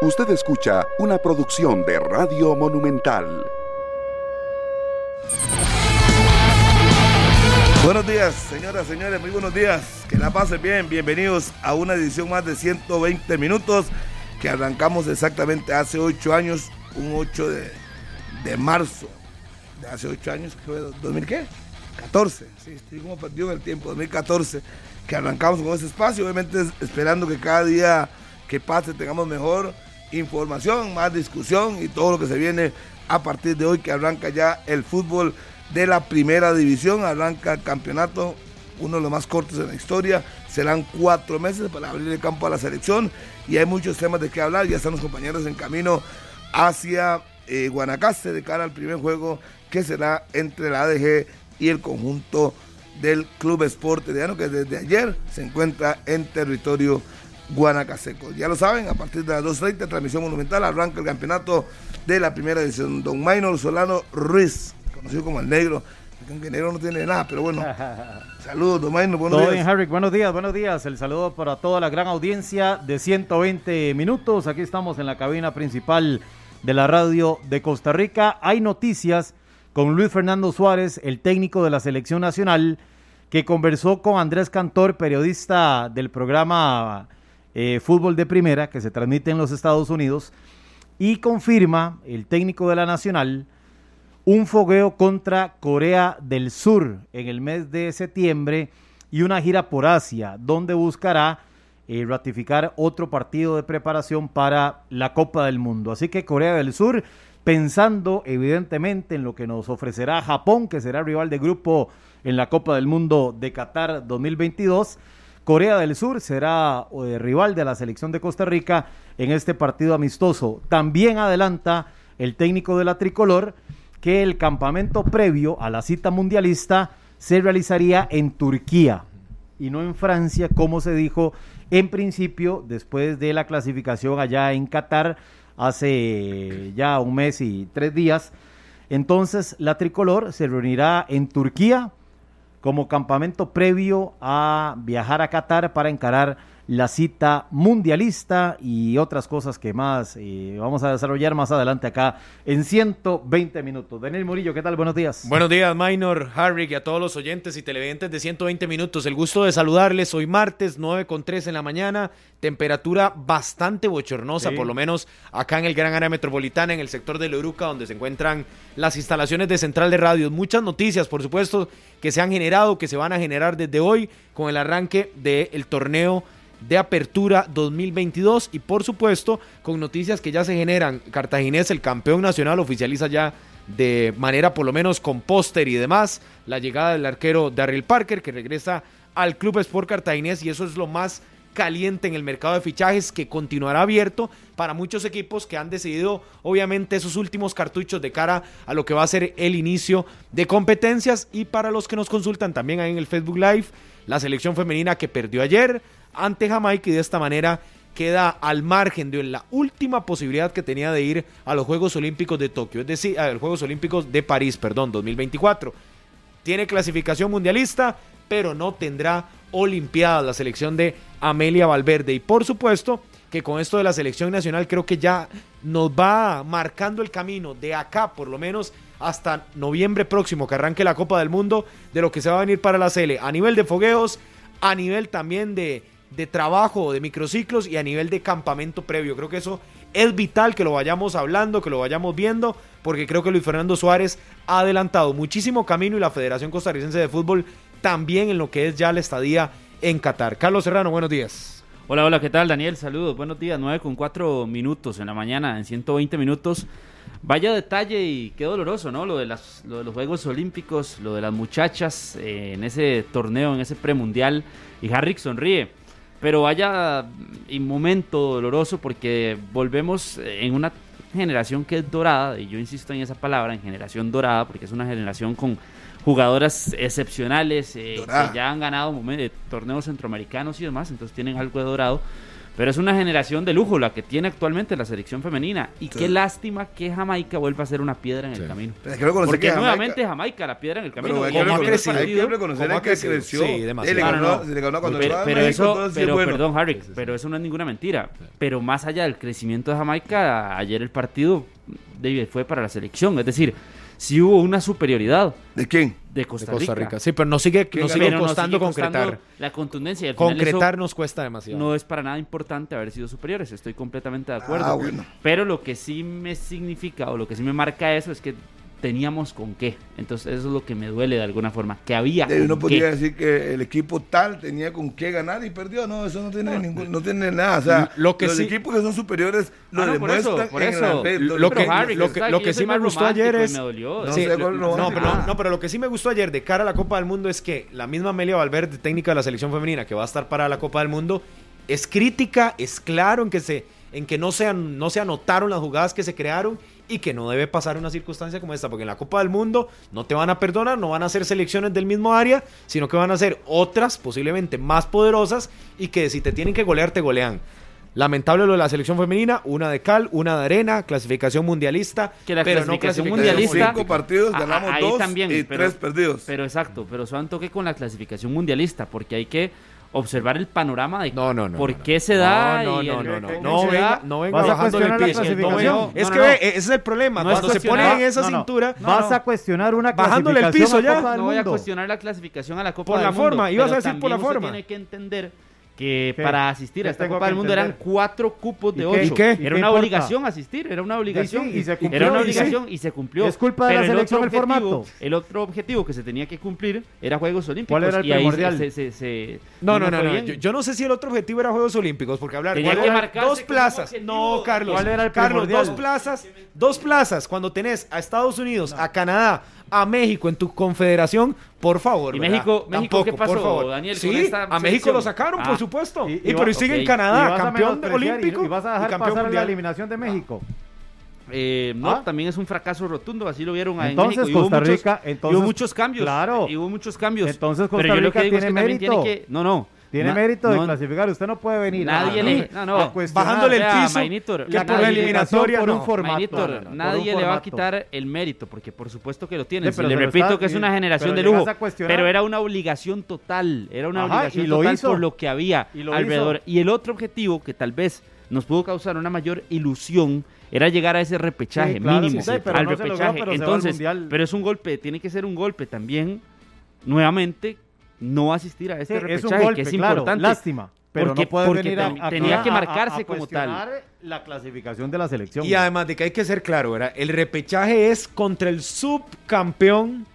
Usted escucha una producción de Radio Monumental. Buenos días, señoras, señores, muy buenos días. Que la pasen bien. Bienvenidos a una edición más de 120 minutos que arrancamos exactamente hace 8 años, un 8 de, marzo de hace 8 años, que fue 2000 qué? 14, sí, estoy como perdido en el tiempo, 2014, que arrancamos con ese espacio, obviamente esperando que cada día que pase tengamos mejor información, más discusión y todo lo que se viene a partir de hoy que arranca ya el fútbol de la primera división, arranca el campeonato, uno de los más cortos en la historia, serán cuatro meses para abrir el campo a la selección y hay muchos temas de qué hablar, ya están los compañeros en camino hacia eh, Guanacaste de cara al primer juego que será entre la ADG y el conjunto del Club Sport que desde ayer se encuentra en territorio Guanacaseco. Ya lo saben, a partir de las 2.30, transmisión monumental, arranca el campeonato de la primera edición. Don Maynor Solano Ruiz, conocido como el negro, aunque negro no tiene nada, pero bueno. Saludos, Don Maynor, buenos días. Bien, buenos días, buenos días. El saludo para toda la gran audiencia de 120 minutos. Aquí estamos en la cabina principal de la radio de Costa Rica. Hay noticias con Luis Fernando Suárez, el técnico de la selección nacional, que conversó con Andrés Cantor, periodista del programa eh, fútbol de primera que se transmite en los Estados Unidos y confirma el técnico de la Nacional un fogueo contra Corea del Sur en el mes de septiembre y una gira por Asia donde buscará eh, ratificar otro partido de preparación para la Copa del Mundo. Así que Corea del Sur, pensando evidentemente en lo que nos ofrecerá Japón, que será rival de grupo en la Copa del Mundo de Qatar 2022, Corea del Sur será eh, rival de la selección de Costa Rica en este partido amistoso. También adelanta el técnico de la tricolor que el campamento previo a la cita mundialista se realizaría en Turquía y no en Francia, como se dijo en principio después de la clasificación allá en Qatar hace ya un mes y tres días. Entonces la tricolor se reunirá en Turquía como campamento previo a viajar a Qatar para encarar la cita mundialista y otras cosas que más eh, vamos a desarrollar más adelante acá en 120 minutos. Daniel Murillo, ¿qué tal? Buenos días. Buenos días, Minor, Harry y a todos los oyentes y televidentes de 120 minutos. El gusto de saludarles. Hoy martes, 9 con 3 en la mañana. Temperatura bastante bochornosa, por lo menos acá en el Gran Área Metropolitana, en el sector de Loruca, donde se encuentran las instalaciones de Central de Radio. Muchas noticias, por supuesto, que se han generado, que se van a generar desde hoy con el arranque del torneo de apertura 2022 y por supuesto con noticias que ya se generan. Cartaginés, el campeón nacional, oficializa ya de manera por lo menos con póster y demás la llegada del arquero Darryl Parker que regresa al Club Sport Cartaginés y eso es lo más caliente en el mercado de fichajes que continuará abierto para muchos equipos que han decidido obviamente esos últimos cartuchos de cara a lo que va a ser el inicio de competencias y para los que nos consultan también ahí en el Facebook Live la selección femenina que perdió ayer ante Jamaica y de esta manera queda al margen de la última posibilidad que tenía de ir a los Juegos Olímpicos de Tokio, es decir, a los Juegos Olímpicos de París, perdón, 2024. Tiene clasificación mundialista, pero no tendrá Olimpiadas la selección de Amelia Valverde. Y por supuesto que con esto de la selección nacional creo que ya nos va marcando el camino de acá, por lo menos hasta noviembre próximo, que arranque la Copa del Mundo, de lo que se va a venir para la Sele, a nivel de fogueos, a nivel también de de trabajo de microciclos y a nivel de campamento previo. Creo que eso es vital que lo vayamos hablando, que lo vayamos viendo, porque creo que Luis Fernando Suárez ha adelantado muchísimo camino y la Federación Costarricense de Fútbol también en lo que es ya la estadía en Qatar. Carlos Serrano, buenos días. Hola, hola, ¿qué tal? Daniel, saludos, buenos días, 9 con 4 minutos en la mañana, en 120 minutos. Vaya detalle y qué doloroso, ¿no? Lo de, las, lo de los Juegos Olímpicos, lo de las muchachas eh, en ese torneo, en ese premundial. Y Harry sonríe. Pero vaya un momento doloroso porque volvemos en una generación que es dorada, y yo insisto en esa palabra, en generación dorada, porque es una generación con jugadoras excepcionales eh, que ya han ganado torneos centroamericanos y demás, entonces tienen algo de dorado. Pero es una generación de lujo la que tiene actualmente la selección femenina. Y Sí. qué lástima que Jamaica vuelva a ser una piedra en el camino. Pero hay que Porque que Jamaica- nuevamente Jamaica la piedra en el camino. Pero creció. Sí, demasiado. Y le No, ganó, no, no. se le ganó cuando pero, eso, es pero bueno. perdón, Harry, pero eso no es ninguna mentira. Pero más allá del crecimiento de Jamaica, ayer el partido de- fue para la selección. Es decir, si hubo una superioridad ¿De quién? De De Costa, Costa Rica. Rica. Sí, pero nos sigue, ¿Quién nos sigue Pero nos costando sigue concretar. la contundencia. y al final Concretar eso nos cuesta demasiado. no es para nada importante haber sido superiores. Estoy completamente de acuerdo. Ah, bueno. Pero lo que sí me significa o lo que sí me marca eso es que teníamos con qué. Entonces eso es lo que me duele de alguna forma. Que había Eh, Uno podría qué. decir que el equipo tal tenía con qué ganar y perdió. No, eso no tiene ningún, no tiene nada. O sea, Lo que los sí- equipos que son superiores lo Ah, no, por demuestran eso, por en eso. el. Lo que- Harry, lo que- lo que sí me gustó ayer y es- Me dolió. No Sí, sé cuál no- no, pero, no, pero lo que sí me gustó ayer de cara a la Copa del Mundo es que la misma Amelia Valverde, técnica de la selección femenina, que va a estar para la Copa del Mundo, es crítica, es claro en que se en que no se, no se anotaron las jugadas que se crearon y que no debe pasar una circunstancia como esta, porque en la Copa del Mundo no te van a perdonar, no van a ser selecciones del mismo área, sino que van a ser otras, posiblemente más poderosas, y que si te tienen que golear, te golean. Lamentable lo de la selección femenina, una de cal, una de arena, clasificación mundialista, Que la pero no clasificación clasificación mundialista- cinco partidos, Ah, ganamos ahí dos también, y pero- tres perdidos. Pero exacto, pero eso un toque con la clasificación mundialista, porque hay que observar el panorama de No, no, no, por no, no. qué se da. No, no, no, no, no, se venga, da. no venga ¿Vas a el cuestionar la clasificación? es que no, no. ve, ese es el problema. Cuando se ponen en esa No, no. cintura, Vas a cuestionar una Bajándole el clasificación piso ya. No voy a cuestionar la clasificación a la Copa Por del la Mundo, forma, ibas a decir por la forma. tiene que entender que ¿Qué? para asistir ¿Qué a esta Copa del Mundo eran cuatro cupos de ocho. ¿Y qué? ¿Y Era una importa? obligación asistir, era una obligación. Sí, y se cumplió, era una y sí. obligación y se cumplió. Es culpa de la Pero selección el objetivo- formato. El otro objetivo que se tenía que cumplir era Juegos Olímpicos. ¿Cuál era el y ahí primordial? se- se- se- No, no, no. Yo, yo no sé si el otro objetivo era Juegos Olímpicos, porque hablar Tenía dos plazas. No, Carlos. ¿Cuál era el Carlos, primordial? dos plazas, dos plazas. Cuando tenés a Estados Unidos, a Canadá, a México en tu confederación, por favor. ¿Y ¿verdad? México- México qué pasó, por favor. Daniel, con Sí, esta a México selección? lo sacaron, Ah. por supuesto. Y- Y, y pero sigue en Canadá, campeón olímpico Y vas a dejar campeón pasar la mundial. eliminación de México. Eh, no, ¿Ah? también es un fracaso rotundo, así lo vieron ahí Entonces, en México. Y hubo Costa muchos- Rica, entonces- hubo muchos cambios. Claro. Y hubo muchos cambios. Entonces, Costa Pero yo lo que digo es tiene que también tiene mérito. que... No, no. Tiene Na- mérito de no- clasificar. Usted no puede venir Nadie a- le- no, no, bajándole el piso, Mainitor, que por la eliminatoria por un formato. Mainitor, No, no, no, por nadie un le va a quitar el mérito, porque por supuesto que lo pero le repito está- que es una generación de lujo, pero era una obligación total, era una Ajá, obligación y lo total hizo. por lo que había Y lo alrededor. hizo. Y el otro objetivo que tal vez nos pudo causar una mayor ilusión era llegar a ese repechaje Sí, claro, mínimo, sí, sí, pero al no se logró, repechaje. pero Entonces, Mundial. pero es un golpe, tiene que ser un golpe también, nuevamente, no asistir a Sí, este es repechaje, un golpe, que es claro, importante. lástima. Pero Porque- no puede porque venir a, a- tenía a- que a- marcarse a como tal. la clasificación de la selección. Y además de que hay que ser claro, ¿verdad? El repechaje es contra el subcampeón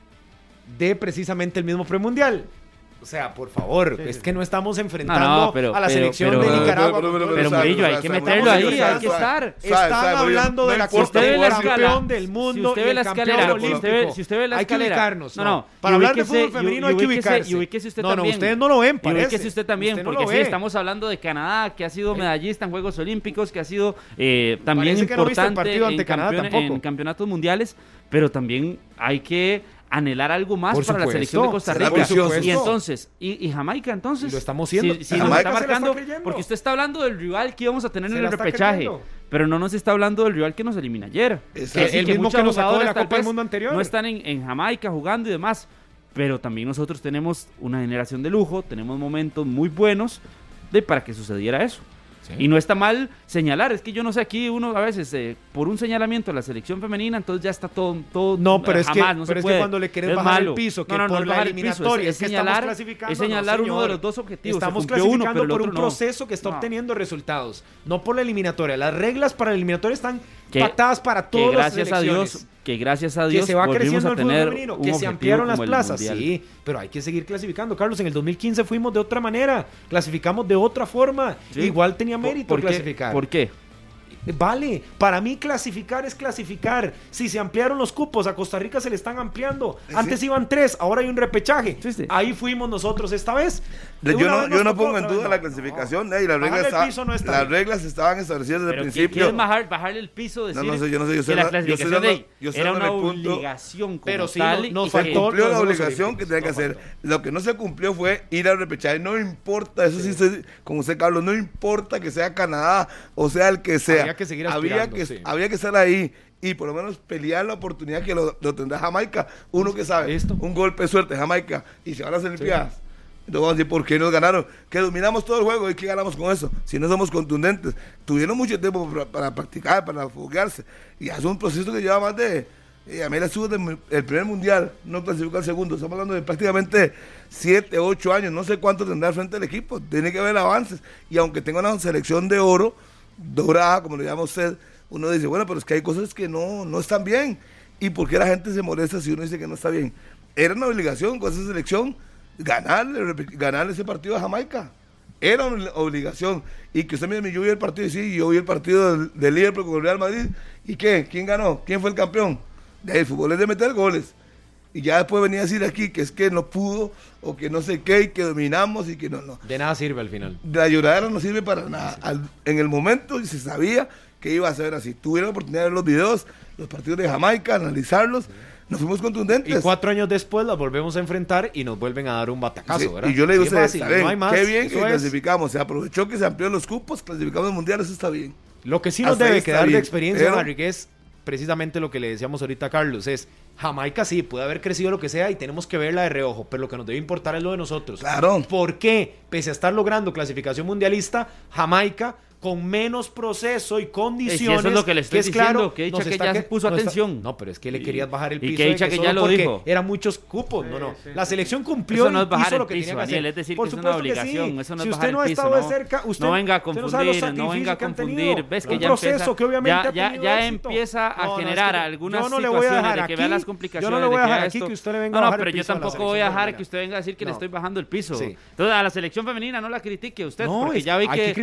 de precisamente el mismo premundial. O sea, por favor, Sí, es sí, que no estamos enfrentando No, no, pero- a la pero- selección pero- de pero- Nicaragua. pero- pero- Pero sabe, Murillo, hay que meterlo ahí, sabe, hay que estar. Están hablando no de la la campeón del mundo si usted ve la escalera, si usted ve- la hay que escalera- ubicarnos. no, No, no, Para hablar de fútbol femenino hay que ubicarse. y ubíquese usted no, no, también. ustedes no lo ven, Y parece. ubíquese usted también, no porque lo sí, ve. estamos hablando de Canadá, que ha sido medallista en Juegos Olímpicos, que ha sido eh, también no importante partido ante en, Canadá campeone- tampoco. en campeonatos mundiales, pero también hay que anhelar algo más Por para la selección de Costa Rica. Y entonces, y, y Jamaica entonces. Lo estamos haciendo. Si, si nos Jamaica está marcando, porque usted está hablando del rival que íbamos a tener en el repechaje, creyendo. pero no nos está hablando del rival que nos elimina ayer. Sí, El mismo que nos sacó de la Copa del Mundo anterior. No están en, en Jamaica jugando y demás. Pero también nosotros tenemos una generación de lujo, tenemos momentos muy buenos de para que sucediera eso. Y no está mal señalar, es que yo no sé, aquí uno a veces eh, por un señalamiento a la selección femenina, entonces ya está todo, todo No, pero es que- jamás, no se pero es que cuando le querés Es bajar el malo. piso, que No, no, por la eliminatoria es, señalar, es señalar no, uno de los dos objetivos. Estamos uno, clasificando pero por un proceso que está obteniendo resultados, no por la eliminatoria. Las reglas para la eliminatoria están Que- pactadas para que todas las gracias a. Dios, que gracias a que Dios se va creciendo el fútbol femenino, que se ampliaron las plazas, sí, pero hay que seguir clasificando. Carlos, en el 2015 fuimos de otra manera, clasificamos de otra forma, Sí. igual tenía ¿Por- mérito por qué? clasificar. ¿Por qué? Vale, para mí clasificar es clasificar. Si se ampliaron los cupos, a Costa Rica se le están ampliando. Antes iban tres, ahora hay un repechaje. Ahí fuimos nosotros esta vez. Yo no, yo no pongo en duda la clasificación. las, reglas las reglas estaban establecidas desde el principio. ¿Quieres bajar, bajarle el piso? Decir no, no sé, yo no sé. Yo sé la, clasificación de, era una obligación como pero sí, no, se cumplió la obligación que tenía que hacer. Lo que no se cumplió fue ir al repechaje. No importa, eso sí, como usted, Carlos, no importa que sea Canadá o sea el que sea que seguir había que, había que estar ahí y por lo menos pelear la oportunidad que lo, tendrá Jamaica. Uno que sabe, un golpe de suerte, Jamaica, y se van a hacer limpiadas. Entonces vamos a decir, ¿por qué nos ganaron? Que dominamos todo el juego y ¿qué ganamos con eso? Si no somos contundentes. Tuvieron mucho tiempo para, practicar, para foguearse. Y hace un proceso que lleva más de... Eh, a mí la subo el primer mundial, no clasificó al segundo. Estamos hablando de prácticamente 7, 8 años. No sé cuánto tendrá frente al equipo. Tiene que haber avances. Y aunque tenga una selección de oro, dorada, como lo llama usted, uno dice, bueno, pero es que hay cosas que no, no están bien. ¿Y por qué la gente se molesta si uno dice que no está bien? Era una obligación con esa selección ganarle, ganar ese partido a Jamaica. Era una obligación. Y que usted me yo vi el partido, y sí, yo vi el partido del, del Liverpool con el Real Madrid. ¿Y qué? ¿Quién ganó? ¿Quién fue el campeón? El fútbol es de meter goles. Y ya después venía a decir aquí que es que no pudo, o que no sé qué, y que dominamos, y que no, no. De nada sirve al final. La lloradera no sirve para nada. en el momento se sabía que iba a ser así. Tuvieron la oportunidad de ver los videos, los partidos de Jamaica, analizarlos. Nos fuimos contundentes. Y cuatro años después las volvemos a enfrentar y nos vuelven a dar un batacazo, ¿verdad? Y yo le digo, a qué bien que clasificamos. Se aprovechó que se amplió los cupos, clasificamos el mundial, eso está bien. Lo que sí nos debe quedar de experiencia, que es precisamente lo que le decíamos ahorita a Carlos, es Jamaica sí, puede haber crecido lo que sea y tenemos que verla de reojo, pero lo que nos debe importar es lo de nosotros. Claro. ¿Por qué? Pese a estar logrando clasificación mundialista, Jamaica con menos proceso y condiciones. eso es lo que le estoy que diciendo, que dicha que ya se puso atención. no, pero es que le querías bajar el piso. Y que dicha que ya lo dijo. Eran muchos cupos. no, no. La selección cumplió eso no es bajar lo que tenía que hacer. Es decir, Por que es una obligación. Eso no si es usted no ha estado de cerca, usted no venga a confundir, no venga a confundir. Ves que ya empieza, que obviamente ya, ya empieza a generar algunas situaciones de que vea las complicaciones. Yo no le voy a dejar aquí que usted le venga a bajar No, pero yo tampoco voy a dejar que usted venga a decir que le estoy bajando el piso. Entonces, a la selección femenina no la critique usted, porque ya vi que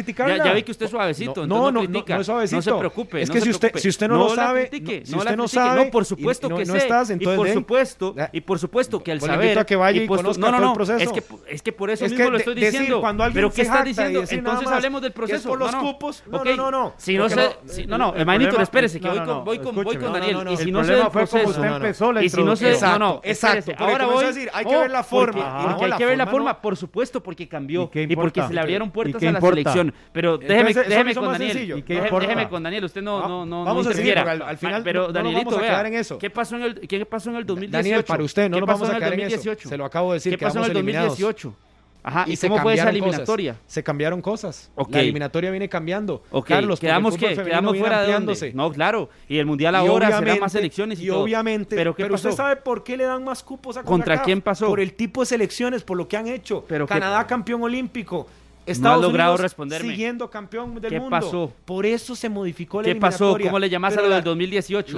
ya vi que usted es suavecito. No, no, no, no, no se preocupe. Es que si usted, si usted no, lo sabe, critique, si usted no sabe, no, por supuesto que sé. y por supuesto, y por supuesto que al saber, a que vaya y, conozca todo el proceso. Es que, es que por eso mismo lo estoy diciendo. pero ¿qué estás diciendo? Entonces hablemos del proceso. por los cupos. No, no, no. Si no se, no, no, hermanito, espérese que voy con, voy con, Daniel. Y si no se del proceso, y si no se, no, no, exacto. Ahora voy a decir, hay que ver la forma. hay que ver la forma, por supuesto, porque cambió y porque se le abrieron puertas a la selección. Pero déjeme con Daniel. Déjeme con Daniel, usted no, no, no, Vamos a seguir, al, final pero Danielito, vamos a quedar en eso. ¿qué pasó en el, ¿qué pasó en el 2018? Daniel, para usted, no nos vamos a quedar en eso. Se lo acabo de decir, ¿Qué pasó en el 2018? Ajá, ¿y, cómo fue esa eliminatoria? Se cambiaron cosas. La eliminatoria viene cambiando. Carlos, quedamos que quedamos fuera de dónde? No, claro. Y el mundial ahora será más elecciones y, y obviamente. Pero, ¿qué usted sabe por qué le dan más cupos a ¿Contra quién pasó? Por el tipo de selecciones, por lo que han hecho. Pero Canadá campeón olímpico, Estados no ha logrado responderme. Siguiendo campeón del ¿Qué mundo. pasó? Por eso se modificó la ¿Qué pasó? ¿Cómo le llamas a lo del 2018?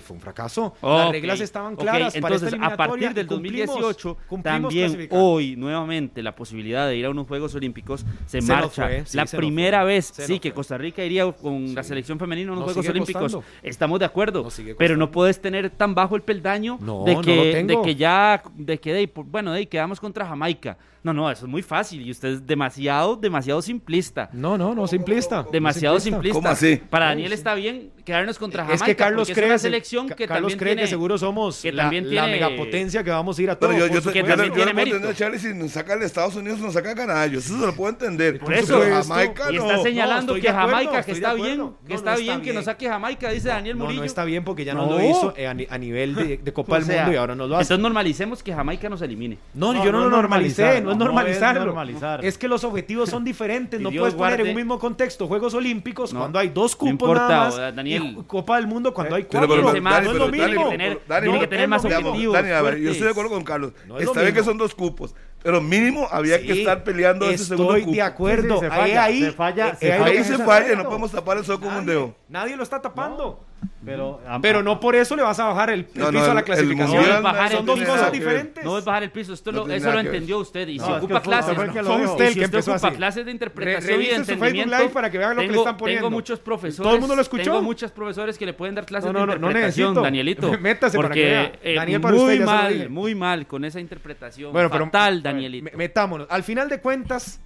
fue un fracaso. Las reglas estaban claras. Entonces, a partir del 2018, también hoy, nuevamente, la posibilidad de ir a unos Juegos Olímpicos se, marcha. la primera vez, sí, que Costa Rica iría con la selección femenina a unos Juegos Olímpicos. Estamos de acuerdo. pero no puedes tener tan bajo el peldaño de, que, de que ya, de que, bueno, de quedamos contra Jamaica. No, no, eso es muy fácil y usted es demasiado, demasiado simplista. No, no, no simplista. Demasiado simplista. ¿Cómo así? Para Daniel está bien quedarnos contra Jamaica. Es que Carlos cree, es una selección que Carlos también cree tiene, que seguro somos que la, tiene, la megapotencia que vamos a ir a todo. Pero yo, yo, que yo, también yo, tiene yo mérito. entender, Charlie, si nos saca de Estados Unidos, nos saca Canadá. Yo eso se lo puedo entender. Por eso, Jamaica y está señalando que Jamaica, que está bien, que está bien que nos saque Jamaica, dice Daniel Murillo. No, está bien porque ya no lo hizo eh, a nivel de Copa del Mundo y ahora no lo hace. Entonces normalicemos que Jamaica nos elimine. No, yo no lo normalicé, no es normalizarlo. Es que los objetivos son diferentes. no puedes poner en un mismo contexto Juegos Olímpicos cuando hay dos cupos nada más. Daniel. Copa del Mundo cuando hay cuatro. Pero, no es lo mismo. Tiene que tener más objetivos. Dani, a ver, yo estoy de acuerdo con Carlos. Está bien que son dos cupos. Pero mínimo había que estar peleando ese segundo cupo. Estoy de acuerdo. ahí, ahí, se falla. Ahí se falla. No podemos tapar el sol con un dedo. Nadie lo está tapando. Pero, pero no por eso le vas a bajar el, piso a la clasificación. Son dos cosas diferentes. No es bajar el piso, esto lo, eso lo entendió usted. Y si ocupa clases, fue usted el que empezó ocupa clases de interpretación y de entendimiento. Live para que vean lo que le están poniendo. Tengo muchos profesores. Todo el mundo lo escuchó. Tengo muchos profesores que le pueden dar clases de interpretación, Danielito. Métase porque eh, muy mal, muy mal con esa interpretación. Bueno, fatal, Danielito. Metámonos. Al final de cuentas,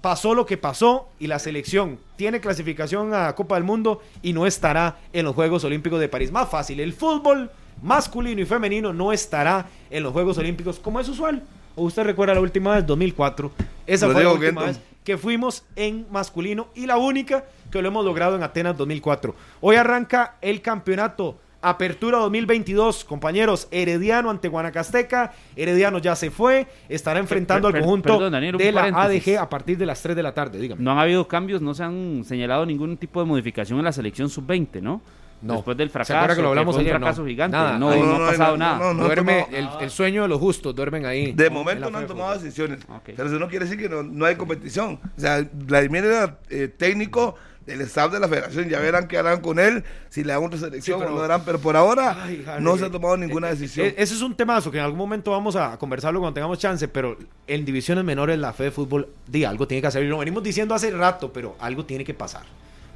pasó lo que pasó y la selección tiene clasificación a Copa del Mundo y no estará en los Juegos Olímpicos de París. Más fácil, el fútbol masculino y femenino no estará en los Juegos Olímpicos como es usual. ¿O usted recuerda la última vez, 2004? Esa fue la última vez que fuimos en masculino y la única que lo hemos logrado en Atenas 2004. Hoy arranca el campeonato Apertura 2022, compañeros, Herediano ante Guanacasteca. Herediano ya se fue, estará enfrentando al conjunto de la ADG a partir de las 3 de la tarde. Dígame. No han habido cambios, no se han señalado ningún tipo de modificación en la selección sub-20, ¿no? No. Después del fracaso, que lo hablamos un fracaso gigante. No, no, ha pasado nada. Duerme el, sueño de los justos, duermen ahí. De momento no han tomado decisiones. Pero eso no quiere decir que no, hay competición. O sea, Vladimir era eh, técnico el staff de la federación. Ya verán qué harán con él, si le dan otra selección pero, o no harán, pero por ahora no se ha tomado ninguna eh, eh, decisión. Eh, ese es un temazo que en algún momento vamos a conversarlo cuando tengamos chance, pero en divisiones menores la fe de fútbol, di, algo tiene que hacer. Y lo venimos diciendo hace rato, pero algo tiene que pasar.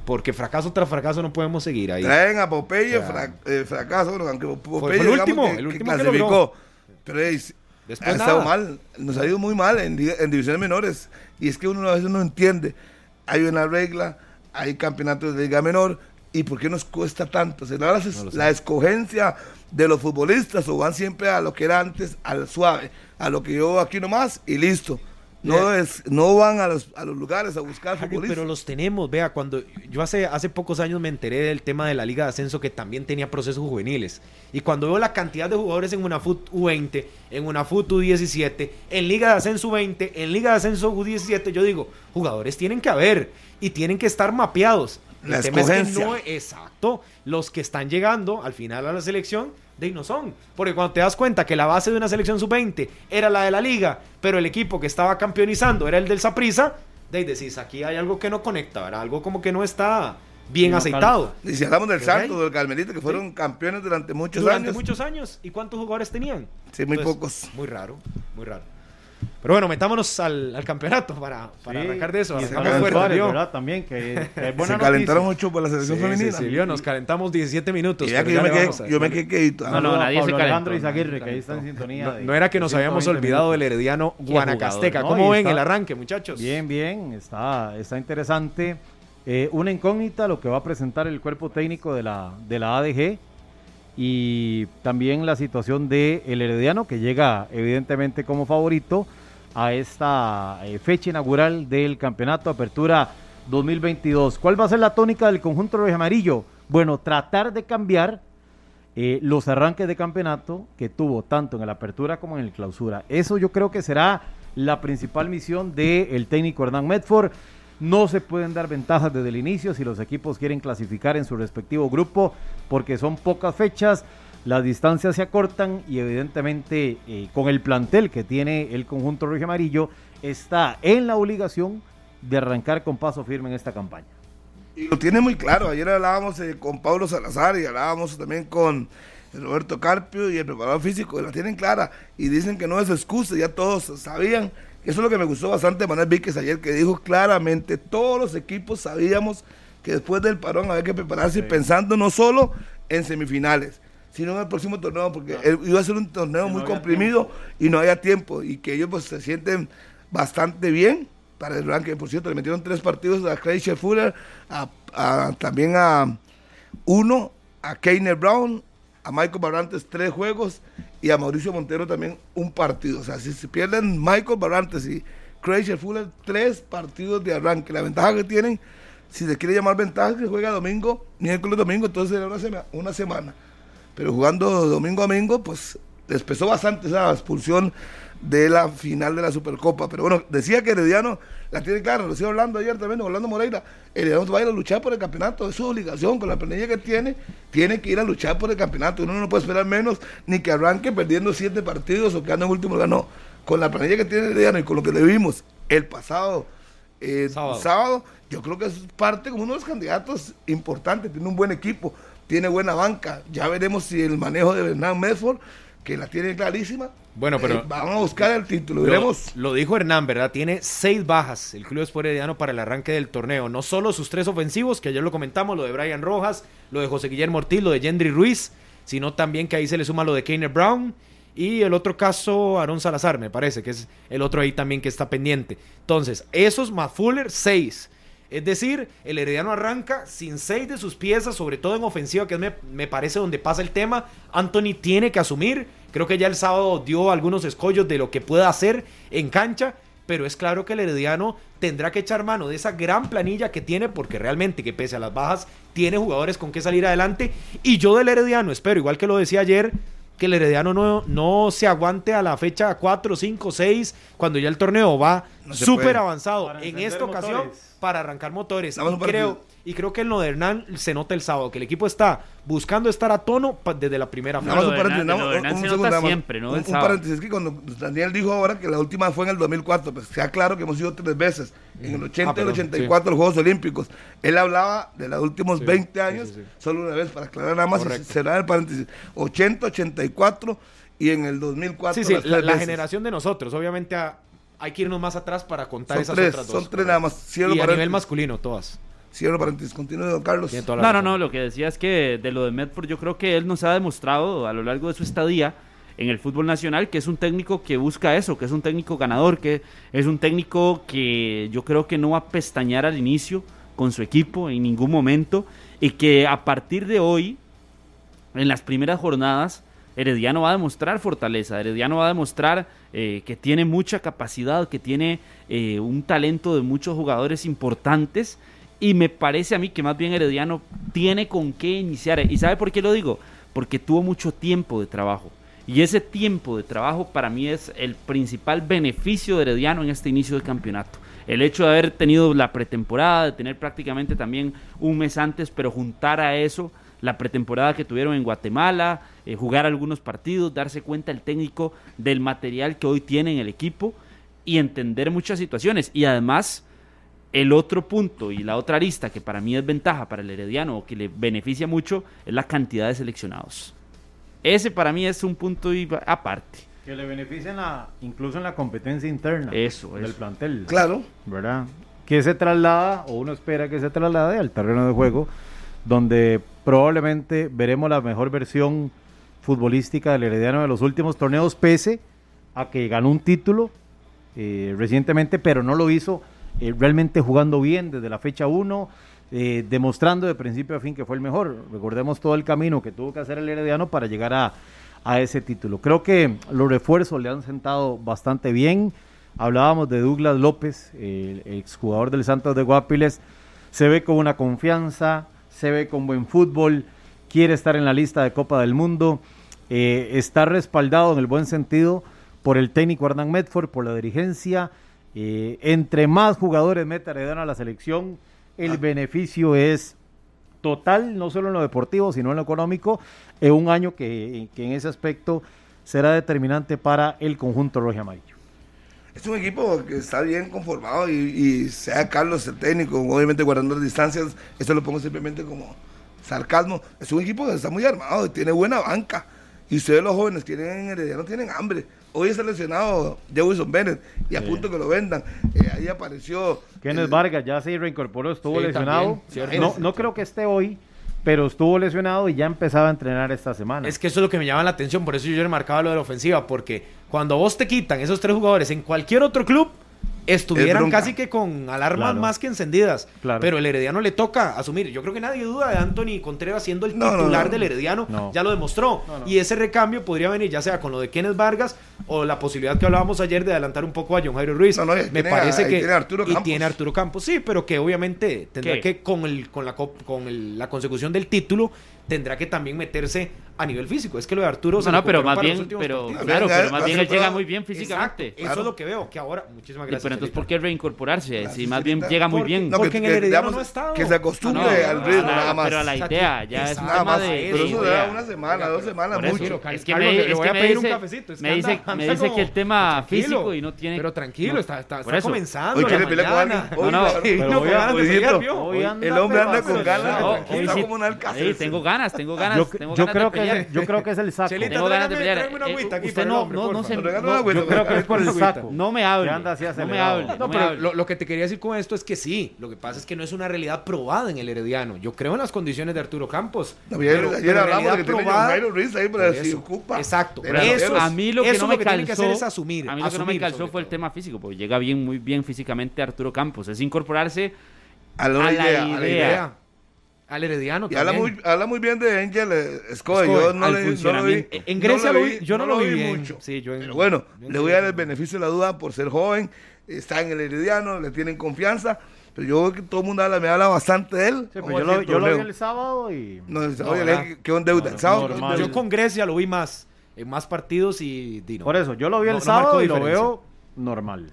Porque fracaso tras fracaso no podemos seguir ahí. Traen a Popeye, fracaso, aunque Popeye fue, el último, el último que clasificó. pero ha estado mal, nos ha ido muy mal en, en divisiones menores. Y es que uno a veces no entiende. Hay una regla, hay campeonatos de liga menor, ¿y por qué nos cuesta tanto? ¿Será la, la escogencia de los futbolistas o van siempre a lo que era antes, al suave, a lo que yo aquí nomás y listo? No, es, no van a los, a los lugares a buscar futbolistas. Pero los tenemos, vea, cuando yo hace, hace pocos años me enteré del tema de la Liga de Ascenso que también tenía procesos juveniles. Y cuando veo la cantidad de jugadores en una FUT U20, en una FUT U17, en Liga de Ascenso 20, en Liga de Ascenso U17, yo digo, jugadores tienen que haber y tienen que estar mapeados. La El tema es que no, exacto, los que están llegando al final a la selección de no son. Porque cuando te das cuenta que la base de una selección sub-20 era la de la liga, pero el equipo que estaba campeonizando era el del Saprisa, de ahí decís, aquí hay algo que no conecta, ¿verdad? Algo como que no está bien aceitado. Y si hablamos del Santo, del Carmelita, que fueron campeones durante muchos años. Durante muchos años. ¿Y cuántos jugadores tenían? Sí, muy pocos. Muy raro, muy raro. Pero bueno, metámonos al, campeonato para, para arrancar de eso. Y ¿verdad? También, que, Se calentaron mucho por la selección femenina. Sí, sí, nos calentamos 17 minutos. yo, me quedé, yo me quedé No, no, nadie se calentó. Izaguirre, que ahí está en sintonía. No, era que nos habíamos olvidado del herediano Guanacasteca. ¿Cómo ven el arranque, muchachos? Bien, bien. Está, está interesante. Eh, una incógnita lo que va a presentar el cuerpo técnico de la, de la ADG y también la situación de el Herediano que llega evidentemente como favorito a esta eh, fecha inaugural del campeonato Apertura 2022. ¿Cuál va a ser la tónica del conjunto rojo amarillo? Bueno, tratar de cambiar eh, los arranques de campeonato que tuvo tanto en la apertura como en el clausura. Eso yo creo que será la principal misión del técnico Hernán Medford. No se pueden dar ventajas desde el inicio si los equipos quieren clasificar en su respectivo grupo, porque son pocas fechas las distancias se acortan y evidentemente eh, con el plantel que tiene el conjunto rojo amarillo está en la obligación de arrancar con paso firme en esta campaña. Y lo tiene muy claro, ayer hablábamos eh, con Pablo Salazar y hablábamos también con Roberto Carpio y el preparador físico, la tienen clara y dicen que no es excusa, ya todos sabían. Eso es lo que me gustó bastante de Manuel Víquez ayer, que dijo claramente, todos los equipos sabíamos que después del parón había que prepararse pensando no solo en semifinales, sino en el próximo torneo, porque iba a ser un torneo muy comprimido y no había tiempo, y que ellos pues se sienten bastante bien para el ranking. Por cierto, le metieron tres partidos a Craig Fuller, a, también a uno, a Keiner Brown, a Michael Barrantes tres juegos y a Mauricio Montero también un partido. O sea, si se pierden Michael Barrantes y Craig Fuller, tres partidos de arranque. La ventaja que tienen, si se quiere llamar ventaja, que juega domingo, miércoles, domingo, entonces será una, una semana pero jugando domingo a domingo, pues les pesó bastante esa expulsión de la final de la Supercopa. Pero bueno, decía que Herediano la tiene clara, lo estoy hablando ayer también, hablando Moreira. Herediano va a ir a luchar por el campeonato, es su obligación, con la planilla que tiene, tiene que ir a luchar por el campeonato. Uno no puede esperar menos ni que arranque perdiendo siete partidos o que ande en último lugar. No, con la planilla que tiene Herediano y con lo que le vimos el pasado eh, sábado. yo creo que es parte como uno de los candidatos importantes, tiene un buen equipo tiene buena banca. Ya veremos si el manejo de Hernán Medford, que la tiene clarísima, Bueno, pero eh, van a buscar el título. Lo, Veremos. lo dijo Hernán, ¿verdad? Tiene seis bajas el Club Sport Herediano para el arranque del torneo. No solo sus tres ofensivos, que ayer lo comentamos, lo de Brian Rojas, lo de José Guillermo Ortiz, lo de Gendry Ruiz, sino también que ahí se le suma lo de Keiner Brown y el otro caso, Aaron Salazar, me parece, que es el otro ahí también que está pendiente. Entonces, esos más Fuller, seis. Es decir, el Herediano arranca sin seis de sus piezas, sobre todo en ofensiva, que me parece donde pasa el tema. Anthony tiene que asumir. Creo que ya el sábado dio algunos escollos de lo que pueda hacer en cancha. Pero es claro que el Herediano tendrá que echar mano de esa gran planilla que tiene, porque realmente que pese a las bajas, tiene jugadores con que salir adelante. Y yo del Herediano espero, igual que lo decía ayer, que el Herediano no, no se aguante a la fecha 4, 5, 6, cuando ya el torneo va No súper avanzado. En esta ocasión, motores. para arrancar motores. Y creo, y creo que en lo de Hernán se nota el sábado, que el equipo está buscando estar a tono desde la primera Nada fase. más un Lo de paréntesis, Hernán- nada lo de más Hernán un se segundo, nota nada más. siempre, ¿no? Un, un paréntesis que cuando Daniel dijo ahora que la última fue en el 2004, pues sea claro que hemos ido tres veces, en el 80 y Ah, el perdón, 84 los Juegos Olímpicos. Él hablaba de los últimos Sí, 20 sí, años, sí, sí. solo una vez, para aclarar nada más, y cerrar el paréntesis. 80, 84 y en el 2004 Sí, sí, la, la generación de nosotros, obviamente a- hay que irnos más atrás para contar Son esas tres, otras dos. son tres nada más. Cierro y a nivel masculino, todas. Cierro paréntesis, continúe, don Carlos. No, no, no, lo que decía es que de lo de Medford yo creo que él nos ha demostrado a lo largo de su estadía en el fútbol nacional que es un técnico que busca eso, que es un técnico ganador, que es un técnico que yo creo que no va a pestañear al inicio con su equipo en ningún momento y que a partir de hoy, en las primeras jornadas, Herediano va a demostrar fortaleza, Herediano va a demostrar eh, que tiene mucha capacidad, que tiene eh, un talento de muchos jugadores importantes y me parece a mí que más bien Herediano tiene con qué iniciar. ¿Y sabe por qué lo digo? Porque tuvo mucho tiempo de trabajo. Y ese tiempo de trabajo para mí es el principal beneficio de Herediano en este inicio del campeonato. El hecho de haber tenido la pretemporada, de tener prácticamente también un mes antes, pero juntar a eso la pretemporada que tuvieron en Guatemala, eh, jugar algunos partidos, darse cuenta el técnico del material que hoy tiene en el equipo y entender muchas situaciones. Y además, el otro punto y la otra arista que para mí es ventaja para el Herediano o que le beneficia mucho es la cantidad de seleccionados. Ese para mí es un punto y- aparte. Que le beneficien la, incluso en la competencia interna Eso, del eso. plantel. Claro. ¿verdad? Que se traslada, o uno espera que se traslade al terreno de juego, donde probablemente veremos la mejor versión futbolística del Herediano de los últimos torneos, pese a que ganó un título eh, recientemente, pero no lo hizo eh, realmente jugando bien desde la fecha 1, eh, demostrando de principio a fin que fue el mejor. Recordemos todo el camino que tuvo que hacer el Herediano para llegar a, a ese título. Creo que los refuerzos le han sentado bastante bien. Hablábamos de Douglas López, el exjugador del Santos de Guapiles. Se ve con una confianza, se ve con buen fútbol, quiere estar en la lista de Copa del Mundo, eh, está respaldado en el buen sentido por el técnico Hernán Medford, por la dirigencia. Eh, entre más jugadores meta Herediano a la selección, el beneficio es total, no solo en lo deportivo, sino en lo económico, en un año que, que en ese aspecto será determinante para el conjunto rojo amarillo. Es un equipo que está bien conformado y, y sea Carlos el técnico, obviamente guardando las distancias, eso lo pongo simplemente como sarcasmo. Es un equipo que está muy armado tiene buena banca. Y ustedes los jóvenes tienen herediano, tienen hambre. Hoy está lesionado Jefferson Bennett y a Sí. punto que lo vendan. Eh, ahí apareció. Kenneth el- Vargas ya se reincorporó, estuvo Sí, lesionado. también, no, no creo que esté hoy, pero estuvo lesionado y ya empezaba a entrenar esta semana. Es que eso es lo que me llama la atención, por eso yo le marcaba lo de la ofensiva, porque cuando vos te quitan esos tres jugadores en cualquier otro club, estuvieran casi que con alarmas Claro. más que encendidas. Claro. Pero el Herediano le toca asumir. Yo creo que nadie duda de Anthony Contreras siendo el No, titular no. del Herediano. No. Ya lo demostró. Y ese recambio podría venir ya sea con lo de Kenneth Vargas o la posibilidad que hablábamos ayer de adelantar un poco a John Jairo Ruiz. Y Me tiene parece y que. tiene Arturo y Campos. tiene a Arturo Campos, sí, pero que obviamente tendrá ¿Qué? que, con, el, con, la, con el- la consecución del título, tendrá que también meterse a nivel físico. Es que lo de Arturo se No, no, le pero más bien, pero partidos. claro, pero más bien él llega muy bien físicamente. Exacto, Claro. Eso es lo que veo, que ahora, muchísimas Y, gracias. pero entonces. ¿por qué reincorporarse? Gracias, si más bien llega muy Porque- bien. No, Porque que, en el Herediano digamos, no ha estado. que se acostumbre No, no, al ritmo, nada más. Pero a la idea, ya es un Nada tema más, de, pero eso da una semana, dos semanas, mucho. Es que me, voy a me pedir un dice, cafecito, me dice, que el tema físico y no tiene... Pero tranquilo, no- está, comenzando. Hoy quiere pelear con alguien. Hoy No, no, anda- El hombre anda con ganas. No, hoy Está sí- como un alcázar. sí, tengo Está ganas, tengo ganas. Yo, tengo yo ganas creo de que pelear. es, yo creo que es el saco. Chelita, Tengo ganas de pelear. una Eh, agüita aquí usted no, hombre, no, no se, no, Yo creo que es por el saco. no me hable. Ya anda así no me hable. No, no me pero hable. lo, lo que te quería decir con esto es que sí, lo que pasa es que no es una realidad probada en el Herediano. Yo creo en las condiciones de Arturo Campos. Ayer, pero- ayer pero hablamos de que tiene probada- Jairo Ruiz ahí para eso. ocupa. Exacto. Las Eso- a mí lo que no me que calzó es asumir, A mí lo que no me calzó fue el tema físico, porque llega bien, muy bien físicamente Arturo Campos. Es incorporarse a la, a la idea, Al Herediano Y habla muy, habla muy bien de Angel eh, Escobar. Yo no, le, no lo vi. En Grecia no lo vi- yo no lo vi bien. mucho. Sí, yo en- Pero bueno, yo en le voy a dar el beneficio de la duda por ser joven. Está en el Herediano, le tienen confianza. Pero yo veo que todo el mundo habla, me habla bastante de él. Sí, pero yo, ver lo, yo lo vi el sábado y... No, No, le ¿verdad? dije, ¿qué onda deuda? No, ¿Sábado? normal. Yo con Grecia lo vi más, en más partidos y Dino. Por eso, yo lo vi el No- no sábado y lo veo normal.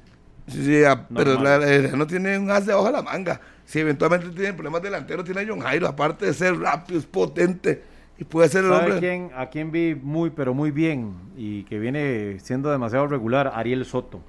Sí, sí, ah, pero la, Herediano tiene un as de hoja a la manga. Si eventualmente tiene problemas delanteros, tiene a John Jairo, aparte de ser rápido, es potente y puede ser el ¿Sabe hombre. quién, a quién vi muy, pero muy bien y que viene siendo demasiado regular? Ariel Soto.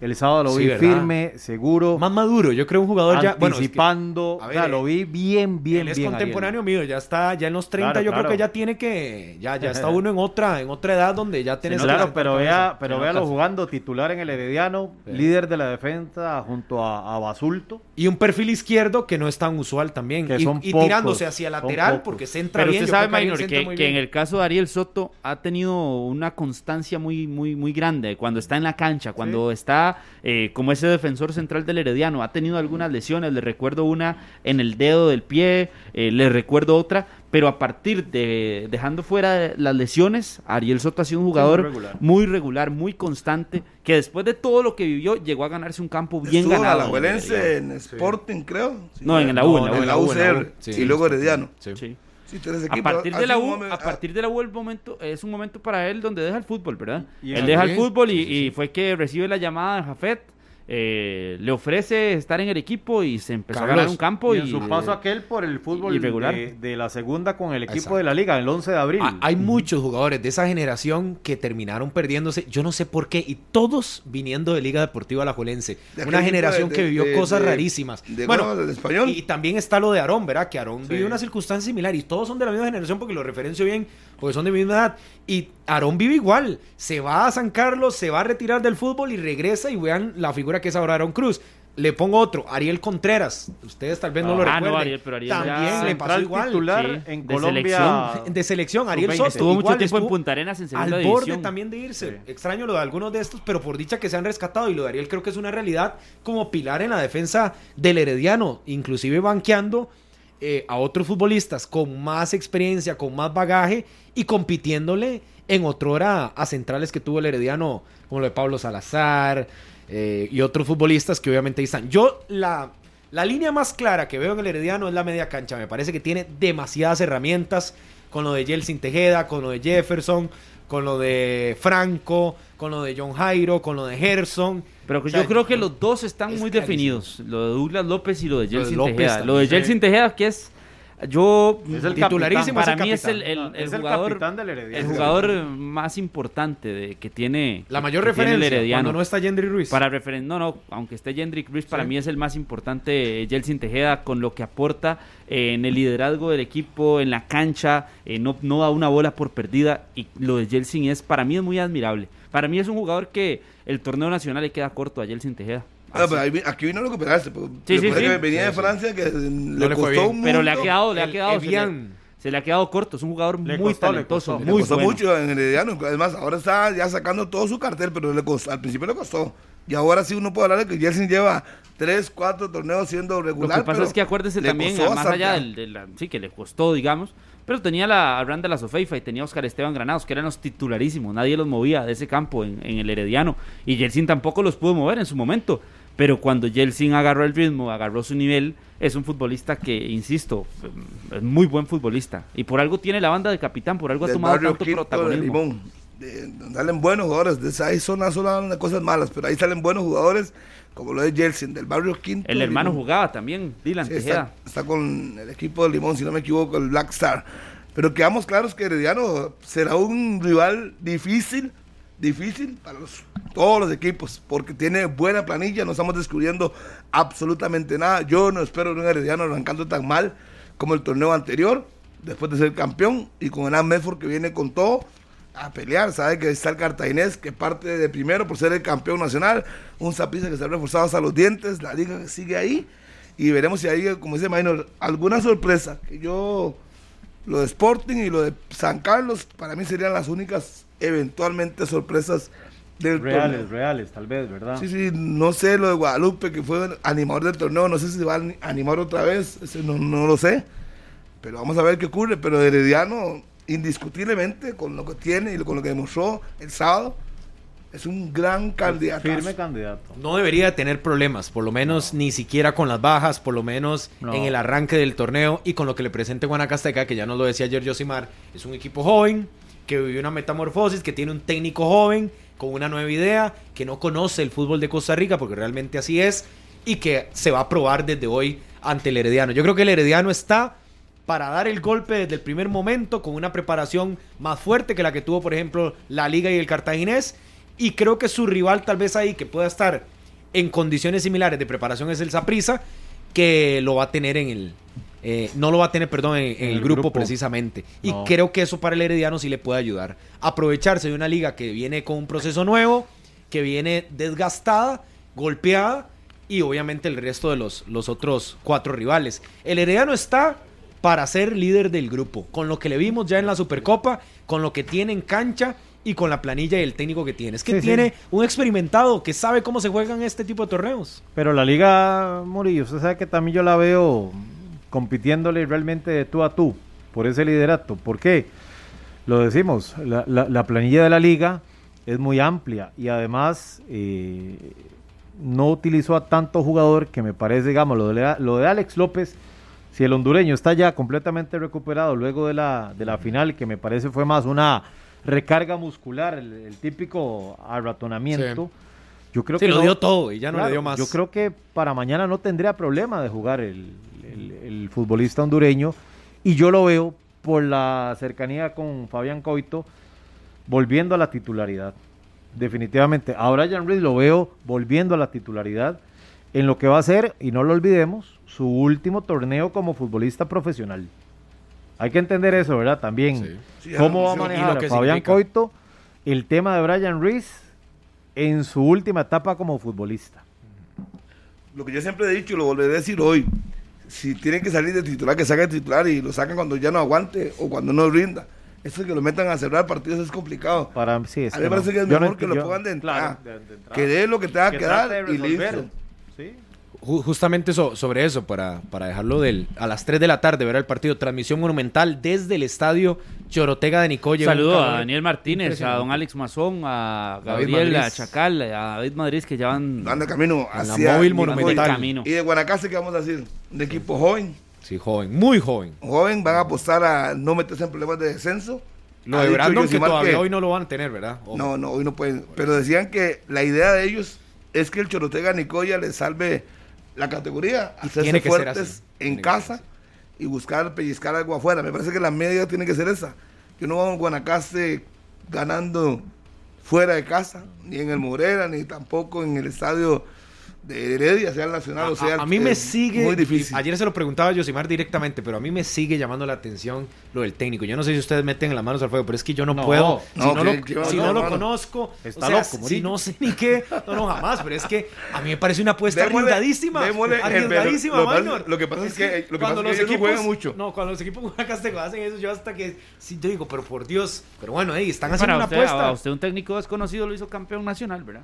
El sábado lo Sí, vi ¿verdad? firme, seguro, Más maduro, yo creo un jugador ya. Bueno, es que- anticipando. a o sea, lo vi bien, bien, él es bien. contemporáneo mío, ya está, ya en los 30, Claro, yo claro. creo que ya tiene que, ya, ya está uno en otra, en otra edad donde ya que Claro, pero vea, pero Se véalo jugando titular en el Herediano, Sí. líder de la defensa junto a, a Basulto. Y un perfil izquierdo que no es tan usual también. Que y, son y pocos, tirándose hacia lateral porque centra Pero bien. usted sabe, que Maynor, que, en el caso de Ariel Soto ha tenido una constancia muy, muy, muy grande cuando está en la cancha, cuando está eh, como ese defensor central del Herediano. Ha tenido algunas lesiones, le recuerdo una en el dedo del pie, eh, le recuerdo otra, pero a partir de dejando fuera las lesiones, Ariel Soto ha sido un jugador muy regular. muy regular, muy constante, que después de todo lo que vivió llegó a ganarse un campo bien Estuvo en ganado. Alajuelense, Sporting, creo. Sí, No, en la U, en la en U, la en UCR, la U, sí. y luego Herediano. Sí. A partir de la U, a partir de la U el momento es un momento para él donde deja el fútbol, ¿verdad? Y él deja el fútbol y, sí, sí, sí. y fue que recibe la llamada de Jafet, eh, le ofrece estar en el equipo y se empezó a ganar un campo Y su paso aquel por el fútbol irregular. de, de la segunda con el equipo Exacto. de la liga, el 11 de abril. Ah, Hay muchos jugadores de esa generación que terminaron perdiéndose, yo no sé por qué, y todos viniendo de Liga Deportiva Alajuelense. De Una generación de- que vivió de- cosas de- rarísimas. de- bueno, bueno, del español. Y también está lo de Aarón, ¿verdad? Que Aarón Sí. vivió una circunstancia similar y todos son de la misma generación porque lo referencio bien, porque son de mi misma edad. Y Aarón vive igual. Se va a San Carlos, se va a retirar del fútbol y regresa y vean la figura que es ahora Aarón Cruz. Le pongo otro, Ariel Contreras. Ustedes tal vez no Ah, lo no, recuerden. Ariel, pero Ariel También ya- le pasó igual. titular sí, en de Colombia. selección. De selección, Ariel Sub-20. Soto. estuvo mucho tiempo en Punta Arenas en segunda Al división. borde también de irse. Sí. Extraño lo de algunos de estos, pero por dicha que se han rescatado. Y lo de Ariel creo que es una realidad como pilar en la defensa del Herediano. Inclusive banqueando eh, a otros futbolistas con más experiencia, con más bagaje y compitiéndole en otrora a centrales que tuvo el Herediano, como lo de Pablo Salazar eh, y otros futbolistas que obviamente están. Yo la... La línea más clara que veo en el Herediano es la media cancha. Me parece que tiene demasiadas herramientas con lo de Jelsin Tejeda, con lo de Jefferson, con lo de Franco, con lo de John Jairo, con lo de Gerson. Pero que O sea, yo creo que los dos están es muy clarísimo. definidos. Lo de Douglas López y lo de Jelsin Tejeda. Lo de. Jelsin Tejeda, que es. Yo. Es el Titularísimo, Para es el mí es el, el- el es el jugador. del el jugador más importante de, que tiene. La mayor el referencia Herediano. cuando no está Gendry Ruiz. Para referen no, no, aunque esté Jendrik Ruiz, para Sí. mí es el más importante, eh, Jelsin Tejeda, con lo que aporta eh, en el liderazgo del equipo, en la cancha, eh, no, no da una bola por perdida, y lo de Jelsin es, para mí es muy admirable. Para mí es un jugador que el torneo nacional le queda corto a Jelsin Tejeda. Ah, pero aquí vino a recuperarse. Sí, sí, sí. venía Sí, de sí. Francia que le, le fue costó bien. un Pero le ha quedado, le ha El quedado, se le, Evian. se le ha quedado corto, es un jugador Le muy costó, le talentoso, costó. Le muy costó bueno. mucho en Herediano. Además, ahora está ya sacando todo su cartel, pero le costó, al principio le costó. Y ahora sí uno puede hablar de que Jelsin lleva tres, cuatro torneos siendo Lo regular. que pasa pero es que acuérdese le también, costó más allá del, de la- sí, que le costó, digamos, pero tenía la a Randa la Sofeifa y tenía a Oscar Esteban Granados, que eran los titularísimos, nadie los movía de ese campo en, en el Herediano, y Jelsin tampoco los pudo mover en su momento, pero cuando Jelsin agarró el ritmo, agarró su nivel, es un futbolista que, insisto, es muy buen futbolista, y por algo tiene la banda de capitán, por algo ha tomado tanto Quinto de protagonismo. Limón. Donde salen buenos jugadores. De ahí solo de cosas malas, pero ahí salen buenos jugadores, como lo de Jelsin, del barrio Quinto. El hermano Limón. jugaba también, Dylan Sí, está, está con el equipo de Limón, si no me equivoco, el Black Star. Pero quedamos claros que Herediano será un rival difícil, difícil para los- todos los equipos, porque tiene buena planilla, no estamos descubriendo absolutamente nada. Yo no espero un Herediano arrancando tan mal como el torneo anterior. después de ser campeón, y con el Medford que viene con todo a pelear. Sabe que está el cartaginés que parte de primero por ser el campeón nacional, un Zaprisa que se ha reforzado hasta los dientes, la liga que sigue ahí, y veremos si hay, como dice Maynor, alguna sorpresa. Que yo, lo de Sporting y lo de San Carlos, para mí serían las únicas eventualmente sorpresas del Reales, torneo. reales, tal vez, ¿verdad? Sí, sí, no sé lo de Guadalupe, que fue animador del torneo, no sé si se va a animar otra vez, no, no lo sé, pero vamos a ver qué ocurre, pero Herediano, indiscutiblemente, con lo que tiene y con lo que demostró el sábado, es un gran candidato. Firme candidato. No debería tener problemas, por lo menos ni siquiera con las bajas, por lo menos No. en el arranque del torneo y con lo que le presente Guanacasteca, que ya nos lo decía ayer Josimar, es un equipo joven, que vivió una metamorfosis, que tiene un técnico joven, con una nueva idea, que no conoce el fútbol de Costa Rica, porque realmente así es, y que se va a probar desde hoy ante el Herediano. Yo creo que el Herediano está para dar el golpe desde el primer momento, con una preparación más fuerte que la que tuvo, por ejemplo, la Liga y el Cartaginés. Y creo que su rival, tal vez ahí, que pueda estar en condiciones similares de preparación, es el Saprissa, que lo va a tener en el. eh, no lo va a tener, perdón, en, en el, grupo, grupo. precisamente. Y creo que eso para el Herediano sí le puede ayudar. Aprovecharse de una liga que viene con un proceso nuevo, que viene desgastada, golpeada, y obviamente el resto de los, los otros cuatro rivales. El Herediano está para ser líder del grupo, con lo que le vimos ya en la Supercopa, con lo que tiene en cancha y con la planilla y el técnico que tiene. Es que Sí, sí. tiene un experimentado que sabe cómo se juegan este tipo de torneos. Pero la Liga Murillo, usted sabe que también yo la veo compitiéndole realmente de tú a tú por ese liderato. ¿Por qué? Lo decimos, la, la- la planilla de la Liga es muy amplia y además eh, no utilizó a tanto jugador que me parece, digamos, lo de, lo de Alex López, si el hondureño está ya completamente recuperado luego de la, de la final, que me parece fue más una recarga muscular, el, el típico arratonamiento. Yo creo Sí, que lo no- dio todo y ya no Claro, le dio más. Yo creo que para mañana no tendría problema de jugar el, el- el futbolista hondureño y yo lo veo por la cercanía con Fabián Coito volviendo a la titularidad. Definitivamente. A Brian Reed lo veo volviendo a la titularidad en lo que va a ser, y no lo olvidemos, su último torneo como futbolista profesional. Hay que entender eso, ¿verdad? También. Sí. ¿Cómo va a y lo manejar que Fabián significa. Coito el tema de Brian Rees en su última etapa como futbolista? Lo que yo siempre he dicho y lo volveré a decir hoy, si tienen que salir de titular, que salga de titular y lo sacan cuando ya no aguante o cuando no rinda. Eso de que lo metan a cerrar partidos es complicado. Para sí, es A mí me parece que es Yo no mejor que lo pongan de entrada. claro, de- de entrada. Que dé lo que tenga que, Que dar y listo. Sí. Ju- Justamente so- sobre eso, para, para dejarlo del, a las 3 de la tarde, ver el partido, transmisión monumental desde el estadio Chorotega de Nicoya. Saludo a Daniel Martínez, a don Alex Mazón, a Gabriel, a. Chacal, a David Madrid que ya van Anda camino En la hacia móvil monumental. camino. Y de Guanacaste, ¿qué vamos a decir? Un equipo joven. Sí, joven, muy joven. Joven, van a apostar a no meterse en problemas de descenso. Lo Ha de Brandon que todavía que- hoy no lo van a tener, ¿verdad? Ojo. No, no, hoy no pueden. Pero decían que la idea de ellos es que el Chorotega Nicoya les salve la categoría, hacerse fuertes en Tiene casa y buscar pellizcar algo afuera. Me parece que la media tiene que ser esa. Que no vamos a Guanacaste ganando fuera de casa, ni en el Morera, ni tampoco en el estadio de Heredia, sea el Nacional A, o sea a- a mí me sigue. Muy difícil. Ayer se lo preguntaba a Yosimar directamente, pero a mí me sigue llamando la atención lo del técnico. Yo no sé si ustedes meten las manos al fuego, pero es que yo no, No, puedo. no, si no, lo, si no, no lo conozco, Está o sea, loco, si no sé ni qué, no, no, jamás. Pero es que a mí me parece una apuesta Démosle- arriesgadísima. démosle el arriesgadísima. Lo que pasa- Maynor. lo que pasa es que- lo que cuando pasa es los que ellos no equipos juegan mucho. No, cuando los equipos guanacasteco hacen eso, yo hasta que. Sí, yo digo, pero por Dios. Pero bueno, hey, están haciendo una apuesta. a usted un técnico desconocido lo hizo campeón nacional, ¿verdad?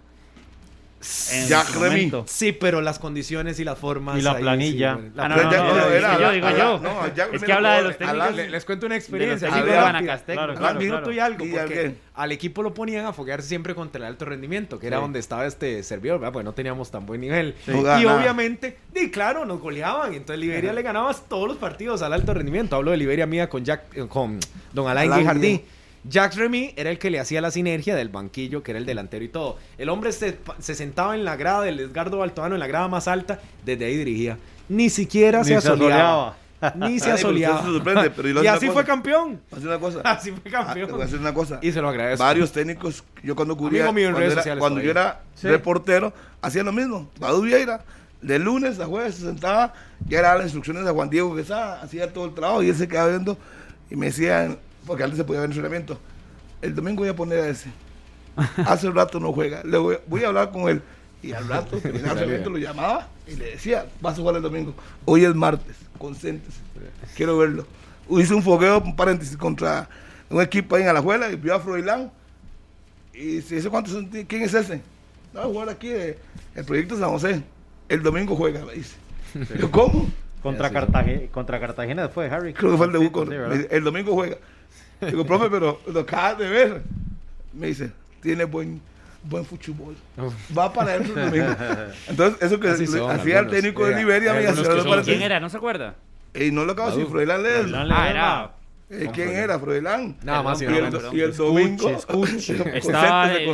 Su Remy. Sí, pero las condiciones y las formas. Y la ahí, planilla. sí, la Ah, no, no, no, no, era- yo digo yo. no, ya- Es que habla de los ala- técnicos. Le- les cuento una experiencia. Claro, Al claro, minuto claro. y algo, ¿Y al porque equipo lo ponían a foguearse siempre contra el alto rendimiento, que era donde estaba este servidor, ¿verdad? Pues no teníamos tan buen nivel. Y obviamente, y claro, nos goleaban. Entonces Liberia le ganaba todos los partidos al alto rendimiento. Hablo de Liberia mía con Jack, eh, con Don Alain Alain Guijardí. Jacques Remy era el que le hacía la sinergia del banquillo, que era el delantero y todo. El hombre se, se sentaba en la grada del Edgardo Baltoano, en la grada más alta, desde ahí dirigía. Ni siquiera Ni se asoleaba. Ni se asoleaba. se y a así fue campeón. A una cosa. Así fue Ah, campeón. voy a decir una cosa. Y se lo agradezco. Varios técnicos, yo cuando cubría, Amigo mío en cuando, redes era, cuando yo era reportero, hacían lo mismo. Badu Vieira De lunes a jueves se sentaba, ya era las instrucciones de Juan Diego que estaba, hacía todo el trabajo y él se quedaba viendo y me decían, porque antes se podía ver entrenamiento, el domingo voy a poner a ese. Hace rato no juega, le voy, voy a hablar con él. Y al rato, terminaba el entrenamiento, lo llamaba y le decía, vas a jugar el domingo. Hoy es martes, concéntrese, quiero verlo. Hice un fogueo, un paréntesis, contra un equipo ahí en Alajuela y vio a Froilán. Y se dice, ¿cuántos son? ¿Quién es ese? No, va a jugar aquí, eh, el proyecto San José. El domingo juega, me dice. Yo, ¿cómo? Contra, Cartagena, contra Cartagena fue Harry. Creo que fue el Sí, ¿verdad? dice, el domingo juega. Digo, profe, pero lo acabas de ver. Me dice, tiene buen, buen fútbol. Va para adentro el domingo. Entonces, eso que hacía el técnico de Eh, Liberia, me. ¿Quién era? ¿No se acuerda? Y no lo acabo de decir, Froilán. Ah, era. Eh, ¿Quién era? Froilán. Nada más y el, y el domingo. Estaba, con-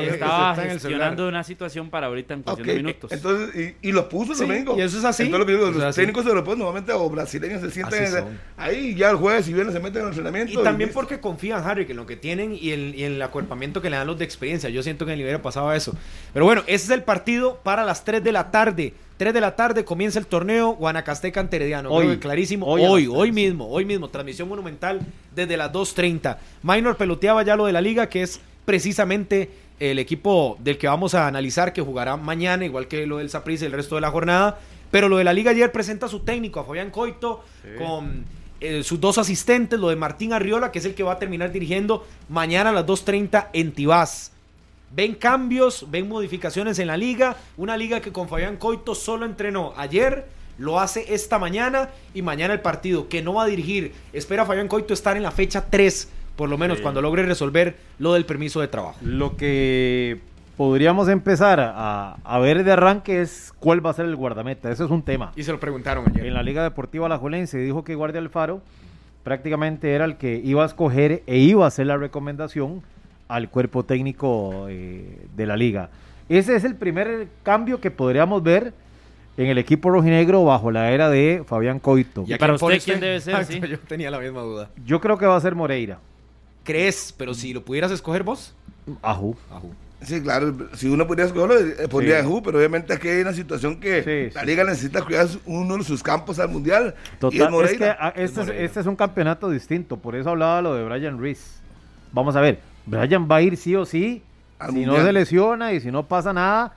eh, estaba está en el gestionando una situación para ahorita en cuestión Ok, de minutos. Entonces, y, y los puso el Sí, domingo. y eso es así. Entonces, lo que digo, Eso los así. técnicos europeos normalmente o brasileños se en son. ahí ya el jueves y viernes se meten en el entrenamiento. Y también porque confían, Harry, que en lo que tienen y el, y el acuerpamiento que le dan los de experiencia. Yo siento que en el Liberia pasaba eso. Pero bueno, ese es el partido para las 3 de la tarde. 3 de la tarde comienza el torneo Guanacasteca ante Herediano. Hoy. Clarísimo. Hoy Hoy, mismo, hoy mismo. Transmisión monumental desde las 2.30. Minor peloteaba ya lo de la liga, que es precisamente el equipo del que vamos a analizar, que jugará mañana, igual que lo del Saprissa y el resto de la jornada. Pero lo de la liga ayer presenta a su técnico, a Fabián Coito, con eh, sus dos asistentes, lo de Martín Arriola, que es el que va a terminar dirigiendo mañana a las 2.30 en Tibás. Ven cambios, ven modificaciones en la liga. Una liga que con Fabián Coito solo entrenó ayer, lo hace esta mañana y mañana el partido que no va a dirigir. Espera Fabián Coito estar en la fecha 3, por lo menos Sí. cuando logre resolver lo del permiso de trabajo. Lo que podríamos empezar a, a ver de arranque es cuál va a ser el guardameta. Ese es un tema. Y se lo preguntaron ayer. En la Liga Deportiva Alajuelense dijo que Guardia Alfaro prácticamente era el que iba a escoger e iba a hacer la recomendación al cuerpo técnico eh, de la liga. Ese es el primer cambio que podríamos ver en el equipo rojinegro bajo la era de Fabián Coito. ¿Y a para usted quién debe ser, Exacto, sí? Yo tenía la misma duda. Yo creo que va a ser Moreira. ¿Crees? Pero si lo pudieras escoger vos. Ajú. Sí, claro, si uno pudiera escogerlo, eh, pondría Sí. a Ju, pero obviamente aquí hay una situación que Sí, la sí. liga necesita cuidar uno de sus campos al mundial. y es Total, es que Moreira. ah, este, es, Moreira. este es un campeonato distinto, por eso hablaba lo de Brian Reese. Vamos a ver, Brian va a ir sí o sí, Al si no se lesiona y si no pasa nada,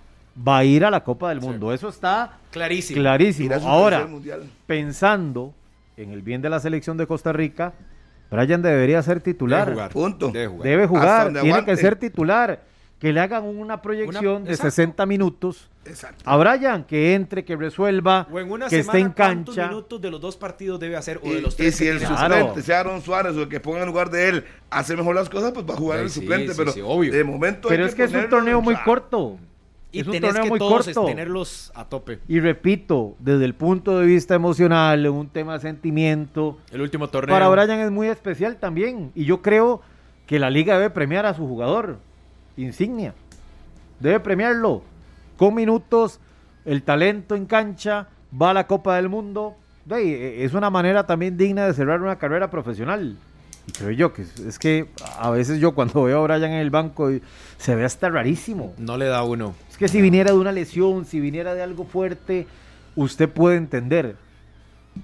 va a ir a la Copa del Mundo. Eso está Clarísimo. clarísimo. Ahora, pensando en el bien de la selección de Costa Rica, Brian debería ser titular. Debe jugar. Punto. Debe jugar. Debe tiene aguante. que ser titular. Que le hagan una proyección Una- de exacto. 60 minutos Exacto. a Brian, que entre, que resuelva, O en una que esté semana, en ¿cuántos cancha. minutos de los dos partidos debe hacer? O Y, de los y tres si que el? Claro. suplente sea Aaron Suárez o el que ponga en lugar de él hace mejor las cosas, pues va a jugar Ay, el sí, suplente. sí, pero sí, obvio. de momento. Pero hay es que es un torneo muy corto. Y es un tenés torneo que muy todos corto. tenerlos a tope. Y repito, desde el punto de vista emocional, un tema de sentimiento, El último torneo. para Brian es muy especial también. Y yo creo que la liga debe premiar a su jugador, insignia. Debe premiarlo con minutos, el talento en cancha, va a la Copa del Mundo. Eh, Es una manera también digna de cerrar una carrera profesional. Y creo yo que es, que a veces yo cuando veo a Brian en el banco se ve hasta rarísimo. No le da uno. Es que si viniera de una lesión, si viniera de algo fuerte, usted puede entender.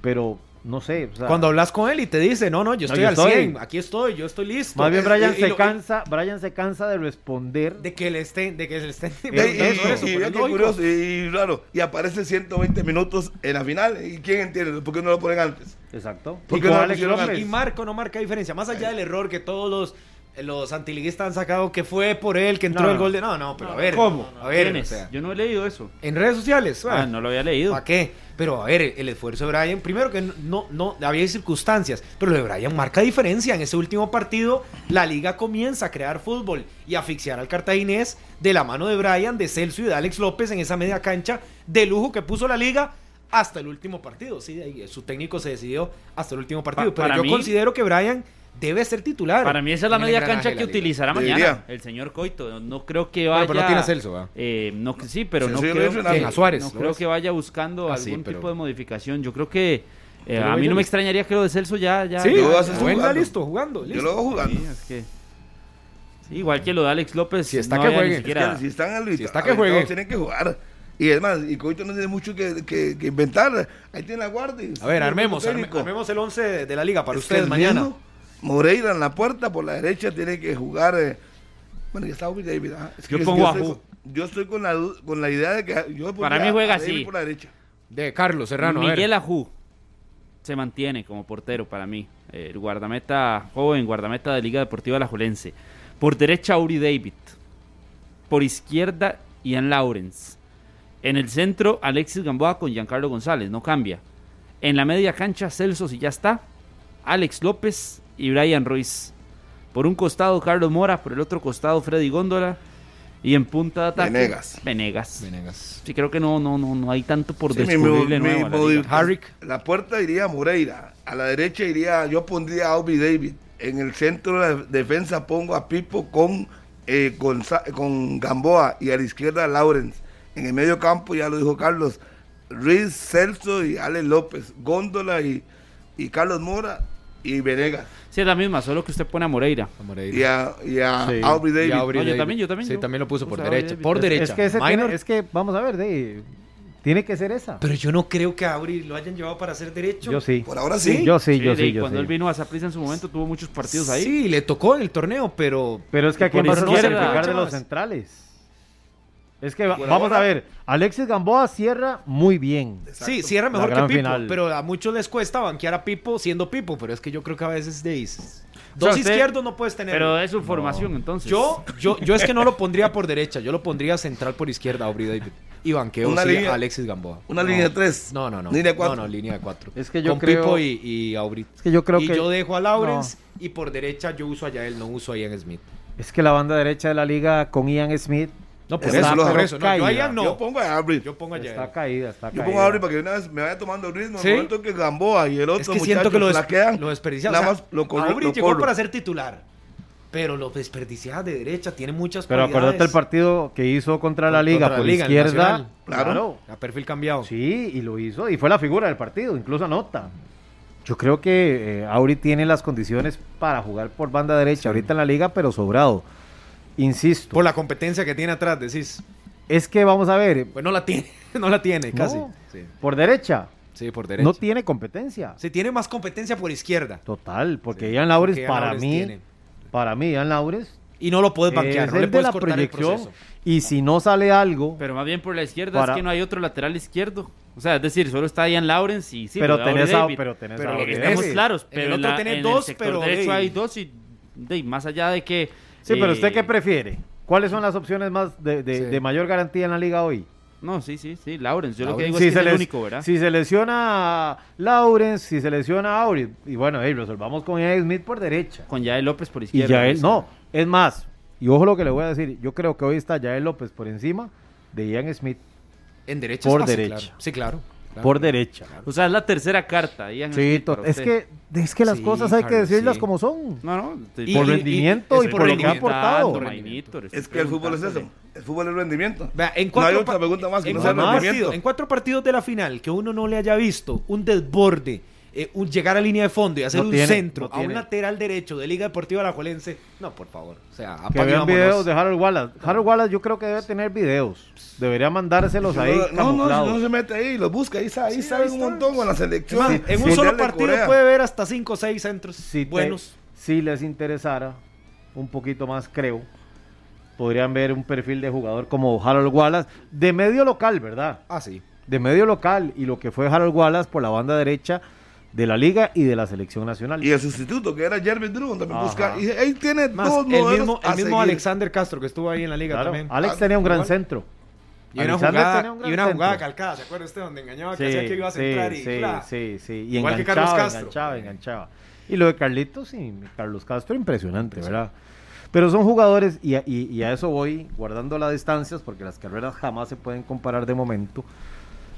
Pero no sé. o sea, Cuando hablas con él y te dice, no, no, yo estoy yo al estoy. 100, aquí estoy, yo estoy listo. más bien Brian y- y se cansa, Brian se cansa de responder. De que le estén, de que le estén. Y, y- Eso, y- eso, y es curioso, y, y raro. Y aparece 120 minutos en la final. ¿Y quién entiende? ¿Por qué no lo ponen antes? Exacto. ¿Por Y no. Y Marco no marca diferencia. Más allá del error que todos los, los antiliguistas han sacado, que fue por él que entró No, el gol de. No, no, pero a ver. ¿Cómo? A ver, Yo no he leído eso. en redes sociales. Ah, no lo había leído. ¿Para qué? Pero a ver, el esfuerzo de Brian, primero que no, no, había circunstancias, pero lo de Brian marca diferencia. En ese último partido, la liga comienza a crear fútbol y asfixiar al cartaginés de la mano de Brian, de Celso y de Alex López en esa media cancha de lujo que puso la liga hasta el último partido. Sí, de ahí, su técnico se decidió hasta el último partido. Pa- pero yo mí- considero que Brian debe ser titular. Para mí esa es la media cancha que utilizará Debería. mañana el señor Coito. No, creo que vaya. Bueno, pero no tiene a Celso, ¿verdad? Eh, no, sí, pero no creo, que, a Suárez, no ¿lo creo que vaya buscando Ah, algún sí, pero- tipo de modificación. Yo creo que eh, a mí no me extrañaría que lo de Celso ya. ya Sí, voy ya- jugando. listo, jugando. Yo lo hago jugando. Sí, es que- sí, igual que lo de Alex López. Si está no que juegue. siquiera- Es que si están habilitados, Si está que juegue. tienen que jugar. Y es más, y Coito no tiene mucho que, que- que inventar. Ahí tiene la guardia. A ver, armemos, arme- armemos el 11 de, la liga para ustedes mañana. mismo Moreira en la puerta, por la derecha tiene que jugar. eh, bueno, ya está David. ah. Es Yo que pongo a estoy, yo estoy con la, con la idea de que yo Para mí juega así. por la derecha. De Carlos Serrano. Miguel Ajú se mantiene como portero para mí. El guardameta joven, guardameta de Liga Deportiva Alajuelense. Por derecha, Uri David. Por izquierda, Ian Lawrence. En el centro, Alexis Gamboa con Giancarlo González, no cambia. En la media cancha, Celso, si ya está. Alex López y Brian Ruiz. Por un costado, Carlos Mora. Por el otro costado, Freddy Góndola. Y en punta de ataque, Venegas. Venegas. Venegas. Sí, creo que no, no, no, no hay tanto por Sí, descubrirle mi- nuevo a la mi-. Harrick. La puerta iría Moreira. A la derecha iría, yo pondría a Aubrey David. En el centro de la defensa pongo a Pipo con, eh, con, con Gamboa y a la izquierda Lawrence. En el medio campo, ya lo dijo Carlos, Ruiz, Celso y Ale López. Góndola y, y Carlos Mora y Venegas. Sí, es la misma, solo que usted pone a Moreira. A Moreira. Y a, y a Sí. Aubrey Y. Aubrey No, yo también, yo también, Sí, yo también lo puso por Aubrey derecha. Por Es- derecha. Es que, ese tiene- es que, vamos a ver, de, tiene que ser esa. Pero yo no creo que a Auri lo hayan llevado para ser derecho. Yo sí. Por ahora sí. Yo sí, Sí, yo sí, sí, yo cuando sí. él vino a Zaprisa en su momento tuvo muchos partidos ahí. Sí, le tocó en el torneo, pero. Pero es que aquí a izquierda. sacrificar de los centrales. Es que Por vamos ahora- a ver, Alexis Gamboa cierra muy bien. Sí, cierra mejor que Pipo. final. Pero a muchos les cuesta banquear a Pipo siendo Pipo. Pero es que yo creo que a veces de Dos O sea, usted- izquierdos no puedes tener. Pero es su formación, entonces. Yo, yo, yo es que no lo pondría por derecha, yo lo pondría central por izquierda, Aubrey David. Y banqueo Una sí, línea- a Alexis Gamboa. Una No. línea de tres. No, no, no. Línea de cuatro. No, no, línea de cuatro. Es que yo Con creo- Pipo y, y Aubrey. Es que yo creo y que yo dejo a Lawrence y por derecha yo uso a Yael, no uso a Ian Smith. es que la banda derecha de la liga con Ian Smith No, por Está eso, por eso. No, yo a no. Yo pongo a Aubrey. Yo pongo a Yael. está caída, está Yo caída. pongo a Aubrey para que una vez me vaya tomando el ritmo. ¿Sí? En el momento que Gamboa y el otro Es que muchacho siento que lo, des- flaquean, lo desperdiciaba. Nada O sea, más lo corro- Aubrey lo llegó corro. para ser titular. Pero lo desperdiciaba de derecha, tiene muchas Pero acuérdate el partido que hizo contra la Contra liga la por Liga, el izquierda. Nacional. Claro. A perfil cambiado. Sí, y lo hizo, y fue la figura del partido, incluso anota. Yo creo que eh, Auri tiene las condiciones para jugar por banda derecha ahorita en la liga, pero sobrado. Insisto, Por la competencia que tiene atrás, decís. es que vamos a ver, Pues no la tiene, no la tiene, No. casi. Sí, por derecha, sí, por derecha. no tiene competencia. Se tiene más competencia por izquierda. Total, porque Sí, Ian Laures, porque para Laures mí, tiene. para mí, Ian Laures Y no lo puedes es banquear, no le el de puedes la cortar el proyección. proceso. Y si no sale algo, Pero más bien por la izquierda Para- es que no hay otro lateral izquierdo. O sea, es decir, solo está Ian Lawrence y sí, pero, tenés a, pero tenés Pero a Estamos claros, En el pero en, otro la- tenés en dos, el sector pero, derecho hey. hay dos y de, más allá de que... Sí, pero eh, usted qué prefiere? ¿Cuáles son las opciones más de, de- Sí. de mayor garantía en la liga hoy? No, sí, sí, sí, Lawrence. Yo lo que digo si es que se, es el único, ¿verdad? si se lesiona Lawrence, si se lesiona Auri, y bueno, hey, resolvamos con Ian Smith por derecha. Con Yael López por Y izquierda. Yael, pues, no, es más, y ojo lo que le voy a decir, yo creo que hoy está Yael López por encima de Ian Smith En derecha Por es fácil, derecha. claro. Sí, claro. Claro. por derecha. O sea, es la tercera carta. Ian Sí, es que, es que las Sí, cosas hay que decirlas sí. como son. No, no. te- Y- por y- rendimiento y, por lo que ha aportado. Es que el fútbol es eso. El fútbol es rendimiento. Vea, en no hay otra pregunta más que en no sea cuatro rendimiento. en cuatro partidos de la final que uno no le haya visto un desborde, eh, un llegar a línea de fondo y hacer No un tiene, centro no a un lateral derecho de Liga Deportiva Alajuelense, no, por favor. O sea, Que vean videos de Harold Wallace. Harold Wallace yo creo que debe tener videos. Debería mandárselos ahí no, no, no, no se mete ahí, lo busca, ahí, ahí Sí, sabe ahí un montón con la selección. Sí, en sí. un solo partido Corea. puede ver hasta 5 o 6 centros si, te- buenos. si les interesara un poquito más, creo, podrían ver un perfil de jugador como Harold Wallace, de medio local, ¿verdad? Ah, sí. De medio local, y lo que fue Harold Wallace por la banda derecha de la liga y de la selección nacional. Y el sustituto, que era Jeremy Drummond, también Ajá. busca. Y ahí tiene Más, dos el mismo, el mismo. Alexander Castro que estuvo ahí en la liga Claro, también. Alex Ah, tenía un gran igual. centro. Y una jugada, un y una jugada calcada, ¿se acuerda usted? Donde engañaba que Sí, hacía que iba a sí, centrar y sí, ¡fla! sí, sí. Y Igual que enganchaba, Carlos Castro. enganchaba, enganchaba. Y lo de Carlitos, sí, Carlos Castro, impresionante, ¿verdad? Pero son jugadores, y a, y- y a eso voy, guardando las distancias, porque las carreras jamás se pueden comparar de momento.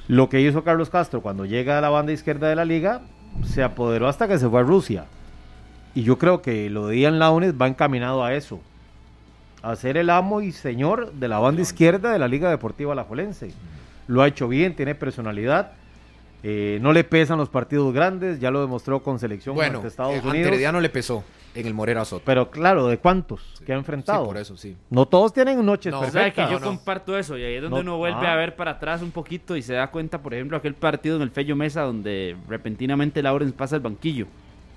Lo que hizo Carlos Castro cuando llega a la banda izquierda de la liga, se apoderó hasta que se fue a Rusia. Y yo creo que lo de Ian Launes va encaminado a eso. A ser el amo y señor de la banda izquierda de la Liga Deportiva Alajuelense. Lo ha hecho bien, tiene personalidad. Eh, no le pesan los partidos grandes, ya lo demostró con selección Bueno, ante Estados eh, Unidos. Herediano le pesó en el Morera Soto. Pero claro, ¿de cuántos que ha enfrentado? Sí, por eso sí. No todos tienen noches No, O sea, que perfectas. yo no. comparto eso y ahí es donde No, uno vuelve ah. a ver para atrás un poquito y se da cuenta, por ejemplo, aquel partido en el Fello Mesa donde repentinamente Lawrence pasa el banquillo,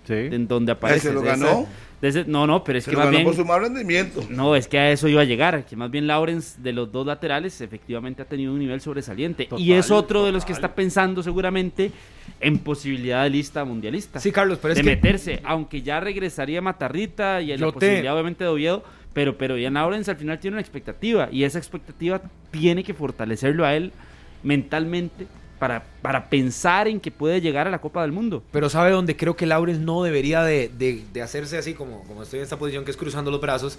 Sí. en donde aparece. ¿Se lo ganó? No, no, pero es Se que lo más ganó bien... por su mal rendimiento. No, es que a eso iba a llegar, que más bien Lawrence de los dos laterales efectivamente ha tenido un nivel sobresaliente y es otro de los que está pensando seguramente en posibilidad de lista mundialista. Sí, Carlos, pero es de que meterse, aunque ya regresaría Matarrita y en Yo la te- posibilidad obviamente de Oviedo, pero, pero Ian Lawrence al final tiene una expectativa y esa expectativa tiene que fortalecerlo a él mentalmente para, para pensar en que puede llegar a la Copa del Mundo. Pero sabe dónde creo que Lawrence no debería de, de- de hacerse así como, como estoy en esta posición que es cruzando los brazos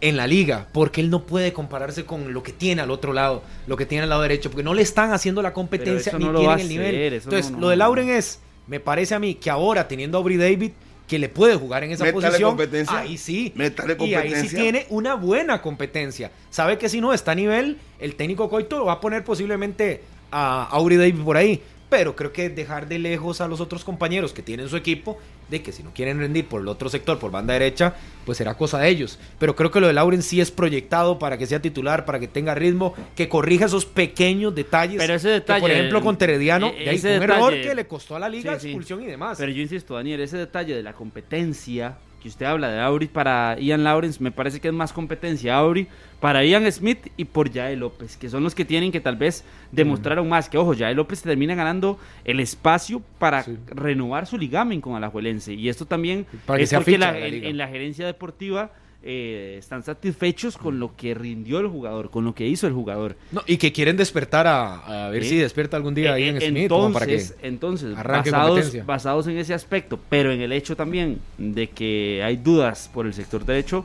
en la liga, porque él no puede compararse con lo que tiene al otro lado, lo que tiene al lado derecho, porque no le están haciendo la competencia ni no tienen el nivel. hacer, Entonces, no, no, lo de. Lauren es, me parece a mí que ahora teniendo a Aubrey David que le puede jugar en esa Métale posición, competencia. ahí sí, Métale y ahí sí competencia. tiene una buena competencia. Sabe que si no está a nivel, el técnico Coito lo va a poner posiblemente a Aubrey David por ahí. Pero creo que dejar de lejos a los otros compañeros que tienen su equipo, de que si no quieren rendir por el otro sector, por banda derecha, pues será cosa de ellos. Pero creo que lo de Lauren sí es proyectado para que sea titular, para que tenga ritmo, que corrija esos pequeños detalles. Pero ese que, detalle, por ejemplo, con Terediano, eh, de ahí ese un error que le costó a la liga Sí, sí. expulsión y demás. Pero yo insisto, Daniel, ese detalle de la competencia que usted habla de Auri para Ian Lawrence, me parece que es más competencia Auri para Ian Smith y por Jael López, que son los que tienen que tal vez demostrar aún más. Que ojo, Jael López termina ganando el espacio para Sí. renovar su ligamen con Alajuelense. Y esto también Para es porque ficha la- en la gerencia deportiva eh, están satisfechos con lo que rindió el jugador, con lo que hizo el jugador. No, y que quieren despertar a, a ver Sí. si despierta algún día Eh, Ian eh, Smith, como para que entonces, entonces basados, basados en ese aspecto, pero en el hecho también de que hay dudas por el sector derecho,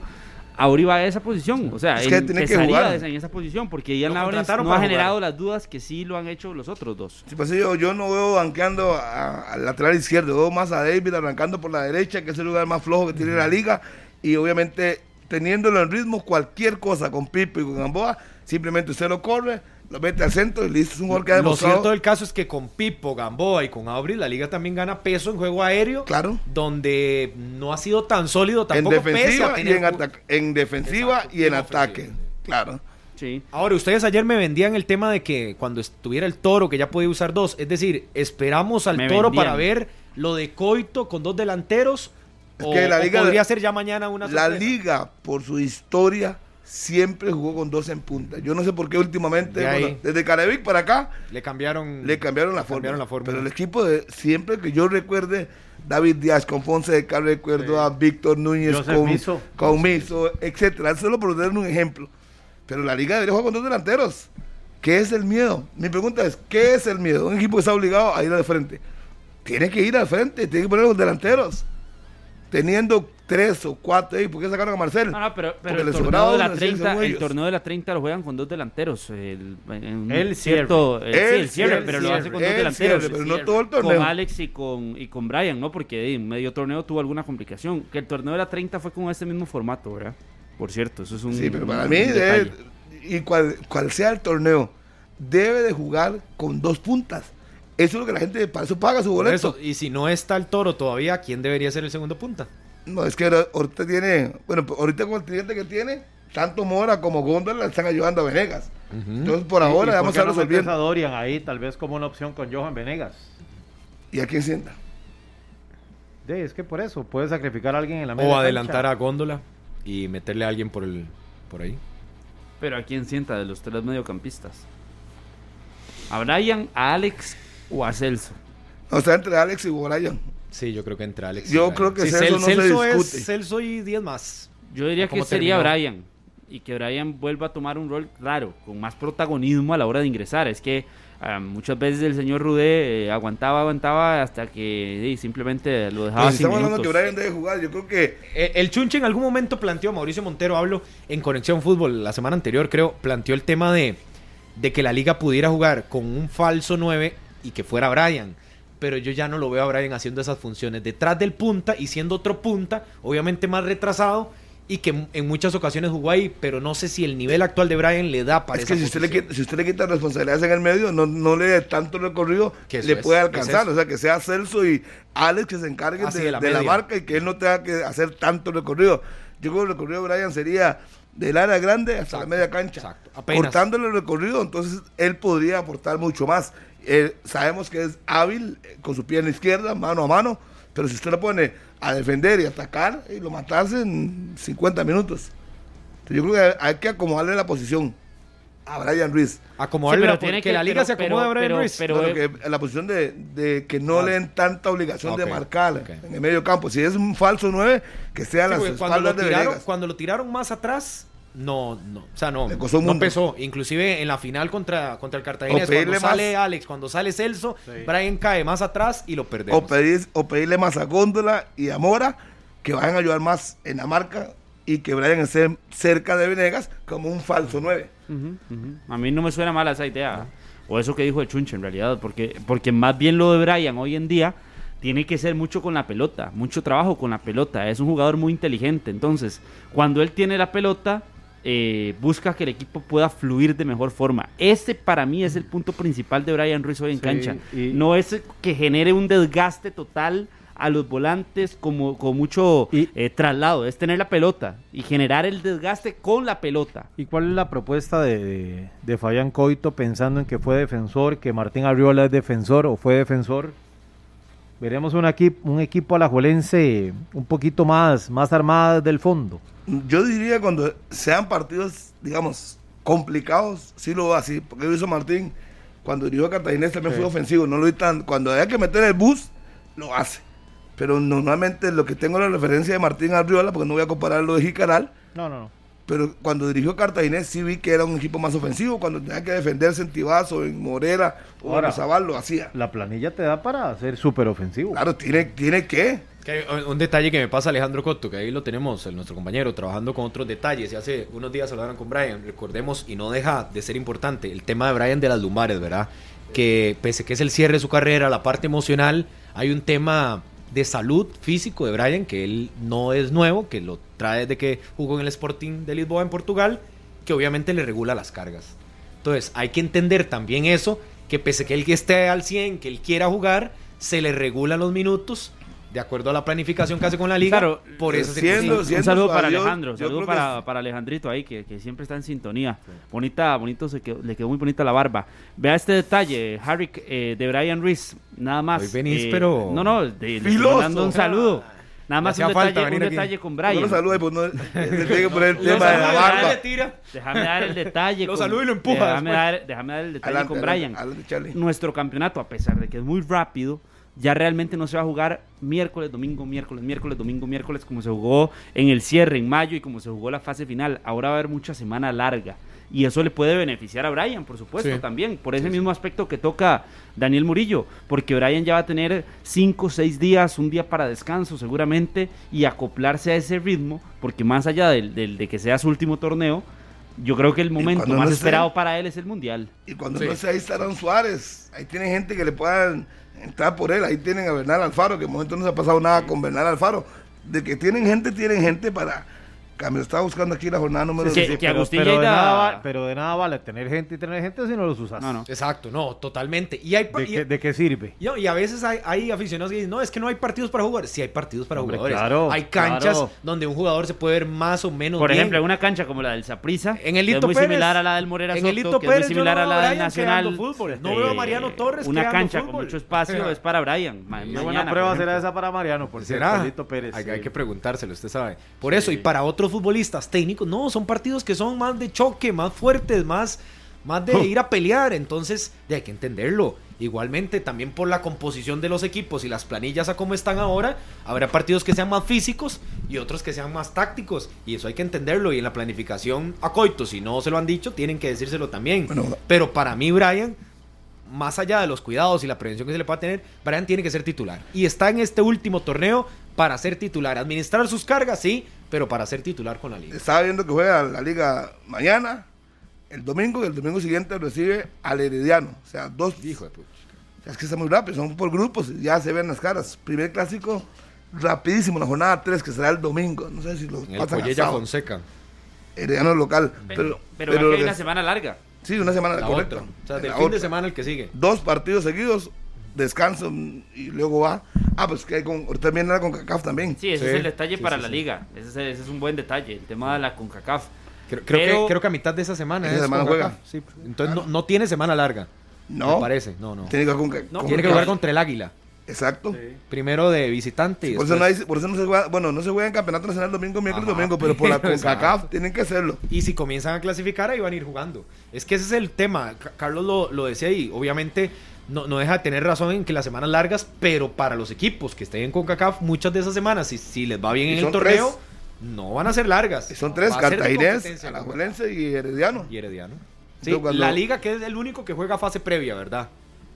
Auri va a esa posición. O sea, Es que tiene que empezaría jugar. esa- en esa posición, porque Ian Lawrence no ha generado las dudas que sí lo han hecho los otros dos. Sí, pues yo, yo no veo banqueando al lateral izquierdo, veo más a David arrancando por la derecha, que es el lugar más flojo que tiene la liga, y obviamente teniéndolo en ritmo, cualquier cosa con Pipo y con Gamboa, simplemente usted lo corre, lo mete al centro y listo, es un jugador que ha Lo demostrado. cierto del caso es que con Pipo, Gamboa y con Aubry la liga también gana peso en juego aéreo. Claro. Donde no ha sido tan sólido en tampoco pese a defensiva, y en, ataque- en defensiva Exacto, y en en ataque. Claro. Sí. Ahora, ustedes ayer me vendían el tema de que cuando estuviera el toro, que ya podía usar dos, es decir, esperamos al Me toro vendían. para ver lo de Coito con dos delanteros. Es o, que la o liga- podría ser ya mañana una La sorpresa. liga, por su historia, siempre jugó con dos en punta. Yo no sé por qué últimamente, De bueno, desde Carevic para acá, Le cambiaron, le cambiaron la, le forma. cambiaron la fórmula. Pero el equipo, de siempre que yo recuerde, David Díaz con Fonse de Car, recuerdo a Víctor Núñez Joseph con Miso. con Miso, etcétera. Solo por dar un ejemplo. Pero la liga debería jugar con dos delanteros. ¿Qué es el miedo? Mi pregunta es, ¿qué es el miedo? Un equipo que está obligado a ir al frente. Tiene que ir al frente, tiene que poner los delanteros. Teniendo tres o cuatro, ¿y ¿por qué sacaron a Marcel? No, no, pero, el, torneo de la uno, sí, 30, son el ellos. torneo de la 30 lo juegan con dos delanteros. El, cierto, eh, sí, El el cierre, cierre, pero lo hace con dos el delanteros. cierre, pero no todo el torneo. Con Alex y con, y con Brian, ¿no? Porque en medio torneo tuvo alguna complicación. Que el torneo de la 30 fue con este mismo formato, ¿verdad? Por cierto, eso es un. Sí, pero para un mí, y cual, cual sea el torneo, debe de jugar con dos puntas. Eso es lo que la gente, para eso paga su boleto. eso, y si no está el toro todavía, ¿quién debería ser el segundo punta? No, es que ahorita tiene, bueno, pues ahorita con el cliente que tiene, tanto Mora como Góndola le están ayudando a Venegas. Entonces, por ¿Y- ahora, y vamos por a no resolviendo. a Dorian ahí, tal vez como una opción con Johan Venegas. ¿Y a quién sienta? Sí, es que por eso, puedes sacrificar a alguien en la media O cancha. adelantar a Góndola y meterle a alguien por el por ahí. Pero ¿a quién sienta de los tres mediocampistas? ¿A Brian, a Alex o a Celso? O sea, entre Alex y Brian. Sí, yo creo que entre Alex. y Yo creo que Sí, Celso no se Celso es. Celso y 10 más. Yo diría ¿Cómo que sería terminó? Brian. Y que Brian vuelva a tomar un rol raro, con más protagonismo a la hora de ingresar. Es que ah, muchas veces el señor Rudé eh, aguantaba, aguantaba hasta que eh, simplemente lo dejaba si sin estamos hablando que minutos. Brian debe jugar, yo creo que Eh, El Chunche en algún momento planteó, Mauricio Montero, hablo en Conexión Fútbol la semana anterior, creo, planteó el tema de, de que la liga pudiera jugar con un falso 9 y que fuera Brian. Pero yo ya no lo veo a Brian haciendo esas funciones detrás del punta y siendo otro punta, obviamente más retrasado y que en muchas ocasiones jugó ahí, pero no sé si el nivel actual de Brian le da para Es que si usted, le quita, si usted le quita responsabilidades en el medio, no, no le dé tanto recorrido, le puede alcanzar. O sea, que sea Celso y Alex que se encarguen de, la, marca y que él no tenga que hacer tanto recorrido. Yo creo que el recorrido de Brian sería del área grande hasta la media cancha. Cortándole el recorrido, entonces él podría aportar mucho más. Eh, sabemos que es hábil eh, con su pierna izquierda, mano a mano, pero si usted lo pone a defender y atacar y lo matarse en 50 minutos. yo creo que hay que acomodarle la posición a Brian Ruiz. Acomodarle la, tiene que, la liga se acomode a Brian Ruiz. Pero, que, la posición de, que no le den tanta obligación de marcar en el medio campo. Si es un falso 9, que sea las espaldas de tiraron, Cuando lo tiraron más atrás, no, no, o sea, no, no pesó. Inclusive en la final contra, contra el Cartagena, cuando sale Alex, cuando sale Celso, Brian cae más atrás y lo perdemos. O, pedirle más a Góndola y a Mora que vayan a ayudar más en la marca y que Brian esté cerca de Venegas como un falso 9. A mí no me suena mal esa idea. O eso que dijo el Chunche en realidad, porque, porque más bien lo de Brian hoy en día tiene que ser mucho con la pelota, mucho trabajo con la pelota. Es un jugador muy inteligente. Entonces, cuando él tiene la pelota, eh, busca que el equipo pueda fluir de mejor forma. Ese para mí es el punto principal de Brian Ruiz hoy en cancha. No es que genere un desgaste total a los volantes como con mucho eh, traslado, es tener la pelota y generar el desgaste con la pelota. ¿Y cuál es la propuesta de, de, Fabián Coito pensando en que fue defensor, que Martín Arriola es defensor o fue defensor? Veremos un, equipo un equipo alajuelense un poquito más, más armado del fondo yo diría cuando sean partidos, digamos, complicados, sí lo va así, porque lo hizo Martín cuando dirigió a Cartaginés también fue ofensivo, no lo vi tan, cuando hay que meter el bus, lo hace. Pero normalmente lo que tengo la referencia de Martín Arriola, porque no voy a comparar lo de Jicaral. No, no, no. Pero cuando dirigió Cartaginés sí vi que era un equipo más ofensivo, cuando tenía que defenderse en Tibazo, en Morera o en Zabal, lo hacía. La planilla te da para ser súper ofensivo. Claro, tiene, tiene que un detalle que me pasa Alejandro Cotto, que ahí lo tenemos, el, nuestro compañero, trabajando con otros detalles. Y hace unos días hablaron con Brian, recordemos, y no deja de ser importante, el tema de Brian de las lumares, ¿verdad? Que pese que es el cierre de su carrera, la parte emocional, hay un tema de salud físico de Brian, que él no es nuevo, que lo trae desde que jugó en el Sporting de Lisboa en Portugal, que obviamente le regula las cargas. Entonces, hay que entender también eso, que pese que él esté al 100, que él quiera jugar, se le regulan los minutos de acuerdo a la planificación que hace con la liga. Claro, por eso un saludo para Alejandro, saludo para, para, Alejandrito ahí, que, que, siempre está en sintonía. Bonita, bonito, se le quedó muy bonita la barba. Vea este detalle, Harry eh, de Brian Reese, nada más. Hoy venís, eh, pero... No, no, le dando un saludo. Nada más un detalle, un detalle con Brian. No lo pues no, que poner el tema de la barba. Déjame dar el detalle. lo saludo y lo empuja. Déjame dar, déjame dar el detalle con Brian. Nuestro campeonato, a pesar de que es muy rápido, ya realmente no se va a jugar miércoles, domingo, miércoles, miércoles, domingo, miércoles, como se jugó en el cierre en mayo y como se jugó la fase final. Ahora va a haber mucha semana larga. Y eso le puede beneficiar a Brian, por supuesto, también, por ese mismo aspecto que toca Daniel Murillo, porque Brian ya va a tener cinco, seis días, un día para descanso seguramente, y acoplarse a ese ritmo, porque más allá del, de que sea su último torneo, yo creo que el momento más esperado para él es el Mundial. Y cuando no sea ahí estarán Suárez, ahí tiene gente que le puedan entrar por él. Ahí tienen a Bernal Alfaro, que en momento no se ha pasado nada con Bernal Alfaro. De que tienen gente, tienen gente para Cambio, estaba buscando aquí la jornada número sí, pero, pero, de nada, pero, de nada, vale tener gente y tener gente si no los usas. No, no. Exacto, no, totalmente. Y hay, ¿De, qué, sirve? Y, a veces hay, hay, aficionados que dicen, no, es que no hay partidos para jugar. Sí hay partidos para jugadores. Claro, hay canchas donde un jugador se puede ver más o menos Por ejemplo, una cancha como la del Saprissa, en el es muy similar a la del Morera en el Lito Pérez, es muy similar a la del Nacional. Fútbol. No veo a Mariano Torres Una cancha con mucho espacio es para Brian. Una buena prueba será esa para Mariano, por será. Pérez. Hay que preguntárselo, usted sabe. Por eso, y para otros futbolistas no, son partidos que son más de choque, más fuertes, más, más de ir a pelear. Entonces, hay que entenderlo. Igualmente, también por la composición de los equipos y las planillas a cómo están ahora, habrá partidos que sean más físicos y otros que sean más tácticos. Y eso hay que entenderlo. Y en la planificación a Coito, si no se lo han dicho, tienen que decírselo también. Pero para mí, Brian, más allá de los cuidados y la prevención que se le pueda tener, Brian tiene que ser titular. Y está en este último torneo para ser titular. Administrar sus cargas, sí, pero para ser titular con la liga. Estaba viendo que juega la liga mañana, el domingo, y el domingo siguiente recibe al Herediano. O sea, dos. Hijo de Es que está muy rápido, son por grupos, ya se ven las caras. Primer clásico rapidísimo la jornada 3, que será el domingo. No sé si lo En el pasan sábado. Fonseca. Herediano local. Pero, Pero, pero, pero hay una semana larga. Sí, una semana La correcta. otra. O sea, La del fin de semana el que sigue. Dos partidos seguidos, descanso y luego va. Ah, pues que hay con, ahorita viene la con CACAF también. Sí, ese Sí, es el detalle sí, para sí, la sí. liga. Ese es, ese es un buen detalle, el tema de la CONCACAF. Creo, creo Pero- que, creo que a mitad de esa semana Esa es semana CONCACAF. juega. Sí, entonces no, no tiene semana larga. No, Me parece. No, no. tiene que jugar con, No, con Tiene que jugar contra el Águila. Exacto. Primero de visitante. y Por eso, no después- hay- por eso no se juega, bueno, no se juega en campeonato nacional domingo, miércoles, Ajá. domingo, pero por la. CONCACAF tienen que hacerlo. Y si comienzan a clasificar, ahí van a ir jugando. Es que ese es el tema. Ca- Carlos lo, lo decía ahí. Obviamente, no, no deja de tener razón en que las semanas largas, pero para los equipos que estén en CONCACAF, muchas de esas semanas, si, si les va bien en el torneo, tres. no van a ser largas. Y son tres, Cartaginés, Alajuelense y Herediano. y Herediano. Sí, Entonces, cuando- la liga que es el único que juega fase previa, ¿verdad?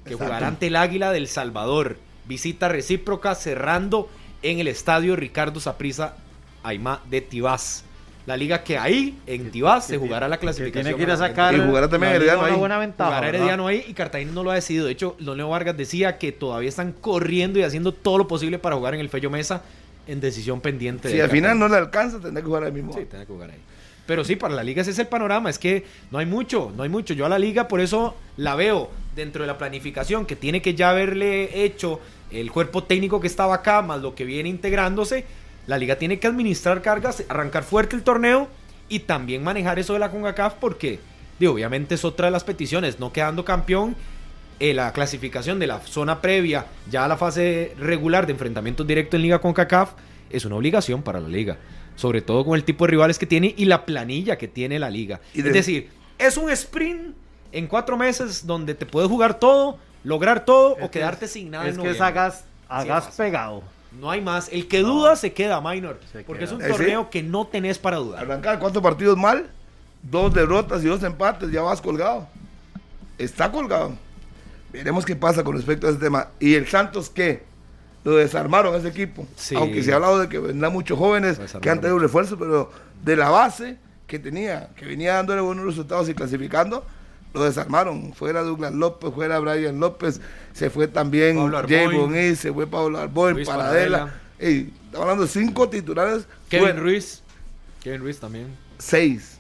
Que Exacto. jugará ante el Águila del Salvador. Visita recíproca cerrando en el estadio Ricardo Saprissa Aymá de Tibás. La liga que ahí, en Tibás, se jugará la clasificación. tiene que ir a sacar. Y jugará también Herediano una ahí. buena ventaja. Jugará. Herediano ahí y Cartagena no lo ha decidido. De hecho, Leo Vargas decía que todavía están corriendo y haciendo todo lo posible para jugar en el Fello Mesa en decisión pendiente. Si de al final no le alcanza, tendrá que jugar ahí mismo. Sí, tiene que jugar ahí. Pero sí, para la liga ese es el panorama, es que no hay mucho, no hay mucho. Yo a la liga por eso la veo dentro de la planificación que tiene que ya haberle hecho el cuerpo técnico que estaba acá, más lo que viene integrándose. La liga tiene que administrar cargas, arrancar fuerte el torneo y también manejar eso de la CONCACAF porque, digo, obviamente es otra de las peticiones, no quedando campeón eh, la clasificación de la zona previa ya a la fase regular de enfrentamientos directos en Liga con CACAF es una obligación para la liga. Sobre todo con el tipo de rivales que tiene y la planilla que tiene la liga. Y de- Es decir, es un sprint en cuatro meses donde te puedes jugar todo, lograr todo Es o que quedarte sin nada. Es en que es noviembre. a gas, a Sí, gas fácil. pegado. No hay más. El que duda se queda, minor. Se Porque queda. es un Eh, sí. torneo que no tenés para dudar. Arrancar cuatro partidos mal, dos derrotas y dos empates, ya vas colgado. Está colgado. Veremos qué pasa con respecto a ese tema. ¿Y el Santos qué? Lo desarmaron ese equipo. Sí. Aunque se ha hablado de que vendrán muchos jóvenes que han tenido refuerzo, pero de la base que tenía, que venía dándole buenos resultados y clasificando, lo desarmaron. Fuera Douglas López, fuera Brian López, se fue también Jay. Bonis, se fue Pablo Arboin, Luis Paradela. Ey, estamos hablando de cinco titulares. Kevin fuera. Ruiz. Kevin Ruiz también. Seis.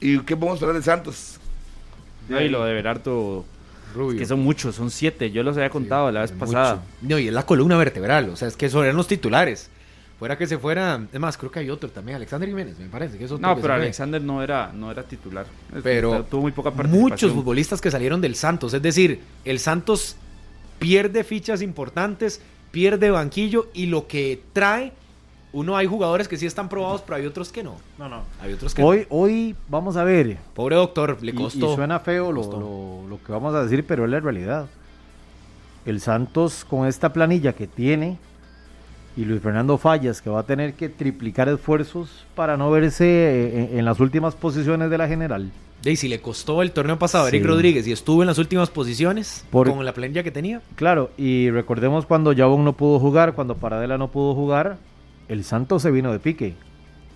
¿Y qué podemos esperar de Santos? No, y lo de Berardo, Rubio. que son muchos, son siete. Yo los había contado la vez pasada. mucho. No, y es la columna vertebral, o sea, es que esos eran los titulares. Fuera que se fuera, es más, creo que hay otro también, Alexander Jiménez, me parece que es otro No, que pero. Alexander no era, no era titular. Pero tuvo muy poca participación. Muchos futbolistas que salieron del Santos, es decir, el Santos pierde fichas importantes, pierde banquillo y lo que trae, uno hay jugadores que sí están probados, pero hay otros que no. No, no. Hay otros que Hoy, hoy vamos a ver. no. Pobre doctor, le y- costó. Y, suena feo lo, lo- lo que vamos a decir, pero es la realidad. El Santos con esta planilla que tiene y Luis Fernando Fallas que va a tener que triplicar esfuerzos para no verse eh, en, en las últimas posiciones de la general. Y si le costó el torneo pasado a Sí. Eric Rodríguez y estuvo en las últimas posiciones Por- con la planilla que tenía. Claro, y recordemos cuando Jabón no pudo jugar, cuando Paradela no pudo jugar, el Santos se vino de pique.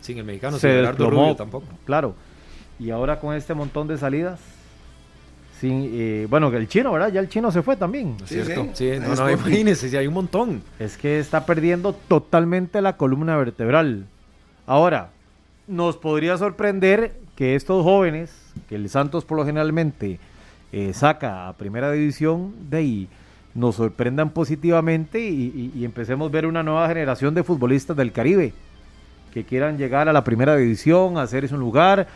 Sin el mexicano, se sin Gerardo Rubio tampoco. Claro. Y ahora con este montón de salidas, sin, eh, bueno, el chino, ¿verdad? Ya el chino se fue también. ¿No es Sí, cierto? sí. Sí, no, no, imagínense, si hay un montón. Es que está perdiendo totalmente la columna vertebral. Ahora, nos podría sorprender que estos jóvenes, que el Santos por lo generalmente eh, saca a primera división, de ahí nos sorprendan positivamente y, y- y empecemos a ver una nueva generación de futbolistas del Caribe que quieran llegar a la primera división, a hacerse un lugar,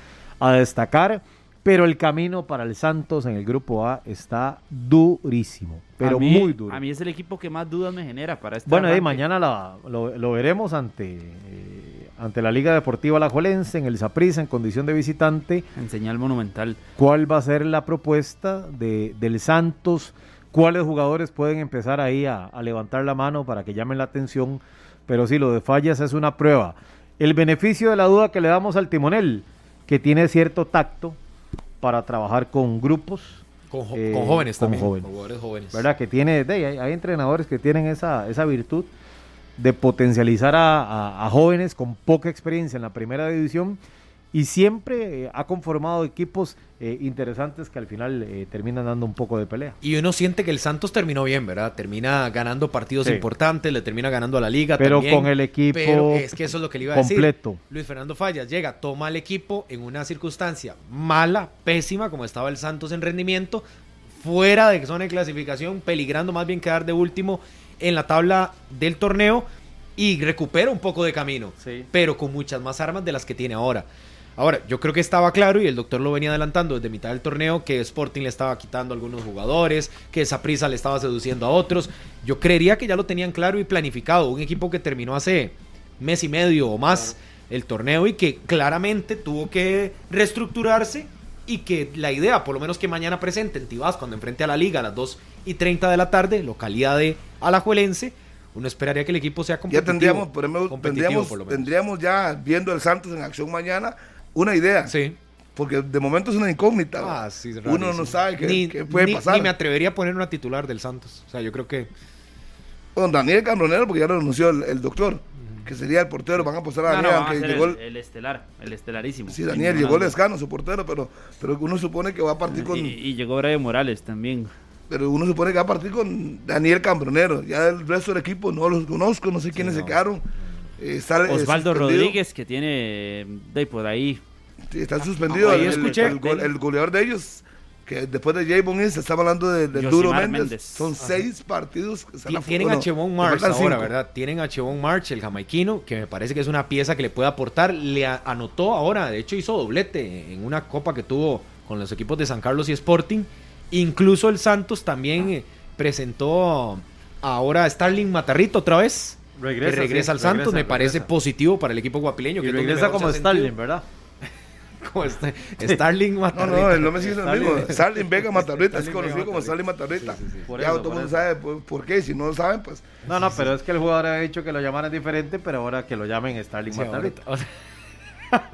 a destacar. Pero el camino para el Santos en el grupo A está durísimo, pero mí, muy duro. A mí es el equipo que más dudas me genera para este Bueno, y mañana la- lo, lo veremos ante, eh, ante la Liga Deportiva Alajuelense en el Saprissa en condición de visitante. En señal monumental. ¿Cuál va a ser la propuesta de, del Santos? ¿Cuáles jugadores pueden empezar ahí a, a levantar la mano para que llamen la atención? Pero sí, lo de Fallas es una prueba. El beneficio de la duda que le damos al timonel, que tiene cierto tacto para trabajar con grupos, Con, jo- Eh, con jóvenes con también. jóvenes. con jugadores jóvenes. ¿verdad? Que tiene, de, hay, hay entrenadores que tienen esa, esa virtud de potencializar a, a- a jóvenes con poca experiencia en la primera división y siempre eh, ha conformado equipos eh, interesantes que al final eh, terminan dando un poco de pelea. Y uno siente que el Santos terminó bien, ¿verdad? Termina ganando partidos Sí. importantes, le termina ganando a la liga Pero también, con el equipo Pero es que eso es lo que le iba a completo. decir. Luis Fernando Fallas llega, toma el equipo en una circunstancia mala, pésima, como estaba el Santos en rendimiento, fuera de zona de clasificación, peligrando más bien quedar de último en la tabla del torneo y recupera un poco de camino, Sí. pero con muchas más armas de las que tiene ahora. Ahora, yo creo que estaba claro y el doctor lo venía adelantando desde mitad del torneo que Sporting le estaba quitando a algunos jugadores, que prisa le estaba seduciendo a otros. Yo creería que ya lo tenían claro y planificado. Un equipo que terminó hace mes y medio o más el torneo y que claramente tuvo que reestructurarse y que la idea, por lo menos que mañana presente en Tibás cuando enfrente a la liga a las 2 y 30 de la tarde, localidad de Alajuelense, uno esperaría que el equipo sea Ya competitivo. tendríamos, por ejemplo, competitivo, tendríamos, por lo menos. tendríamos ya viendo el Santos en acción mañana una idea. Sí. Porque de momento es una incógnita. Ah, sí, es Uno no sabe qué, ni, qué puede ni- pasar. Ni me atrevería a poner una titular del Santos. O sea, yo creo que. Con Daniel Cambronero, porque ya lo anunció el, el doctor, que sería el portero. Van a posar a No, no, Daniel, aunque llegó el, el- el estelar, el estelarísimo. Sí, Daniel llegó duda. Lescano, su portero, pero, pero uno supone que va a partir con. Y, y llegó Brian Morales también. Pero uno supone que va a partir con Daniel Cambronero. Ya el resto del equipo no los conozco, no sé quiénes se quedaron. Eh, sale- eh, Osvaldo. Rodríguez, que tiene de por ahí. Sí, está suspendido. Ah, ahí el, escuché. el gol- el goleador de ellos, que después de Javon se estaba hablando de, Duro Méndez. Méndez. Son seis partidos. que están Tienen a Chevon March ahora, cinco. ¿verdad? Tienen a Chevon March, el jamaiquino, que me parece que es una pieza que le puede aportar. Le a- anotó ahora, de hecho hizo doblete en una copa que tuvo con los equipos de San Carlos y Sporting. Incluso el Santos también eh, presentó ahora a Starling Matarrito otra vez. Regresa, que regresa sí, al Santos, regresa, me parece regresa. positivo para el equipo guapileño. Y que regresa como. Starling, ¿verdad? Como este- Starling No, Matarrito. no, el nombre sí es mismo. Starling Vega Matarrita, es conocido como Starling Matarrita. Matarrita. Sí, sí, sí. Por Ya eso, todo el mundo sabe por, por qué. Si no lo saben, pues. No, no, pero es que el jugador había dicho que lo llamaran diferente, pero ahora que lo llamen Starling Matarrita. ahorita-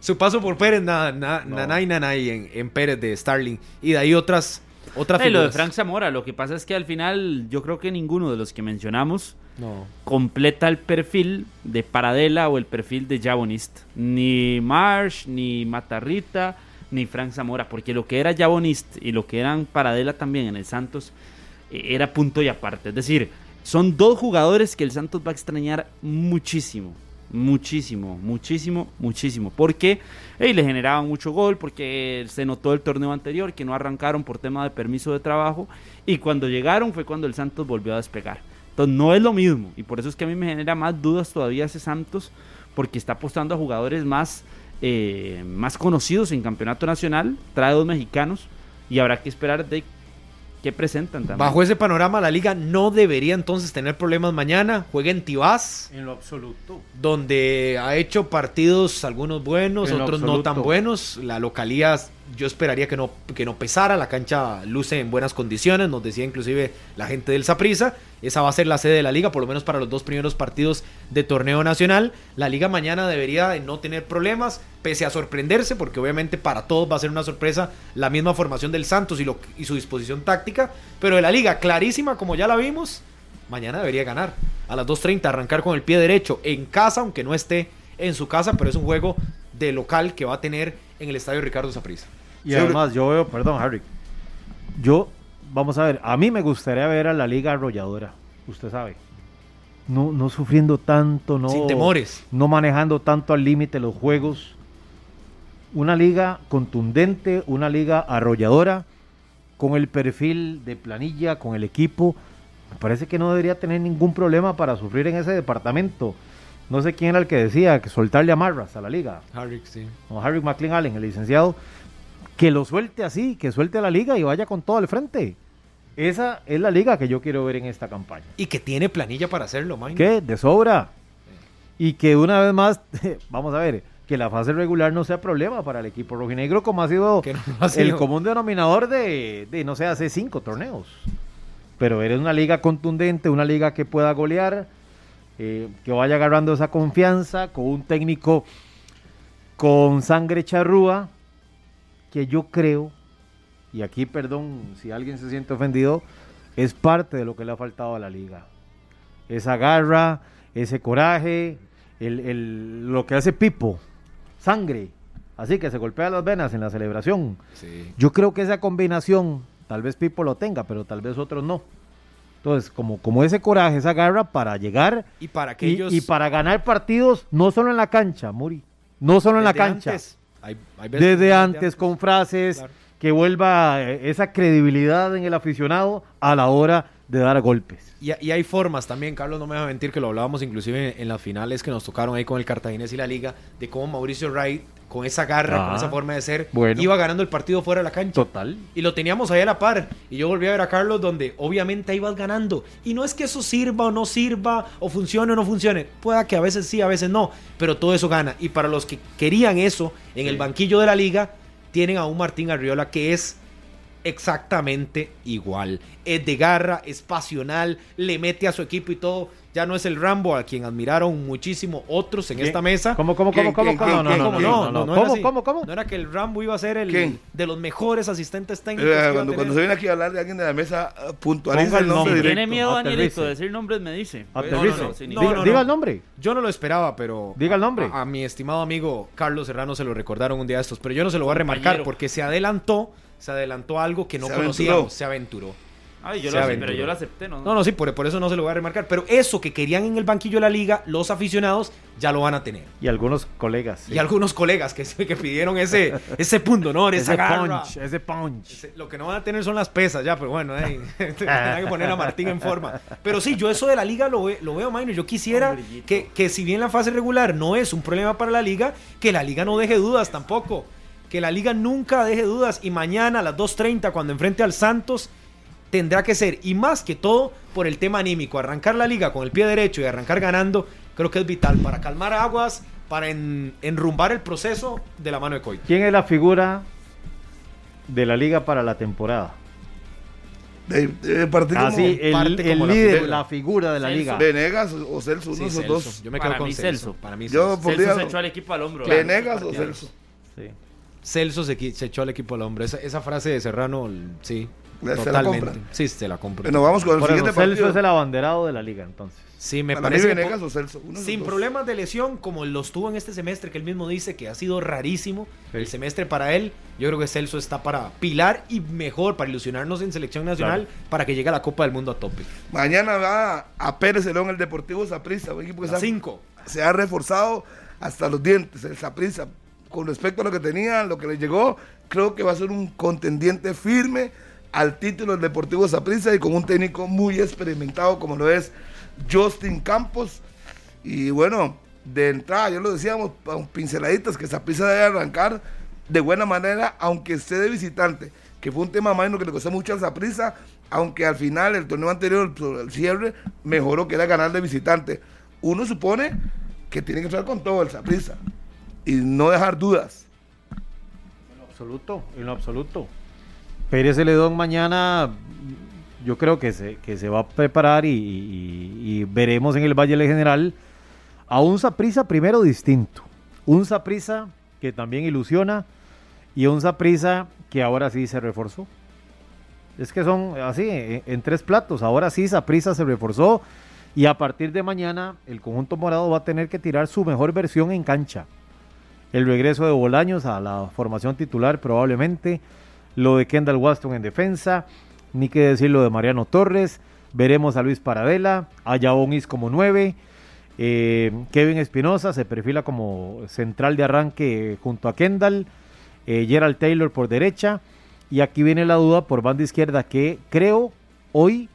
Su paso por Pérez, na, na- nanay, nanay en, en Pérez de Starling. Y de ahí otras, otras Eh, lo de. Frank Zamora, lo que pasa es que al final yo creo que ninguno de los que mencionamos No. completa el perfil de Paradela o el perfil de Javonist. Ni Marsh, ni Matarrita, ni Frank Zamora, porque lo que era Javonist y lo que eran Paradela también en el Santos eh, era punto y aparte. Es decir, son dos jugadores que el Santos va a extrañar muchísimo. Muchísimo, muchísimo, muchísimo. Porque eh, le generaban mucho gol, porque se notó el torneo anterior que no arrancaron por tema de permiso de trabajo. Y cuando llegaron fue cuando el Santos volvió a despegar. Entonces no es lo mismo. Y por eso es que a mí me genera más dudas todavía ese Santos, porque está apostando a jugadores más, eh, más conocidos en campeonato nacional. Trae dos mexicanos y habrá que esperar de qué presentan también. Bajo ese panorama, la liga no debería entonces tener problemas mañana. Juega en Tibás, En lo absoluto. donde ha hecho partidos algunos buenos, En otros no tan buenos. La localidad yo esperaría que no, que no pesara. La cancha luce en buenas condiciones, nos decía inclusive la gente del Saprissa. Esa va a ser la sede de la liga, por lo menos para los dos primeros partidos de torneo nacional. La liga mañana debería de no tener problemas, pese a sorprenderse, porque obviamente para todos va a ser una sorpresa la misma formación del Santos y, lo, y su disposición táctica. Pero de la liga, clarísima, como ya la vimos, mañana debería ganar. A las 2.30 arrancar con el pie derecho en casa, aunque no esté en su casa, pero es un juego de local que va a tener en el estadio Ricardo Saprissa. Y Sí, además, yo veo, perdón, Harry. Yo, vamos a ver, a mí me gustaría ver a la liga arrolladora, usted sabe. No, no sufriendo tanto, no. Sin temores. No manejando tanto al límite los juegos. Una liga contundente, una liga arrolladora, con el perfil de planilla, con el equipo. Me parece que no debería tener ningún problema para sufrir en ese departamento. No sé quién era el que decía que soltarle amarras a la liga Harry, sí. o Harry McLean Allen, el licenciado, que lo suelte así, que suelte a la liga y vaya con todo al frente. Esa es la liga que yo quiero ver en esta campaña. Y que tiene planilla para hacerlo, man. ¿Qué? De sobra. Y que una vez más, vamos a ver, que la fase regular no sea problema para el equipo rojinegro como ha sido Que no ha el sido. común denominador de, de, no sé, hace cinco torneos. Pero eres una liga contundente, una liga que pueda golear, eh, que vaya agarrando esa confianza con un técnico con sangre charrúa, que yo creo, y aquí perdón si alguien se siente ofendido, es parte de lo que le ha faltado a la liga. Esa garra, ese coraje, el, el- lo que hace Pipo, sangre, así que se golpea las venas en la celebración. Yo creo que esa combinación, tal vez Pipo lo tenga, pero tal vez otros no. Entonces, como, como ese coraje, esa garra para llegar y para, aquellos... y, para ganar partidos, no solo en la cancha, Muri, no solo en la cancha. desde antes, con frases, que vuelva eh, esa credibilidad en el aficionado a la hora de dar golpes. Y, hay formas también, Carlos no me va a mentir, que lo hablábamos inclusive en, las finales que nos tocaron ahí con el Cartaginés y la Liga, de cómo Mauricio Wright, con esa garra, con esa ah, forma de ser, iba ganando el partido fuera de la cancha. Total. Y lo teníamos ahí a la par. Y yo volví a ver a Carlos donde obviamente ibas ganando. Y no es que eso sirva o no sirva, o funcione o no funcione. Pueda que a veces sí, a veces no, pero todo eso gana. Y para los que querían eso en el banquillo de la liga, tienen a un Martín Arriola que es exactamente igual. Es de garra, es pasional, le mete a su equipo y todo. Ya no es el Rambo a quien admiraron muchísimo otros en esta mesa. ¿Cómo, cómo, cómo, cómo? No, no, no, no, no, ¿Cómo, cómo, cómo? No era que el Rambo iba a ser el de los mejores asistentes técnicos. Eh, cuando, cuando se viene aquí a hablar de alguien de la mesa, uh, puntualiza el nombre. Tiene miedo Danielito de decir nombres, me dice. Diga el nombre. Yo no lo esperaba, pero. Diga el nombre. A, mi estimado amigo Carlos Serrano se lo recordaron un día de estos, pero yo no se lo voy a remarcar porque se adelantó se adelantó algo que no conocíamos, se aventuró. Ay, yo lo pero yo lo acepté, ¿no? No, no, sí, por, por, eso no se lo voy a remarcar. Pero eso que querían en el banquillo de la liga, los aficionados ya lo van a tener. Y algunos colegas. Y algunos colegas que, que pidieron ese, ese punto, ¿no? ese punch, ese punch. lo que no van a tener son las pesas ya, pero bueno, hay que poner a Martín en forma. Pero sí, yo eso de la liga lo, lo veo, Maino. Yo quisiera que, que si bien la fase regular no es un problema para la liga, que la liga no deje dudas tampoco que la liga nunca deje dudas y mañana a las 2.30 cuando enfrente al Santos tendrá que ser, y más que todo por el tema anímico, arrancar la liga con el pie derecho y arrancar ganando, creo que es vital para calmar aguas, para enrumbar el proceso de la mano de Coito. ¿Quién es la figura de la liga para la temporada? De, de partido ah, el, líder, la, figura de la liga. Venegas o Celso, uno de esos dos. Yo me quedo con Celso. Para mí Celso. Celso se echó al equipo al hombro. Venegas o Celso. Sí. Celso se, echó al equipo al hombre. Esa, frase de Serrano, sí. Totalmente. sí, se la compro. Bueno, vamos con el siguiente Celso es el abanderado de la liga, entonces. Sí, me parece. o Celso, sin problemas de lesión, como los tuvo en este semestre, que él mismo dice que ha sido rarísimo el semestre para él. Yo creo que Celso está para pilar y mejor para ilusionarnos en selección nacional para que llegue a la Copa del Mundo a tope. Mañana va a Pérez León el Deportivo Zaprisa, un equipo que se ha reforzado hasta los dientes. El Zaprisa con respecto a lo que tenían, lo que les llegó, creo que va a ser un contendiente firme al título del Deportivo Zaprisa y con un técnico muy experimentado como lo es Justin Campos. Y bueno, de entrada, yo lo decíamos, pinceladitas, que Zaprisa debe arrancar de buena manera, aunque esté de visitante, que fue un tema más que le costó mucho a Zaprisa, aunque al final el torneo anterior, el cierre, mejoró que era ganar de visitante. Uno supone que tiene que estar con todo el Zaprisa y no dejar dudas. En lo absoluto, en lo absoluto. Pérez Celedón mañana yo creo que se, que se va a preparar y, veremos en el Valle General a un Saprisa primero distinto. Un Saprisa que también ilusiona y un Saprisa que ahora sí se reforzó. Es que son así, en, en tres platos. Ahora sí Saprisa se reforzó y a partir de mañana el conjunto morado va a tener que tirar su mejor versión en cancha el regreso de Bolaños a la formación titular probablemente, lo de Kendall Waston en defensa, ni que decir lo de Mariano Torres, veremos a Luis Paradela, a Yaonis como nueve, eh, Kevin Espinosa se perfila como central de arranque junto a Kendall, eh, Gerald Taylor por derecha, y aquí viene la duda por banda izquierda que creo hoy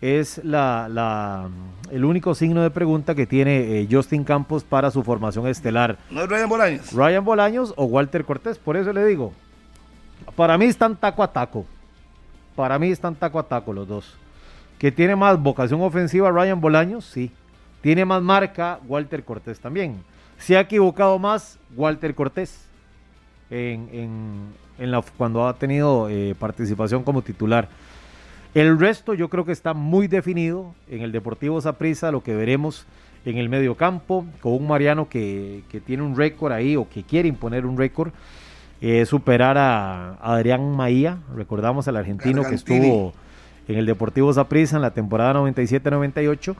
es la, el único signo de pregunta que tiene eh, Justin Campos para su formación estelar. ¿No es Ryan Bolaños? Ryan Bolaños o Walter Cortés, por eso le digo. Para mí están taco a taco. Para mí están taco a taco los dos. ¿Que tiene más vocación ofensiva Ryan Bolaños? Sí. ¿Tiene más marca? Walter Cortés también. ¿Se ha equivocado más? Walter Cortés. En, la, cuando ha tenido eh, participación como titular. El resto yo creo que está muy definido. En el Deportivo Saprissa, lo que veremos en el medio campo, con un Mariano que, tiene un récord ahí o que quiere imponer un récord, eh, superar a, Adrián Maía, recordamos al argentino que estuvo en el Deportivo Saprissa en la temporada 97-98,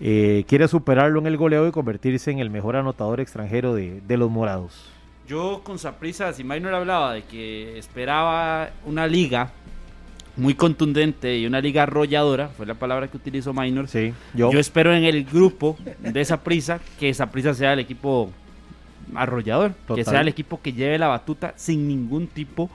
eh, quiere superarlo en el goleo y convertirse en el mejor anotador extranjero de, los morados. Yo con Saprisa, si Minor hablaba de que esperaba una liga muy contundente y una liga arrolladora, fue la palabra que utilizó Minor. Sí, yo. espero en el grupo de esa prisa que prisa sea el equipo arrollador, que sea el equipo que lleve la batuta sin ningún tipo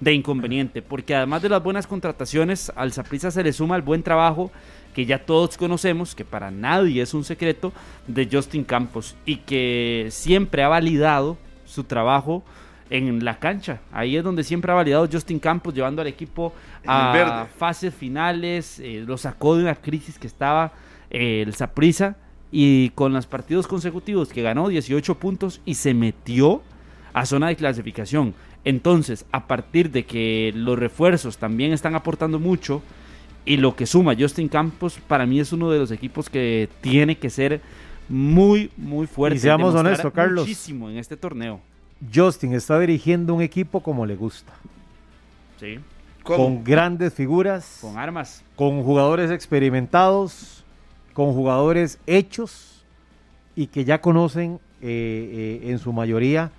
de inconveniente, porque además de las buenas contrataciones, al Saprisa se le suma el buen trabajo que ya todos conocemos, que para nadie es un secreto, de Justin Campos y que siempre ha validado su trabajo en la cancha. Ahí es donde siempre ha validado Justin Campos, llevando al equipo a fases finales, eh, lo sacó de una crisis que estaba eh, el Saprisa y con los partidos consecutivos que ganó 18 puntos y se metió a zona de clasificación. Entonces, a partir de que los refuerzos también están aportando mucho y lo que suma Justin Campos, para mí es uno de los equipos que tiene que ser muy, muy fuerte. Y seamos honestos, Carlos. Muchísimo en este torneo. Justin está dirigiendo un equipo como le gusta. Sí. Con grandes figuras. Con armas. Con jugadores experimentados. Con jugadores hechos. Y que ya conocen eh, eh, en su mayoría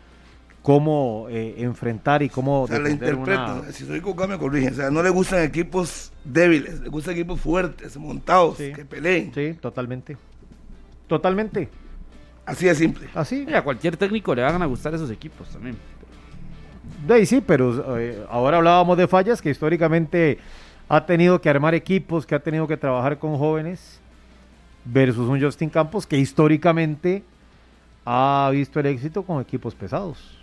cómo eh, enfrentar y cómo... O sea, le interpreto, si soy Coca me corrigen, o sea, no le gustan equipos débiles, le gustan equipos fuertes, montados, que peleen. Sí, totalmente. Totalmente. Así de simple. Así. a cualquier técnico le van a gustar esos equipos también. De sí, pero eh, ahora hablábamos de fallas que históricamente ha tenido que armar equipos, que ha tenido que trabajar con jóvenes, versus un Justin Campos que históricamente ha visto el éxito con equipos pesados.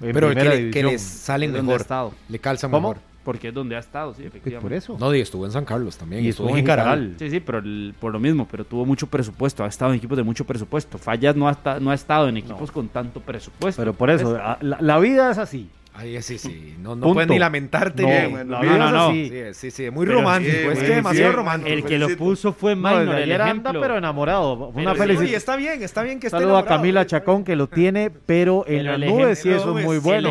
Pero que, le, que les salen mejor. Estado. Le calza mejor. Porque es donde ha estado, sí, efectivamente. Por eso. No, y estuvo en San Carlos también. Y estuvo, en Caral. Sí, sí, pero por lo mismo, pero tuvo mucho presupuesto, ha estado en equipos de mucho presupuesto. Fallas no ha, no ha estado en equipos con tanto presupuesto. Pero por eso, la, vida es así. Ahí sí, sí. No, no puedes ni lamentarte. No, no, no, Sí, sí, sí. Muy romántico. es que demasiado romántico. El que lo puso fue Minor, el ejemplo. pero enamorado. Una felicidad. está bien, está bien que esté Saludo a Camila Chacón que lo tiene, pero en la nube sí eso es muy bueno.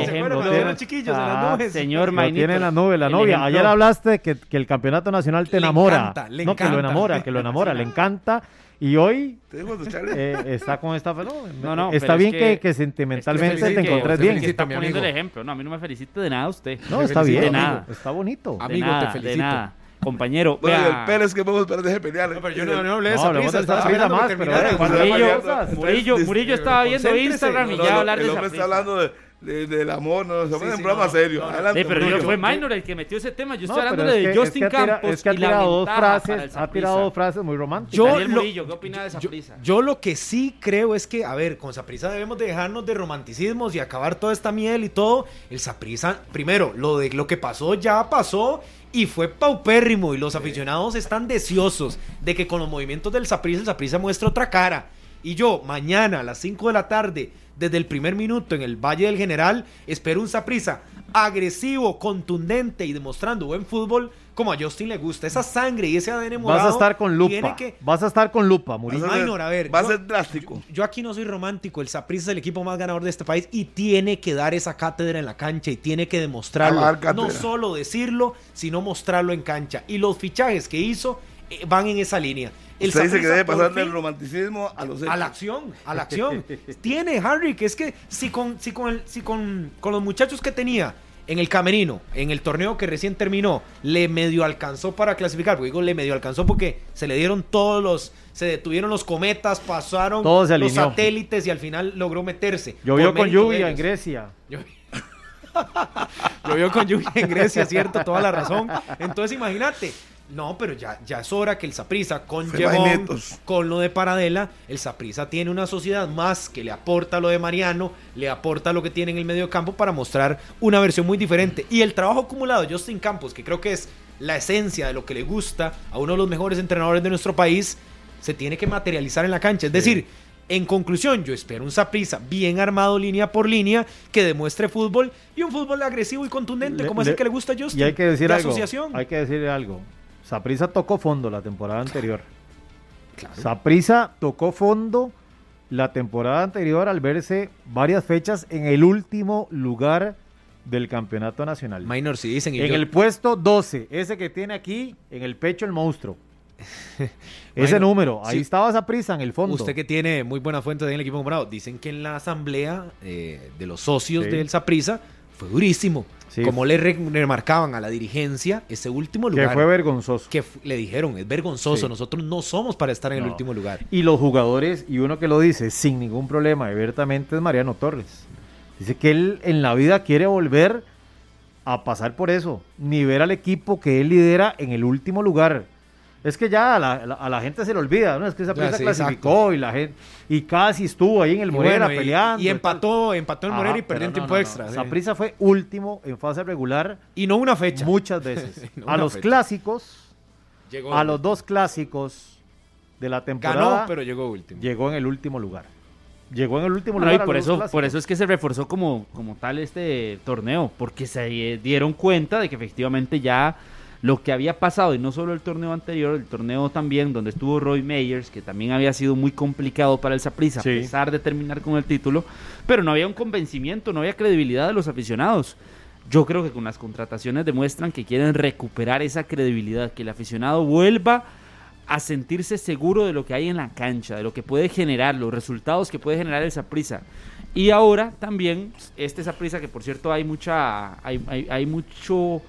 chiquillos en las nubes. Señor Lo tiene en la nube, la novia. Ayer hablaste que, que el campeonato nacional te enamora. No, que lo enamora, que lo enamora, le encanta. Y hoy eh, está con esta fenómeno. No, no, está bien que, que, sentimentalmente te encontres bien. Está poniendo el ejemplo. No, a mí no me felicite de nada usted. No, está bien. De nada. Está bonito. Amigo, te felicito. De nada. Compañero, bueno, vea. el Pérez que podemos perder de pelear. No, pero yo no, no hablé de esa prisa. Estaba prisa más, pero Murillo, Murillo, Murillo estaba viendo Instagram y ya hablar de esa prisa. El hombre está hablando de de, del amor, no, se sí, en programa serio. Adelante, pero yo fue Minor el que metió ese tema. Yo estoy hablando de Justin Campos. Es que ha tirado dos frases, ha tirado dos frases muy románticas. Yo, Daniel Murillo, ¿qué opina de prisa? Yo, lo que sí creo es que, a ver, con Saprisa debemos dejarnos de romanticismos y acabar toda esta miel y todo. El Saprisa, primero, lo de lo que pasó ya pasó y fue paupérrimo y los aficionados están deseosos de que con los movimientos del Saprisa el Saprisa muestre otra cara. Y yo, mañana a las 5 de la tarde, desde el primer minuto en el Valle del General, espero un Saprisa agresivo, contundente y demostrando buen fútbol como a Justin le gusta. Esa sangre y ese ADN morado. Vas a estar con lupa. Vas a estar con lupa, Murillo. a ver. Va a ser drástico. Yo, aquí no soy romántico. El Saprissa es el equipo más ganador de este país y tiene que dar esa cátedra en la cancha y tiene que demostrarlo. No solo decirlo, sino mostrarlo en cancha. Y los fichajes que hizo eh, van en esa línea. El Usted dice que debe pasar del romanticismo a los A la acción, a la acción. Tiene Harry que es que si con, si con, el, si con, con los muchachos que tenía en el camerino, en el torneo que recién terminó, le medio alcanzó para clasificar. Porque digo, le medio alcanzó porque se le dieron todos los. Se detuvieron los cometas, pasaron los satélites y al final logró meterse. Llovió con lluvia en Grecia. Llovió con lluvia en Grecia, cierto, toda la razón. Entonces, imagínate, no, pero ya, ya es hora que el Saprisa, con con lo de Paradela, el Saprisa tiene una sociedad más que le aporta lo de Mariano, le aporta lo que tiene en el medio campo para mostrar una versión muy diferente. Y el trabajo acumulado de Justin Campos, que creo que es la esencia de lo que le gusta a uno de los mejores entrenadores de nuestro país, se tiene que materializar en la cancha. Es decir, en conclusión, yo espero un Saprisa bien armado línea por línea, que demuestre fútbol y un fútbol agresivo y contundente, como es el que le gusta a Justin. Y hay que decir algo. Hay que decir algo. Saprisa tocó fondo la temporada anterior. Saprisa tocó fondo la temporada anterior al verse varias fechas en el último lugar del campeonato nacional. Minor, sí dicen. en el puesto 12, ese que tiene aquí en el pecho el monstruo. Ese número, ahí sí. estaba esa prisa en el fondo. Usted que tiene muy buena fuente en el equipo morado, dicen que en la asamblea eh, de los socios Sí. del Saprissa fue durísimo. Sí. Como le re- remarcaban a la dirigencia ese último que lugar. fue vergonzoso. que le dijeron, es vergonzoso, Sí. nosotros no somos para estar en el último lugar. Y los jugadores, y uno que lo dice sin ningún problema abiertamente es Mariano Torres. Dice que él en la vida quiere volver a pasar por eso, ni ver al equipo que él lidera en el último lugar. Es que ya a la, a la- gente se le olvida, ¿no? Es que esa prisa sí, clasificó y la gente y casi estuvo ahí en el Y Morera bueno, y- peleando. Y, empató, empató el Morera y perdió en tiempo extra. sí. Saprissa fue último en fase regular Y no una fecha. muchas veces. No a los fecha. clásicos, Llegó, a los dos clásicos de la temporada, ganó, pero llegó último. llegó en el último lugar. Llegó en el último y lugar. a por eso, por eso es que se reforzó como, como tal este torneo, porque se dieron cuenta de que efectivamente ya lo que había pasado, y no solo el torneo anterior, el torneo también donde estuvo Roy Meyers, que también había sido muy complicado para el Saprissa, Sí. a pesar de terminar con el título, pero no había un convencimiento, no había credibilidad de los aficionados. Yo creo que con las contrataciones demuestran que quieren recuperar esa credibilidad, que el aficionado vuelva a sentirse seguro de lo que hay en la cancha, de lo que puede generar, los resultados que puede generar el Saprissa. Y ahora también este Saprissa que por cierto hay mucha hay, hay, hay mucho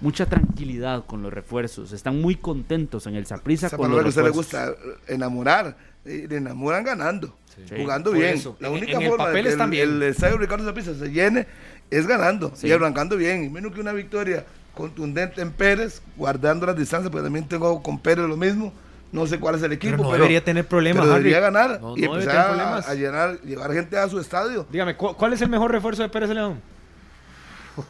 mucha tranquilidad con los refuerzos, están muy contentos en el Saprissa Esa con palabra los que a usted le refuerzos. gusta, enamorar. Y le enamoran ganando, Sí. jugando bien. eso, La en- única en el forma de que el, el estadio Ricardo Zapisa se llene es ganando Sí. y arrancando bien. Y menos que una victoria contundente en Pérez, guardando las distancias, porque también tengo con Pérez lo mismo. No sé cuál es el equipo, Pero pero, no debería tener problemas, pero Harry. debería ganar No, y no debe empezar tener a, problemas. a llenar, llevar gente a su estadio. Dígame, ¿cu- ¿cuál es el mejor refuerzo de Pérez León?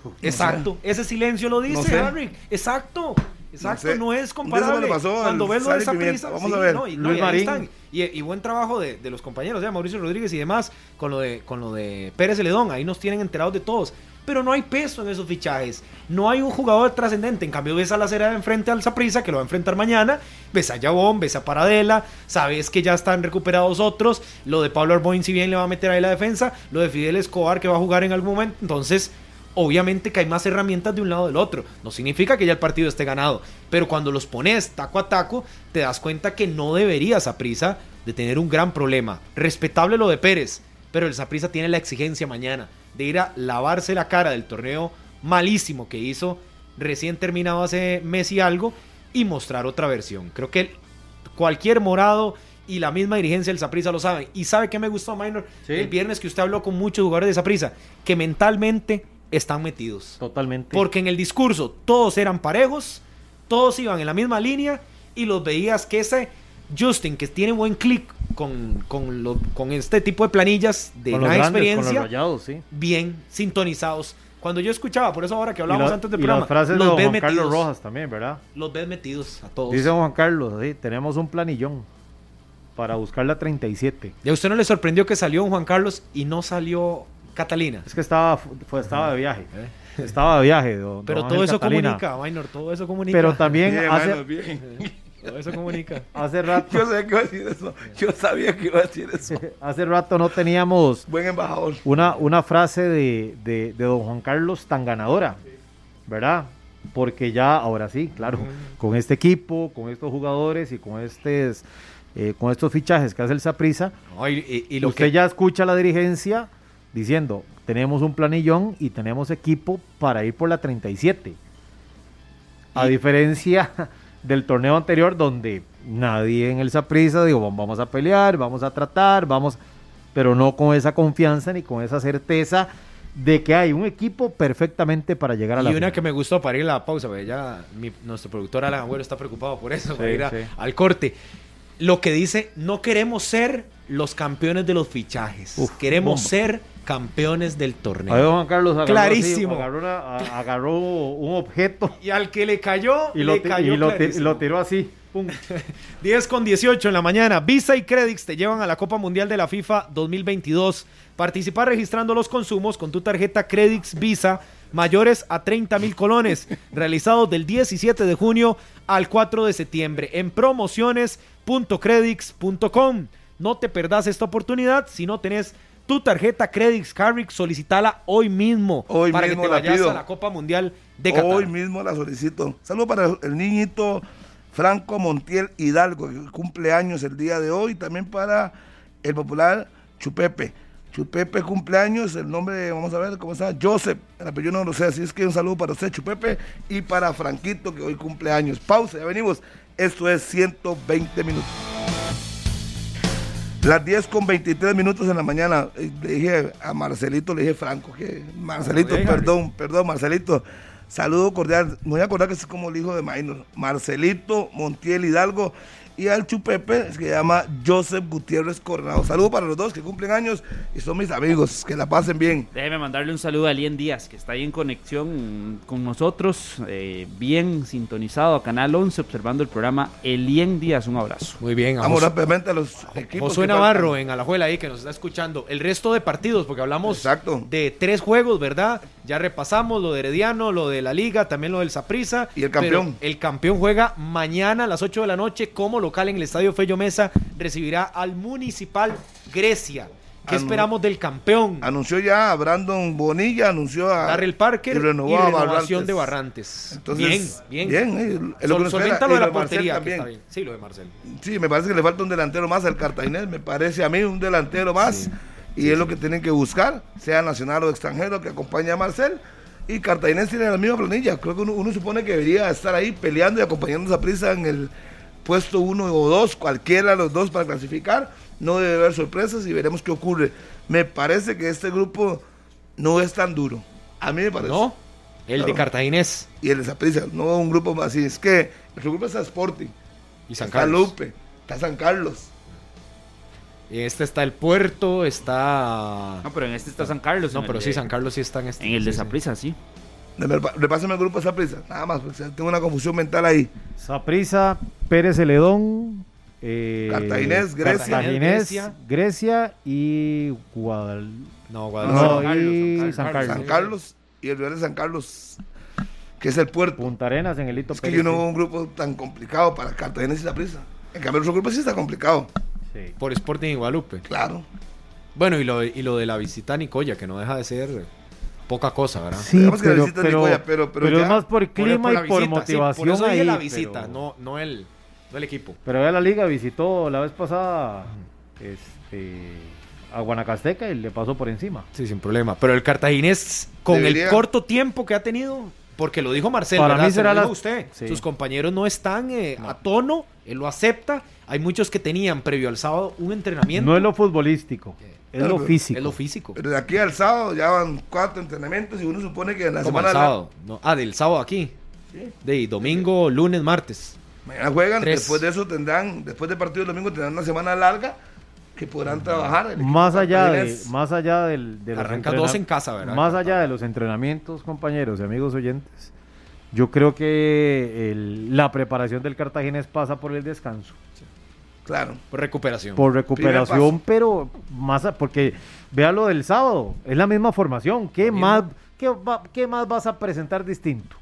Exacto, ese silencio lo dice, No sé. Harry. Exacto, exacto, sé. no, es comparable. pasó Cuando ves lo de. Saprissa, Vamos sí, a ver. no, y, Luis Marín. están. Y, y buen trabajo de, de los compañeros, ya Mauricio Rodríguez y demás, con lo de, con lo de Pérez Celedón, ahí nos tienen enterados de todos. Pero no hay peso en esos fichajes. No hay un jugador trascendente. En cambio, ves a la Cera enfrente al Saprissa, que lo va a enfrentar mañana. Ves a Yabón, ves a Paradela. Sabes que ya están recuperados otros. Lo de Pablo Arboin, si bien le va a meter ahí la defensa. Lo de Fidel Escobar, que va a jugar en algún momento. Entonces, obviamente que hay más herramientas de un lado del otro. No significa que ya el partido esté ganado. Pero cuando los pones taco a taco, te das cuenta que no deberías a prisa de tener un gran problema. Respetable lo de Pérez, pero el Saprissa tiene la exigencia mañana de ir a lavarse la cara del torneo malísimo que hizo recién terminado hace mes y algo y mostrar otra versión. Creo que cualquier morado y la misma dirigencia del Saprissa lo saben. Y sabe que me gustó, Minor, Sí. el viernes que usted habló con muchos jugadores de Saprissa, que mentalmente están metidos. Totalmente. Porque en el discurso todos eran parejos, todos iban en la misma línea y los veías que ese Justin, que tiene buen clic con, con, lo- con este tipo de planillas de con gran grandes, con experiencia, rayados, sí. bien sintonizados. Cuando yo escuchaba, por eso ahora que hablábamos la- antes del y programa, las frases de los Juan Carlos. Rojas también, ¿verdad? Los ves metidos a todos. Dice Juan Carlos, sí, tenemos un planillón para buscar la 37. ¿Y a usted no le sorprendió que salió un Juan Carlos y no salió Catalina? Es que estaba, fue, estaba de viaje. Estaba de viaje, don, Pero don todo Ángel eso Catalina. comunica, Minor, todo eso comunica. Pero también Bien, hace, bien. Todo eso comunica. hace rato Yo sabía que iba a decir eso. Yo sabía que iba a decir eso. hace rato no teníamos Buen embajador. una, una frase de, de, de don Juan Carlos tan ganadora, ¿verdad? Porque ya, ahora sí, claro, con este equipo, con estos jugadores y con, eh, con estos fichajes que hace el Saprisa, No, y, y- y lo usted que ya escucha a la dirigencia diciendo, tenemos un planillón y tenemos equipo para ir por la 37. A Y- diferencia del torneo anterior donde nadie en el Saprissa digo, vamos a pelear, vamos a tratar, vamos, pero no con esa confianza ni con esa certeza de que hay un equipo perfectamente para llegar a la Y una final. que me gustó para ir a la pausa, porque ya mi- nuestro productor Alan Agüero está preocupado por eso, para ir a- sí. al corte. Lo que dice, no queremos ser los campeones de los fichajes, Uf, queremos bomba. ser campeones del torneo. Ahí Juan Carlos agarró, Clarísimo. así, agarró, una- a- agarró un objeto Y al que le cayó, y lo, le ti- cayó y lo ti- clarísimo. lo tiró así. pum. 10 con 18 en la mañana. Visa y Credix te llevan a la Copa Mundial de la FIFA 2022. Participar registrando los consumos con tu tarjeta Credix Visa mayores a 30 mil colones. Realizado del 17 de junio al 4 de septiembre en promociones.credix.com. No te perdás esta oportunidad si no tenés tu tarjeta Credix Carrix, solicitala hoy mismo Hoy para que mismo te la vayas pido. a la Copa Mundial de Qatar. Hoy mismo la solicito. Saludos para el niñito Franco Montiel Hidalgo, que cumple años el día de hoy, también para el popular Chupepe. Chupepe cumpleaños, el nombre, vamos a ver cómo está, Joseph, el apellido no lo sé, así es que un saludo para usted, Chupepe, y para Franquito, que hoy cumple años. Pausa, ya venimos. Esto es 120 minutos. Las 10 con 23 minutos en la mañana, eh, le dije a Marcelito, le dije Franco, que Marcelito, perdón, perdón, Marcelito, saludo cordial, me voy a acordar que es como el hijo de Maynor, Marcelito Montiel Hidalgo, y al Chupepe, que se llama Joseph Gutiérrez Coronado. Saludos para los dos que cumplen años y son mis amigos, que la pasen bien. Déjeme mandarle un saludo a Alien Díaz, que está ahí en conexión con nosotros, eh, bien sintonizado a Canal 11, observando el programa Elien Díaz. Un abrazo. Muy bien. Vamos rápidamente a los equipos. Josué Navarro en Alajuela ahí que nos está escuchando. El resto de partidos, porque hablamos Exacto. de tres juegos, ¿verdad? Ya repasamos lo de Herediano, lo de la Liga, también lo del Saprissa. Y el campeón. El campeón juega mañana a las 8 de la noche como local en el Estadio Fello Mesa. Recibirá al Municipal Grecia. ¿Qué esperamos del campeón? Anunció ya a Brandon Bonilla, anunció a Darrell Parker y y, renovó a renovación Barrantes. de Barrantes. Entonces, bien, bien. bien, eh, lo que Sol- espera. lo Y de la portería, que también. está bien. Sí, lo de Marcel. Sí, me parece que le falta un delantero más al cartaginés, me parece a mí un delantero más. y es lo que tienen que buscar, sea nacional o extranjero, que acompañe a Marcel. Y Cartaginés tiene la misma planilla. Creo que uno, uno supone que debería estar ahí peleando y acompañando a prisa en el puesto uno o dos, cualquiera de los dos para clasificar. No debe haber sorpresas y veremos qué ocurre. Me parece que este grupo no es tan duro. A mí me parece. ¿No? El de. Cartaginés Y el de Saprissa, no un grupo así. Es que el grupo está Sporting, y San está Carlos. Lupe, está San Carlos. Este está el puerto, está. No, pero en este está San Carlos. No, pero sí, de- San Carlos sí está en este. En el de sí, sí. Sí. Repásame el grupo de Saprissa, nada más, porque tengo una confusión mental ahí. Saprisa, Pérez Celedón, eh, Cartaginés, Grecia. Cartaginés, Grecia. Grecia y Guadal... No, No, Guadalupe. y San Carlos. San Carlos y el Real de San Carlos, que es el puerto. Punta Arenas en el Hito Es que Pérez, yo no veo un grupo tan complicado para Cartagena y Saprissa. En cambio, el otro grupo sí está complicado, Sí. Por Sporting y Guadalupe. claro. Bueno, y lo, y lo de la visita a Nicoya, que no deja de ser poca cosa, ¿verdad? Sí, Digamos que la pero, pero, Nicoya, pero- es más por clima la y por visita, sí, motivación por eso ahí, la pero- visita, no, no, el, no el equipo. Pero ya la liga visitó la vez pasada este, a Guanacasteca y le pasó por encima. Sí, sin problema. Pero el cartaginés, con Debería- el corto tiempo que ha tenido, porque lo dijo Marcel, Para ¿verdad? mí Se será lo dijo la- usted. sí. Sus compañeros no están eh, a tono, él lo acepta. Hay muchos que tenían previo al sábado un entrenamiento. No es lo futbolístico, es lo físico. Es lo físico. Pero de aquí al sábado ya van cuatro entrenamientos y uno supone que en la Como semana el la- sábado. No, ah, del sábado aquí. De domingo, lunes, martes. mañana juegan, Tres. después de eso tendrán, después del partido del domingo tendrán una semana larga que podrán trabajar. el equipo más allá de, más allá del, de Arranca dos en casa, ¿verdad? Más allá de los entrenamientos, compañeros y amigos oyentes, yo creo que el- la preparación del Cartaginés pasa por el descanso, Claro. Por recuperación. por recuperación, pero más a- porque vea lo del sábado, es la misma formación, ¿qué más qué, va- qué más vas a presentar distinto?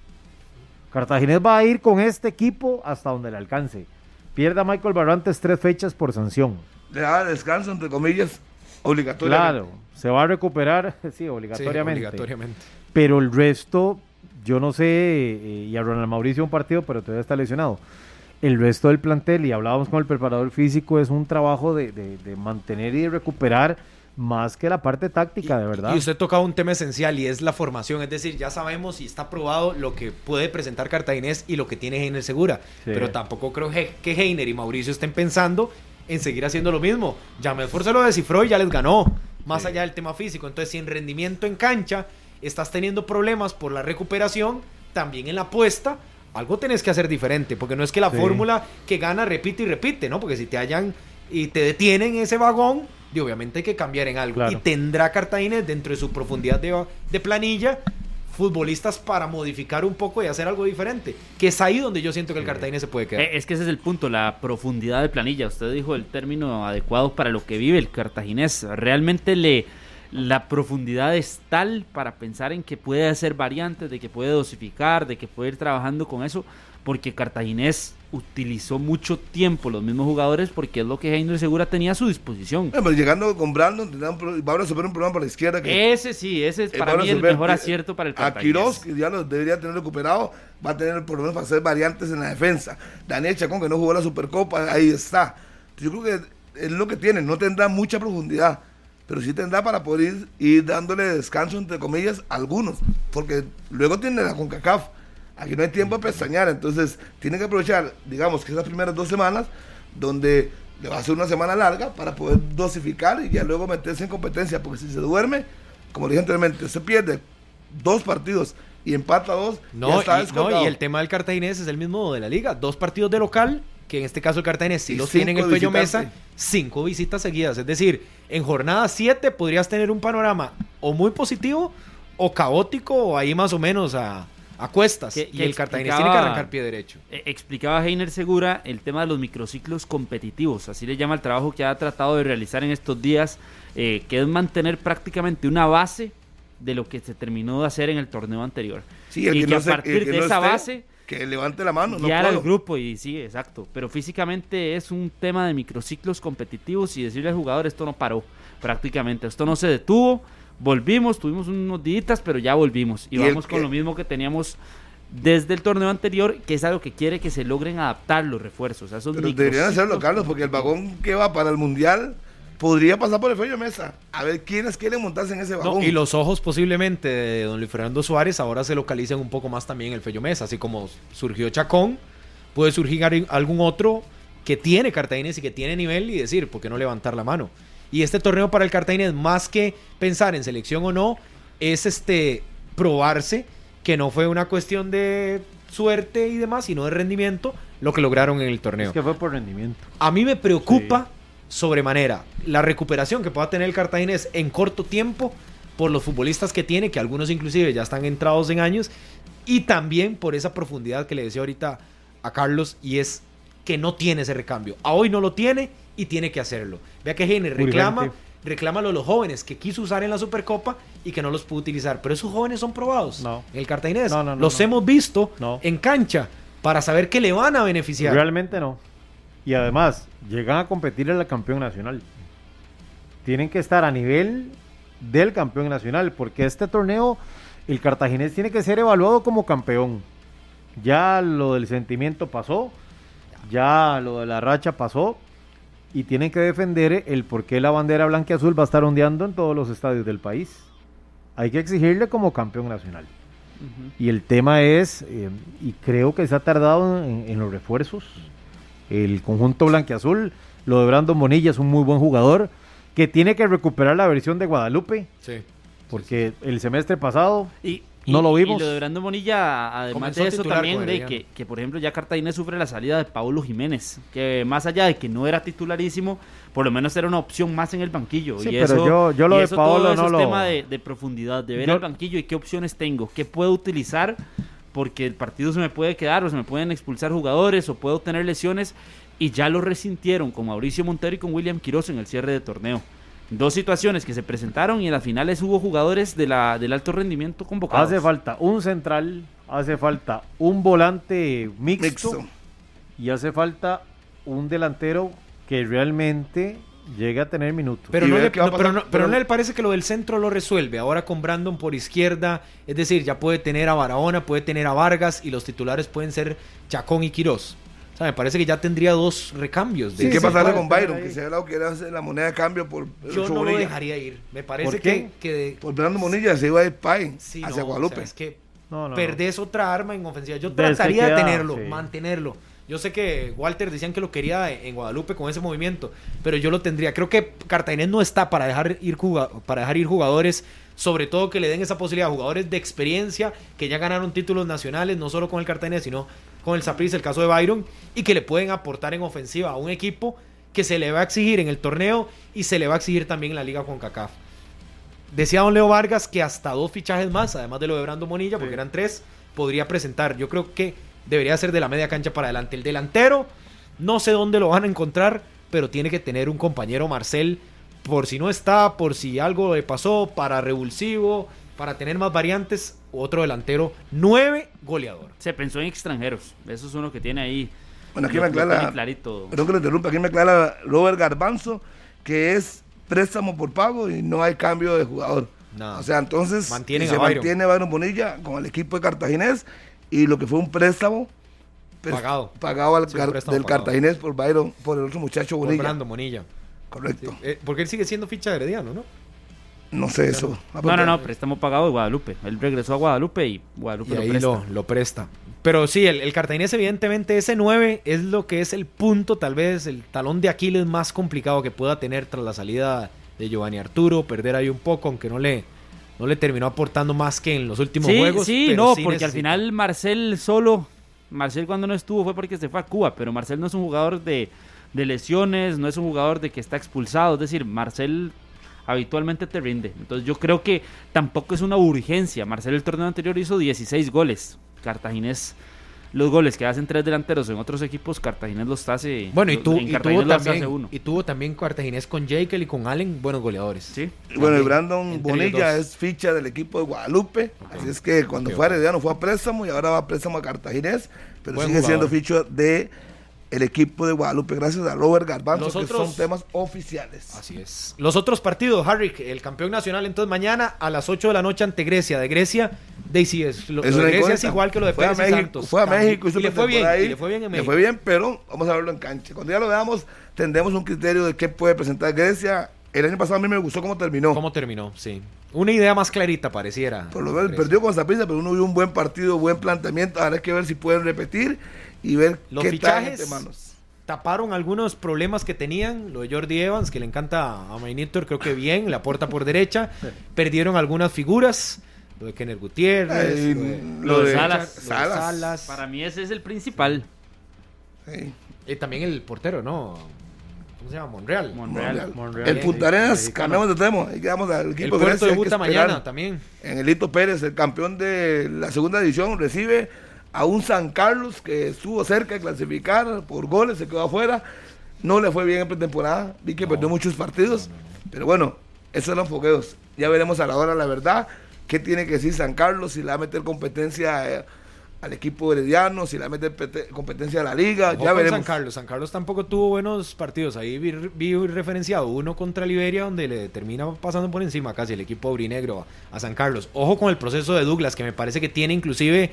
Cartaginés va a ir con este equipo hasta donde le alcance. Pierda Michael Barrantes tres fechas por sanción. Le da descanso, entre comillas, obligatoriamente. Claro, se va a recuperar, sí, Sí, obligatoriamente. obligatoriamente. Pero el resto, yo no sé, eh, y a Ronald Mauricio un partido, pero todavía está lesionado. El resto del plantel, y hablábamos con el preparador físico, es un trabajo de, de- de mantener y de recuperar más que la parte táctica, de verdad. Y usted tocaba un tema esencial y es la formación. Es decir, ya sabemos y está probado lo que puede presentar Cartaginés y lo que tiene Heiner Segura. Sí. Pero tampoco creo que Heiner y Mauricio estén pensando en seguir haciendo lo mismo. Jamelfort se lo descifró y ya les ganó. Más allá del tema físico. Entonces, si en rendimiento en cancha estás teniendo problemas por la recuperación, también en la apuesta. Algo tenés que hacer diferente, porque no es que la Sí. fórmula que gana repite y repite, ¿no? Porque si te hallan y te detienen en ese vagón, y obviamente hay que cambiar en algo. Claro. Y tendrá Cartagena dentro de su profundidad de, de planilla futbolistas para modificar un poco y hacer algo diferente. Que es ahí donde yo siento que el Cartagena se puede quedar. Eh, Es que ese es el punto, la profundidad de planilla. Usted dijo el término adecuado para lo que vive el cartaginés. Realmente le la profundidad es tal para pensar en que puede hacer variantes, de que puede dosificar, de que puede ir trabajando con eso, porque Cartaginés utilizó mucho tiempo los mismos jugadores porque es lo que Heiner Segura tenía a su disposición. Bueno, llegando con Brandon, va a resolver un problema por la izquierda. Que ese sí, ese es para mí el mejor acierto para el Cartaginés. A Quiroz, que ya lo debería tener recuperado, va a tener por lo menos para hacer variantes en la defensa. Daniel Chacón, que no jugó la Supercopa, ahí está. Yo creo que es lo que tiene, no tendrá mucha profundidad pero sí tendrá para poder ir, ir, dándole descanso, entre comillas, a algunos, porque luego tiene la CONCACAF, Aquí no hay tiempo a pestañear, entonces tiene que aprovechar, digamos que esas primeras dos semanas, donde le va a ser una semana larga para poder dosificar y ya luego meterse en competencia, porque si se duerme, como dije anteriormente, se pierde dos partidos y empata dos, no, y, no, y el tema del cartaginés es el mismo de la liga, dos partidos de local, que en este caso el cartaginés sí los tiene en el Pello Mesa, cinco visitas seguidas, es decir, en jornada siete podrías tener un panorama o muy positivo o caótico o ahí más o menos a a cuestas. y el Cartaginés tiene que arrancar pie derecho. Eh, explicaba Heiner Segura el tema de los microciclos competitivos, así le llama el trabajo que ha tratado de realizar en estos días, eh, que es mantener prácticamente una base de lo que se terminó de hacer en el torneo anterior. Sí, y que, a partir de esa base que levante la mano. Guiar no al grupo y sí, exacto. Pero físicamente es un tema de microciclos competitivos y decirle al jugador esto no paró prácticamente, esto no se detuvo volvimos, tuvimos unos días, pero ya volvimos. Y, vamos con lo mismo que teníamos desde el torneo anterior, que es algo que quiere que se logren adaptar los refuerzos. pero deberían hacerlo, Carlos, porque el vagón que va para el Mundial podría pasar por el Fello Mesa. A ver quiénes quieren montarse en ese vagón. y los ojos posiblemente de don Luis Fernando Suárez ahora se localizan un poco más también en el Fello Mesa. Así como surgió Chacón, puede surgir algún otro que tiene Cartagena y que tiene nivel y decir, ¿por qué no levantar la mano? Y este torneo para el Cartagena más que pensar en selección o no, es este probarse que no fue una cuestión de suerte y demás, sino de rendimiento lo que lograron en el torneo. Es que fue por rendimiento. A mí me preocupa sobremanera la recuperación que pueda tener el Cartaginés en corto tiempo por los futbolistas que tiene, que algunos inclusive ya están entrados en años, y también por esa profundidad que le decía ahorita a Carlos, y es que no tiene ese recambio. A hoy no lo tiene y tiene que hacerlo. Vea que Heiner reclama, reclama lo de los jóvenes que quiso usar en la Supercopa y que no los pudo utilizar. Pero esos jóvenes son probados no. en el Cartaginés. los hemos visto en cancha para saber que le van a beneficiar. Realmente no. Y además, llegan a competir en la campeón nacional. Tienen que estar a nivel del campeón nacional, porque este torneo, el cartaginés tiene que ser evaluado como campeón. Ya lo del sentimiento pasó, ya lo de la racha pasó, y tienen que defender el por qué la bandera blanca y azul va a estar ondeando en todos los estadios del país. Hay que exigirle como campeón nacional. Y el tema es, eh, y creo que se ha tardado en, los refuerzos, el conjunto blanqueazul, lo de Brandon Bonilla es un muy buen jugador, que tiene que recuperar la versión de Guadalupe. Sí. Porque el semestre pasado... Y, no lo vimos. Y lo de Brandon Bonilla, además de eso también, de que, que, por ejemplo ya Cartagena sufre la salida de Paulo Jiménez, que más allá de que no era titularísimo, por lo menos era una opción más en el banquillo. y eso, yo, yo lo de Paolo no es tema de, profundidad, de ver el banquillo y qué opciones tengo, qué puedo utilizar, porque el partido se me puede quedar o se me pueden expulsar jugadores o puedo tener lesiones, y ya lo resintieron con Mauricio Montero y con William Quiroz en el cierre de torneo dos situaciones que se presentaron y en las finales hubo jugadores de la, del alto rendimiento convocados. Hace falta un central, hace falta un volante mixto, y hace falta un delantero que realmente llegue a tener minutos. Pero, no le, pero, no, le parece que lo del centro lo resuelve. Ahora con Brandon por izquierda, es decir, ya puede tener a Barahona, puede tener a Vargas y los titulares pueden ser Chacón y Quirós me parece que ya tendría dos recambios. De ¿Qué pasaría con Byron? Que se ha hablado que era la moneda de cambio por. Yo no lo dejaría ir. Me parece que, que. Por Fernando Monilla se iba a ir Pay hacia Guadalupe. es que perdés otra arma en ofensiva. Yo trataría de tenerlo, mantenerlo. Yo sé que Walter decían que lo quería en Guadalupe con ese movimiento, pero yo lo tendría. Creo que Cartaginés no está para dejar ir, para dejar ir jugadores, sobre todo que le den esa posibilidad a jugadores de experiencia que ya ganaron títulos nacionales, no solo con el Cartaginés, sino con el Saprissa, el caso de Byron, y que le pueden aportar en ofensiva a un equipo que se le va a exigir en el torneo y se le va a exigir también en la liga con CACAF. Decía don Leo Vargas que hasta dos fichajes más, además de lo de Brando Monilla, porque eran tres, podría presentar. Yo creo que debería ser de la media cancha para adelante. El delantero, no sé dónde lo van a encontrar, pero tiene que tener un compañero Marcel, por si no está, por si algo le pasó, para revulsivo, para tener más variantes, otro delantero, nueve goleador. Se pensó en extranjeros. Eso es uno que tiene ahí. Bueno, aquí me aclara, clarito. perdón que lo interrumpa, aquí me aclara Robert Garbanzo que es préstamo por pago y no hay cambio de jugador. Nada. O sea, entonces Mantienen se a mantiene Byron Bonilla con el equipo de Cartaginés y lo que fue un préstamo pres- Pagado. pagado al Sí, un car- préstamo del pagado. Cartaginés por Byron, por el otro muchacho Por Bonilla. Brando Monilla. Correcto. Eh, porque él sigue siendo ficha de Herediano, ¿no? No sé eso. No, no, no, préstamo pagado de Guadalupe. Él regresó a Guadalupe y Guadalupe Y lo ahí presta. lo, lo presta. Pero sí, el, el cartaginés, evidentemente, ese 9 es lo que es el punto, tal vez, el talón de Aquiles más complicado que pueda tener tras la salida de Giovanni Arturo. Perder ahí un poco, aunque no le, no le terminó aportando más que en los últimos Sí, juegos. sí, pero no, sí porque al final Marcel solo, Marcel cuando no estuvo fue porque se fue a Cuba, pero Marcel no es un jugador de, de lesiones, no es un jugador de que está expulsado, es decir, Marcel habitualmente te rinde. Entonces yo creo que tampoco es una urgencia. Marcel el torneo anterior hizo 16 goles. Cartaginés, los goles que hacen tres delanteros en otros equipos, Cartaginés los hace. Bueno, y, en tuvo los hace también, uno. y tuvo también cartaginés con Jekyll y con Allen, buenos goleadores. Sí. Bueno, y Brandon Bonilla es ficha del equipo de Guadalupe. Así es que cuando fue a. Herediano fue a préstamo y ahora va a préstamo a Cartaginés. Pero Buen sigue siendo ficha de el equipo de Guadalupe. Gracias a Robert Garbanzo, Los que otros- son temas oficiales. Así es. Los otros partidos, Harry, el campeón nacional, entonces mañana a las 8 de la noche ante Grecia. De Grecia, es. Lo, Es lo de Grecia es igual que lo de fue a Pérez México, Santos. Fue a. México, y le fue bien, ahí. y le fue bien en Le México. fue bien, pero vamos a verlo en cancha. Cuando ya lo veamos, tendremos un criterio de qué puede presentar Grecia. El año pasado a mí me gustó cómo terminó. ¿Cómo terminó? Sí. Una idea más clarita pareciera. Por lo menos perdió con Zapisa, pero uno vio un buen partido, buen planteamiento. Ahora hay que ver si pueden repetir y ver Los qué fichajes manos. taparon algunos problemas que tenían. Lo de Jordi Evans, que le encanta a Mainitor, creo que bien, le aporta por derecha. Perdieron algunas figuras. Lo de Kenner Gutiérrez. Ay, lo de, lo de Richard, Salas. lo de Salas. Para mí ese es el principal. Sí. Y también el portero, ¿no? ¿Cómo se llama? Monreal. Monreal. Monreal. Monreal. El Punta Arenas, cambiamos de tema. Ahí quedamos al El equipo de puerto Grecia, debuta mañana también. En el Lito Pérez, el campeón de la segunda división, recibe a un San Carlos que estuvo cerca de clasificar por goles, se quedó afuera. No le fue bien en pretemporada, vi que perdió muchos partidos, pero bueno, esos eran fogueos. Ya veremos a la hora la verdad, qué tiene que decir San Carlos, si le va a meter competencia eh, al equipo herediano, si le va a meter pete- competencia a la liga, Ojo ya veremos. San Carlos. San Carlos tampoco tuvo buenos partidos. Ahí vi, vi referenciado uno contra Liberia donde le termina pasando por encima casi el equipo aurinegro a, a San Carlos. Ojo con el proceso de Douglas, que me parece que tiene inclusive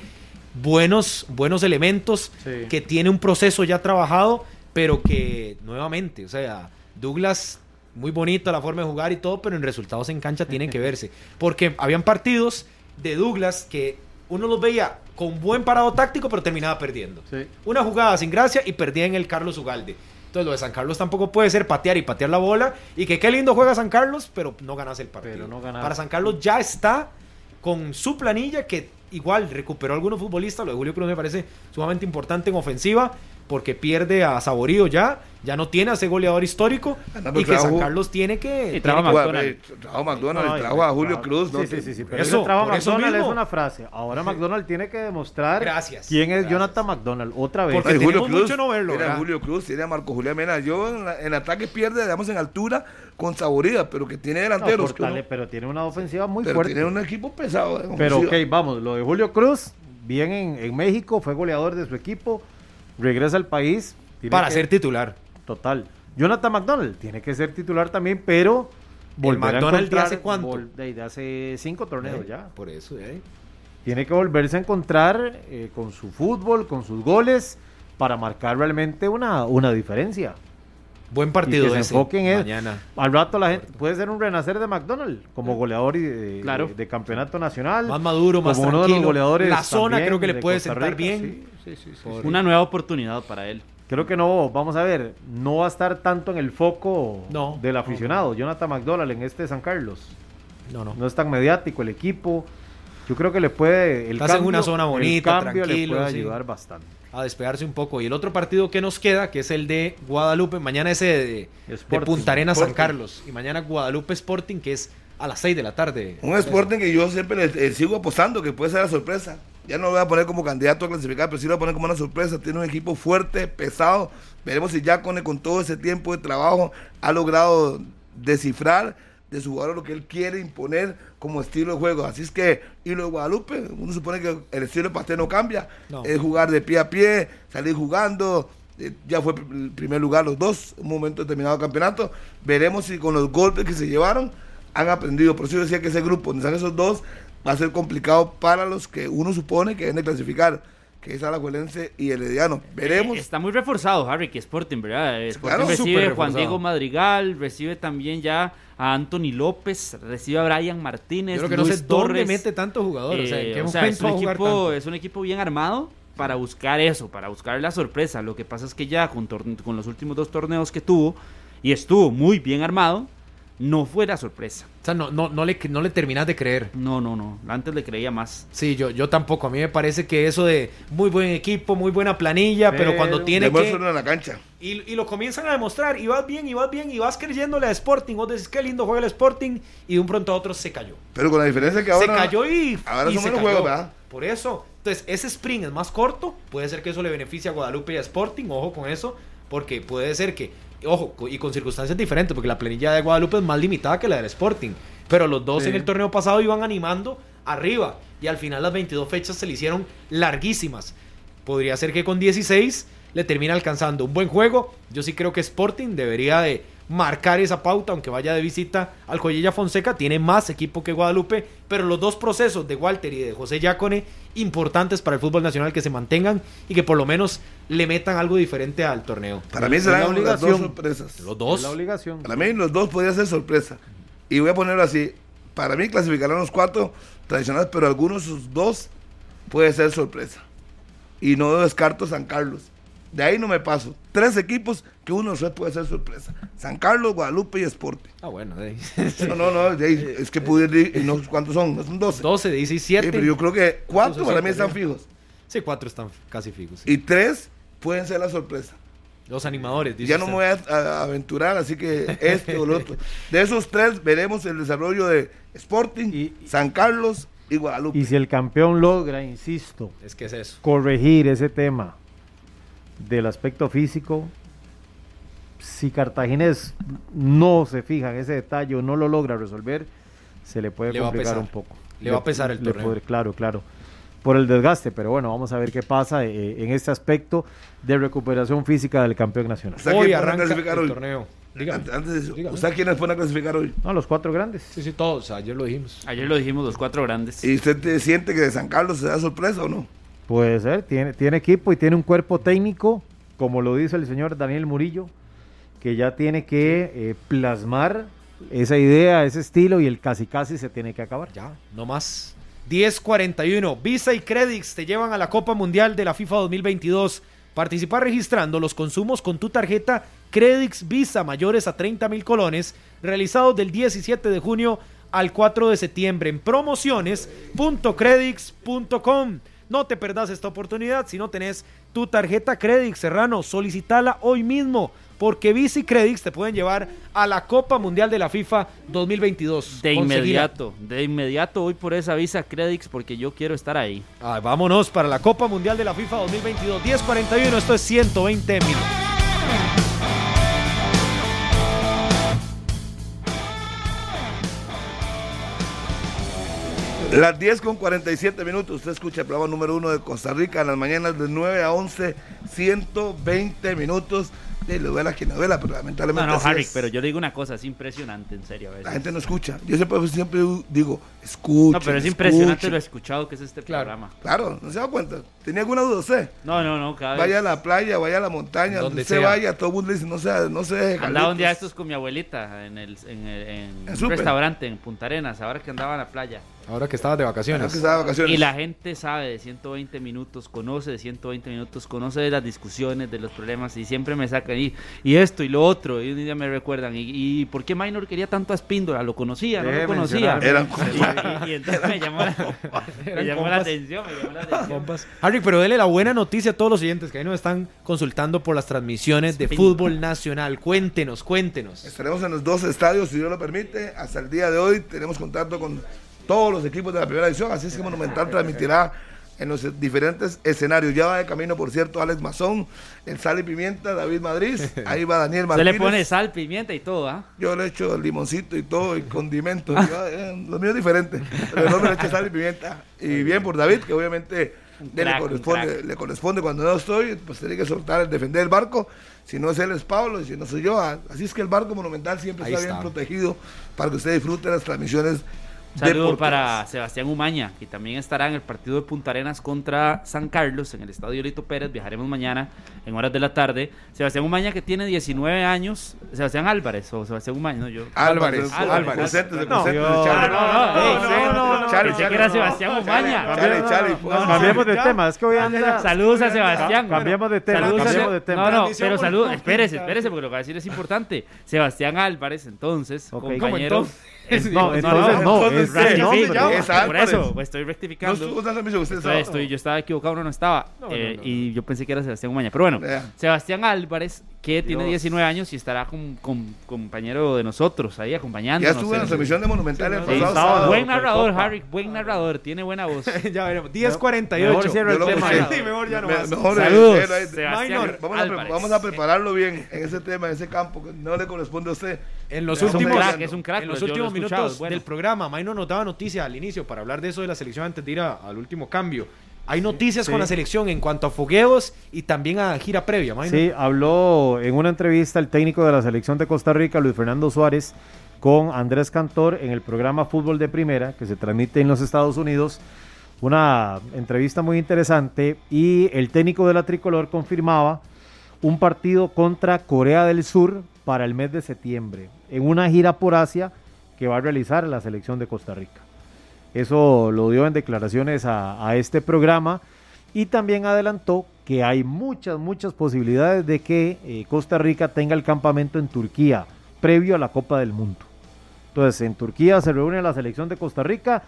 buenos, buenos elementos, Sí. que tiene un proceso ya trabajado, pero que nuevamente, o sea, Douglas muy bonito la forma de jugar y todo, pero en resultados en cancha tienen que verse. Porque habían partidos de Douglas que uno los veía con buen parado táctico, pero terminaba perdiendo. Sí. Una jugada sin gracia y perdía en el Carlos Ugalde. Entonces lo de San Carlos tampoco puede ser patear y patear la bola. Y que qué lindo juega San Carlos, pero no ganas el partido. No ganas. Para San Carlos ya está con su planilla que igual recuperó algunos futbolistas. Lo de Julio Cruz me parece sumamente importante en ofensiva porque pierde a Saborío ya. Ya no tiene a ese goleador histórico. Pero y que San Carlos tiene que... Y que- Bueno, McDonald. eh, Trabajo McDonald's, No, y trabajo a Julio Cruz. ¿no? Sí, sí, sí, sí, pero Eso, por eso McDonald es una frase. Ahora McDonald tiene que demostrar Gracias, quién es gracias. Jonathan McDonald otra vez. Porque Ay, tenemos mucho no verlo, Tiene a ¿verdad? Julio Cruz, tiene a Marco Julián Mena. Yo en, en ataque pierde, digamos, en altura con saboría, pero que tiene No, delanteros. que fortale- uno- pero tiene una ofensiva muy pero fuerte. tiene un equipo pesado. en Pero ok, vamos, lo de Julio Cruz, bien en, en México, fue goleador de su equipo, regresa al país. tiene Para que- ser titular. Total. Jonathan McDonald tiene que ser titular también, pero volver a McDonald de hace cuánto? de, de hace cinco torneos Eh, ya. Por eso, eh. Tiene que volverse a encontrar eh, con su fútbol, con sus goles, para marcar realmente una, una diferencia. Buen partido y que se ese, enfoquen en mañana. Al rato la gente puede ser un renacer de McDonald como goleador y de, Claro. de- de campeonato nacional. Más maduro, más como uno de los tranquilo. goleadores. La zona también creo que le de puede sentar Rica. bien. Sí, sí, sí. Una nueva oportunidad para él. Creo que no, vamos a ver, no va a estar tanto en el foco No, del no. aficionado. Jonathan McDonald en este San Carlos. No, no. No es tan mediático el equipo. Yo creo que le puede. El Estás en cambio, una zona el bonita, cambio le tranquilo, puede sí. ayudar bastante. A despegarse un poco. Y el otro partido que nos queda, que es el de Guadalupe, mañana ese de, de. Punta Arenas San. Carlos. Y mañana Guadalupe Sporting, que es a las 6 de la tarde. Un Sporting que yo siempre le, le sigo apostando que puede ser la sorpresa. Ya no lo voy a poner como candidato a clasificar, pero sí lo voy a poner como una sorpresa. Tiene un equipo fuerte, pesado. Veremos si Yacone con todo ese tiempo de trabajo ha logrado descifrar de su jugador lo que él quiere imponer como estilo de juego. Así es que, y lo de Guadalupe, uno supone que el estilo de Pastel no cambia, No. es jugar de pie a pie, salir jugando, eh, ya fue el primer lugar los dos, un momento determinado del campeonato, veremos si con los golpes que se llevaron han aprendido, por eso yo decía que ese grupo, donde están esos dos, va a ser complicado para los que uno supone que deben de clasificar, que es Alajuelense y el Herediano. Veremos. Eh, Está muy reforzado Harry que Sporting, ¿verdad? Sporting Claro, recibe a Juan. Diego Madrigal, recibe también ya a Anthony López, recibe a Brian Martínez, Yo creo que no Luis sé dónde Torres. mete tanto jugador. o sea, ¿en Eh, qué o sea, es, un equipo, es un equipo bien armado para buscar eso, para buscar la sorpresa. Lo que pasa es que ya con, con los últimos dos torneos que tuvo, y estuvo muy bien armado, no fue la sorpresa. O sea, no, no, no, le, no le terminas de creer. No, no, no. Antes le creía más. Sí, yo, yo tampoco. A mí me parece que eso de muy buen equipo, muy buena planilla, pero, Pero cuando tiene que... En la cancha. Y, y lo comienzan a demostrar, y vas bien, y vas bien, y vas creyéndole a Sporting. Vos decís, qué lindo juega el Sporting, y de un pronto a otro se cayó. Pero con la diferencia que ahora. se cayó y, ahora y son se cayó. juegos, ¿verdad? Por eso. Entonces, ese sprint es más corto. Puede ser que eso le beneficie a Guadalupe y a Sporting. Ojo con eso. Porque puede ser que, ojo, y con circunstancias diferentes, porque la planilla de Guadalupe es más limitada que la del Sporting. Pero los dos Sí. en el torneo pasado iban animando arriba. Y al final las 22 fechas se le hicieron larguísimas. Podría ser que con 16 le termine alcanzando un buen juego. Yo sí creo que Sporting debería de marcar esa pauta, aunque vaya de visita al Joyella Fonseca, tiene más equipo que Guadalupe, pero los dos procesos de Walter y de José Yacone, importantes para el fútbol nacional que se mantengan y que por lo menos le metan algo diferente al torneo. Para mí Es serán la las dos obligación. sorpresas. Los dos. la obligación. Para mí los dos podrían ser sorpresa. Y voy a ponerlo así. Para mí clasificarán los cuatro tradicionales, pero algunos de sus dos puede ser sorpresa. Y no descarto San Carlos. De ahí no me paso. Tres equipos que uno de puede ser sorpresa. San Carlos, Guadalupe y Sporting. Ah, bueno, de ahí. No, no, no. de ahí, es que pude ir, y no, ¿cuántos son? No son 12. 12, Sí, 17. pero yo creo que cuatro para mí sí, están sí. fijos. Sí, cuatro están casi fijos. sí. Y tres pueden ser la sorpresa. Los animadores. dice Ya no me voy a, a aventurar, así que este o el otro. De esos tres veremos el desarrollo de Sporting, Y- San Carlos y Guadalupe. Y si el campeón logra, insisto, Es que es eso. corregir ese tema del aspecto físico, si Cartaginés no se fija en ese detalle o no lo logra resolver, se le puede Le complicar un poco. Le va a pesar el torneo. puede- claro, claro. Por el desgaste, pero bueno, vamos a ver qué pasa eh, en este aspecto de recuperación física del campeón nacional. ¿Usted Hoy arranca clasificar el hoy? torneo. Dígame. Antes, de eso, Dígame. ¿usted quiénes pone a clasificar hoy? No, los cuatro grandes. Sí, sí, todos. Ayer lo dijimos. Ayer lo dijimos los cuatro grandes. ¿Y usted te siente que de San Carlos se da sorpresa o no? Puede ser, tiene, tiene equipo y tiene un cuerpo técnico, como lo dice el señor Daniel Murillo, que ya tiene que eh, plasmar esa idea, ese estilo y el casi casi se tiene que acabar. Ya, no más. 10.41. Visa y Credits te llevan a la Copa Mundial de la FIFA 2022. Participar registrando los consumos con tu tarjeta Credits Visa mayores a 30 mil colones, realizados del 17 de junio al 4 de septiembre en promociones.credits.com. No te perdas esta oportunidad si no tenés tu tarjeta Credits, Serrano. Solicitala hoy mismo porque Visa y Credits te pueden llevar a la Copa Mundial de la FIFA 2022. De inmediato, de inmediato voy por esa visa Credix porque yo quiero estar ahí. Ah, vámonos para la Copa Mundial de la FIFA 2022. 10.41, esto es 120 minutos. Las 10 con 47 minutos, usted escucha el programa número uno de Costa Rica en las mañanas de 9 a 11, 120 minutos. De lo duela quien no duela, pero No, lamentablemente. no, así Harry, es. pero yo le digo una cosa, es impresionante, en serio. A veces. La gente no escucha. Yo siempre, siempre digo, escucha. no, pero es impresionante lo escuchado que es este Claro. programa. Claro, no se da cuenta. ¿Tenía alguna duda usted? No, no, no, cada Vaya a la playa, vaya a la montaña, Donde sea. vaya, todo el mundo le dice, no se, no se deje. Andaba un día estos con mi abuelita en, el, en, el- en ¿En un restaurante en Punta Arenas, ahora que andaba en la playa. Ahora que estabas de vacaciones. que estaba de vacaciones. Y la gente sabe de 120 minutos, conoce de 120 minutos, conoce de las discusiones, de los problemas y siempre me sacan y, y esto y lo otro. Y un día me recuerdan, ¿y, y por qué Minor quería tanto a Espíndola? ¿Lo conocía? ¿No lo conocía? Eran Y, y- y entonces me llamó, la, me llamó la compas. atención, me llamó la atención. Compas. Harry, pero dele la buena noticia a todos los oyentes que ahí nos están consultando por las transmisiones de fútbol nacional. Cuéntenos, cuéntenos. Estaremos en los dos estadios, si Dios lo permite. Hasta el día de hoy tenemos contacto con todos los equipos de la primera división, así es que Monumental transmitirá en los diferentes escenarios. Ya va de camino, por cierto, Alex Mazón, el Sal y Pimienta, David Madrid, ahí va Daniel Se Martínez. le pone sal, pimienta y todo, ¿ah? Yo le echo limoncito y todo, y condimentos. Yo, eh, lo mío es diferente. Pero no me le echo sal y pimienta. Y bien por David, que obviamente crack, le, corresponde, crack. le corresponde cuando no estoy, pues tiene que soltar el defender el barco. Si no es él, es Pablo, y si no soy yo. ah, Así es que el barco monumental siempre está, bien protegido para que usted disfrute las transmisiones Saludo para Sebastián Umaña, que también estará en el partido de Punta Arenas contra San Carlos en el Estadio Lito Pérez. Viajaremos mañana en horas de la tarde. Sebastián Umaña, que tiene 19 años. Sebastián Álvarez o Sebastián Umaña, no yo. Álvarez, Álvarez, Álvarez. Concéntrese, No, no, no, no, Chale, no, no, Chale, que era Sebastián Umaña. Chale, Chale, pues, Cambiemos de tema, es que hoy anda... Saludos a Sebastián. Cambiemos de tema, cambiemos de tema. No, pero saludos. Espérese, espérese, porque lo que va a decir es importante. Sebastián Álvarez, entonces, compañero. ¿Cómo No, entonces no, entonces es el por Álvarez. eso pues, estoy No rectificando. estuvo tan permiso, usted estoy, yo estaba equivocado, no, no estaba. No, no, eh, no, Y yo pensé que era Sebastián Umaña. Pero bueno, Vea. Sebastián Álvarez, que tiene Dios. 19 años y estará con, con- compañero de nosotros ahí acompañándonos. Ya estuvo en la transmisión de Monumental el Sí, pasado sábado. sábado. Buen narrador. Harry, buen narrador, tiene buena voz. ya veremos. Mejor 10.48. cierra Yo lo el tema. mejor ya no Me- más. mejor Saludos, vamos a prepararlo bien en ese tema, en ese campo, que no le corresponde a usted. En los Es un últimos, crack, es un crack, en los lo últimos escuchado, minutos bueno. del programa, Maino nos daba noticia al inicio para hablar de eso de la selección antes de ir a- al último cambio. Hay noticias sí. con la selección en cuanto a fogueos y también a gira previa, Maino. Sí, habló en una entrevista el técnico de la selección de Costa Rica, Luis Fernando Suárez, con Andrés Cantor en el programa Fútbol de Primera, que se transmite en los Estados Unidos. Una entrevista muy interesante y el técnico de la tricolor confirmaba un partido contra Corea del Sur para el mes de septiembre, en una gira por Asia que va a realizar la selección de Costa Rica. Eso lo dio en declaraciones a, este programa y también adelantó que hay muchas, muchas posibilidades de que eh, Costa Rica tenga el campamento en Turquía previo a la Copa del Mundo. Entonces, en Turquía se reúne la selección de Costa Rica,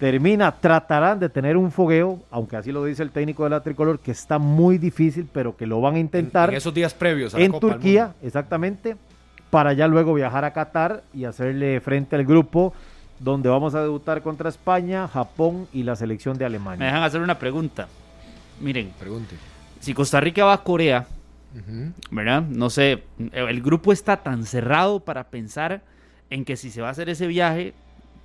termina, tratarán de tener un fogueo, aunque así lo dice el técnico de la tricolor, que está muy difícil, pero que lo van a En, intentar en esos días previos a la en Copa del Turquía, Mundo. exactamente, para ya luego viajar a Qatar y hacerle frente al grupo donde vamos a debutar contra España, Japón y la selección de Me Alemania. dejan hacer una pregunta. Miren, Pregunte. si Costa Rica va a Corea, ¿verdad? No sé, el grupo está tan cerrado para pensar en que si se va a hacer ese viaje,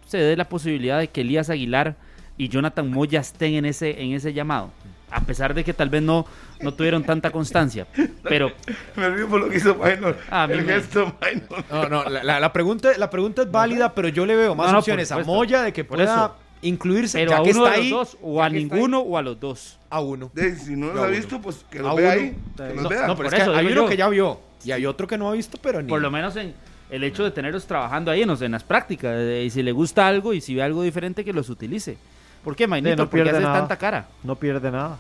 se dé la posibilidad de que Elías Aguilar y Jonathan Moya estén en ese, en ese llamado. A pesar de que tal vez no, no tuvieron tanta constancia. Pero Me río por lo que hizo Minor. Ah, a mí el me- gesto Minor. No, no, la, pregunta, la pregunta es válida, pero yo le veo más No, no, por opciones a. Moya de que Por pueda eso. incluirse, pero ya a que uno está de los ahí, dos, o a ninguno, o a los dos. a uno. De- si no los ha visto, pues que uno. vea ahí. Que los No, vea. no, pero Por es que eso hay uno yo. que ya vio y hay otro que no ha visto, pero ni. Por lo menos en el hecho de tenerlos trabajando ahí en, las prácticas. de- y si le gusta algo y si ve algo diferente, que los utilice. ¿Por qué, Mainito? no ¿Por qué pierde haces nada. tanta cara? No pierde nada.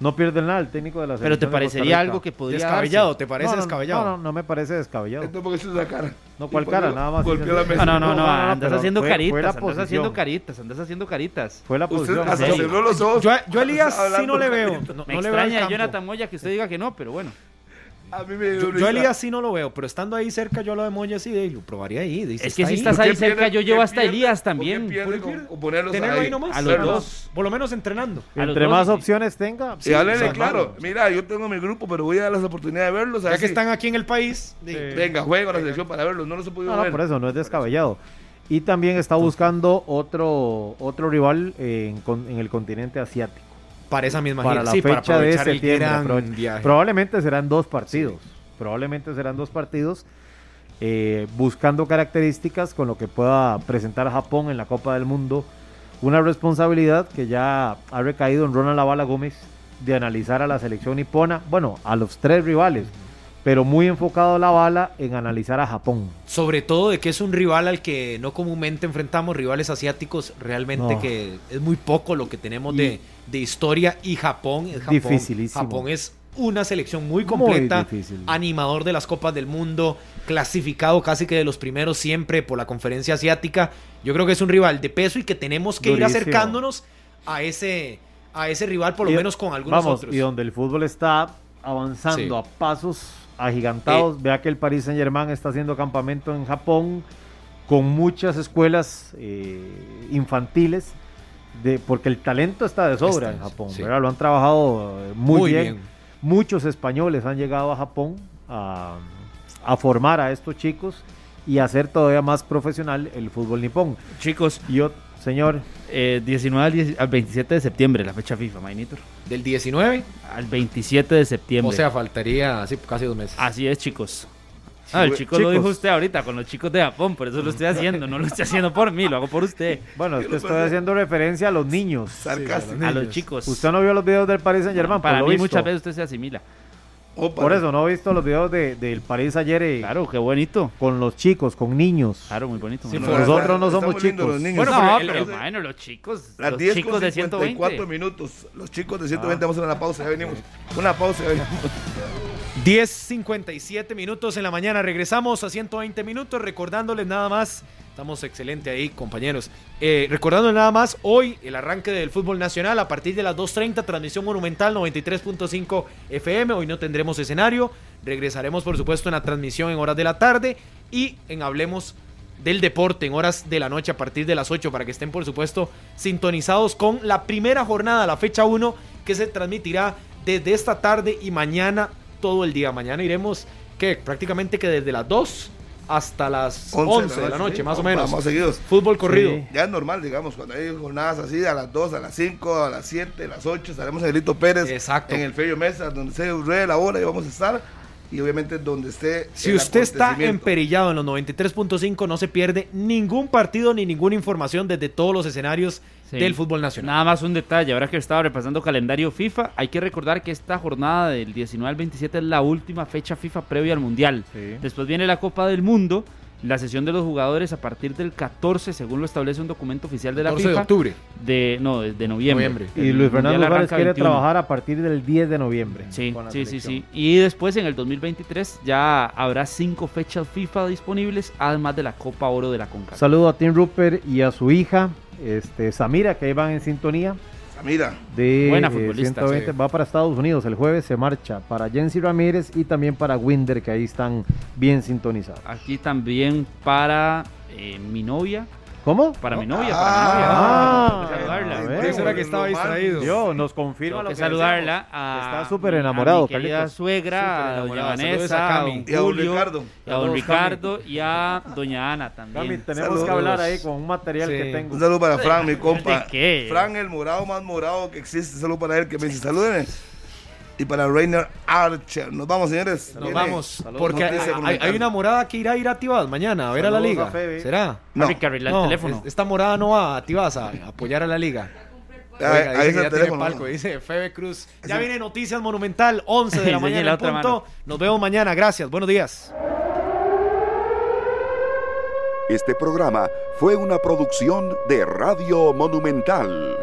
No pierde nada el técnico de la Pero selección te de Costa parecería algo que podría descabellado, darse? ¿te parece no, no, descabellado? No, no, no me parece descabellado. Entonces, ¿por qué hizo esa cara? No, ¿cuál cara? Nada más. la. No, no, no, no, andas pero haciendo fue- fue caritas, la andas haciendo caritas, andas haciendo caritas. Fue la Usted posición. hasta Sí. cerró los ojos. Yo, yo a Elías sí no le veo. No, Me no le veo extraña, campo. Jonathan Moya, que usted diga que no, pero bueno. A mí me dio Yo, yo risa. a Elías sí no lo veo, pero estando ahí cerca, yo lo de Moya sí, de, lo probaría ahí. dice, Es que está si ahí. estás ¿Por qué ahí cerca, pierde- yo llevo hasta pierde- Elías también. pierde Tenerlo ahí? ahí nomás. A los Pero dos. Por lo menos entrenando. A Entre dos, más sí. opciones tenga, Sí, háblele claro. Mira, yo tengo mi grupo, pero voy a dar las oportunidades de verlos. a Ya ver que están aquí en el país. di- Venga, juega la selección para verlos. No los he podido No, no, ver. por eso no es descabellado. Y también está buscando otro otro rival en el continente asiático. Para esa misma Para gira. la sí, para fecha de el septiembre. gran Aprove- viaje. Probablemente serán dos partidos. Probablemente serán dos partidos. eh, buscando características con lo que pueda presentar Japón en la Copa del Mundo. Una responsabilidad que ya ha recaído en Ronald Lavala Gómez de analizar a la selección nipona, bueno, a los tres rivales, pero muy enfocado la bala en analizar a Japón. Sobre todo de que es un rival al que no comúnmente enfrentamos, rivales asiáticos, realmente No. que es muy poco lo que tenemos de, de historia y Japón es Japón. Japón es una selección muy completa, animador de las Copas del Mundo, clasificado casi que de los primeros siempre por la conferencia asiática. Yo creo que es un rival de peso y que tenemos que ir acercándonos a ese, a ese rival, por lo Y- menos con algunos Vamos, otros. y donde el fútbol está avanzando Sí. a pasos agigantados. Vea que el Paris Saint Germain está haciendo campamento en Japón con muchas escuelas eh, infantiles de, porque el talento está de sobra Está, en Japón, sí. Lo han trabajado eh, muy, Muy bien. bien. Muchos españoles han llegado a Japón a, a formar a estos chicos y a hacer todavía más profesional el fútbol nipón. Chicos, yo, señor, eh, 19 al, 10 al 27 de septiembre, la fecha FIFA, Mainitor. Del 19, Al 27 de septiembre. o sea, faltaría así casi dos meses. Así es, chicos. Ah, el chico lo dijo usted ahorita con los chicos de Japón, por eso lo estoy haciendo. No lo estoy haciendo por mí, lo hago por usted. bueno, es que estoy haciendo referencia a los niños. Sarcástico. A los chicos. Usted no vio los videos del Paris Saint Germain, Para por mí visto. muchas veces usted se asimila. Opa, Por eso no he visto los videos de, del París ayer eh, Claro, qué bonito. con los chicos, con niños. Claro, muy bonito. muy Nosotros no somos chicos. los niños. Bueno, no, pero bueno, los chicos, Las los 10 chicos con de 54 120. minutos. Los chicos de 120 vamos a una pausa, ya venimos. Una pausa, ya venimos. 10.57 minutos en la mañana. Regresamos a 120 minutos. Recordándoles nada más. Estamos excelente ahí, compañeros. Eh, recordándoles nada más. Hoy el arranque del fútbol nacional a partir de las 2.30. Transmisión monumental 93.5 FM. Hoy no tendremos escenario. Regresaremos, por supuesto, en la transmisión en horas de la tarde. Y en Hablemos del deporte en horas de la noche a partir de las 8 para que estén por supuesto sintonizados con la primera jornada, la fecha 1 que se transmitirá desde esta tarde y mañana todo el día. Mañana iremos que prácticamente que desde las 2 hasta las 11, de la noche, sí. más o menos. Vamos seguidos. Fútbol corrido. Sí. Ya es normal, digamos, cuando hay jornadas así, a las 2, a las 5, a las 7, a las 8, estaremos en el Lito Pérez. Exacto. En el Fello Mesa, donde se ruede la hora y vamos a estar. Y obviamente donde esté. Si usted está emperillado en los 93.5 no se pierde ningún partido ni ninguna información desde todos los escenarios Sí. del fútbol nacional. Nada más un detalle, ahora que estaba repasando calendario FIFA, hay que recordar que esta jornada del 19 al 27 es la última fecha FIFA previa al Mundial. Sí. Después viene la Copa del Mundo, la sesión de los jugadores a partir del 14, según lo establece un documento oficial de la 14 de FIFA. octubre. De, no, de, de noviembre. Noviembre. Y El Luis Fernando arranca quiere 21. trabajar a partir del 10 de noviembre. Sí, con la sí, sí, sí. Y después en el 2023 ya habrá cinco fechas FIFA disponibles, además de la Copa Oro de la CONCACAF. Saludo a Tim Rupert y a su hija, este, Samira, que ahí van en sintonía. Mira, De Buena eh, futbolista, 120, sí. va para Estados Unidos. El jueves se marcha para Jensi Ramírez y también para Winder, que ahí están bien sintonizados. Aquí también para eh, mi novia, ¿Cómo? para mi novia, Ah, para mi novia. Que saludarla. a ver. ¿Qué será que estaba distraído? Yo, nos confirma lo que que saludarla decíamos. a, Está súper enamorado, a mi querida Carlitos. suegra, a doña Vanessa, a a Cami. don Y a don Julio, Ricardo. y a don Ricardo y a doña Ana Cami, también. tenemos Saludos. que hablar ahí con un material Sí. que tengo. un saludo para Fran, mi compa. ¿De qué? Fran, el morado más morado que existe. Un saludo para él que me dice salúdenme. Y para Rainer Archer. Nos vamos, señores. Nos Viene- vamos. Saludos. Porque hay, una morada que irá a ir a Tibás mañana a ver a la liga. a Febe. ¿Será? No. No, el teléfono. esta morada no va a Tibás a apoyar a la liga. Ahí- Oiga, ahí dice está el ya teléfono. palco, dice Febe Cruz. Ya viene Noticias Monumental, 11 de la mañana la en otra punto. Nos vemos mañana, gracias, buenos días. Este programa fue una producción de Radio Monumental.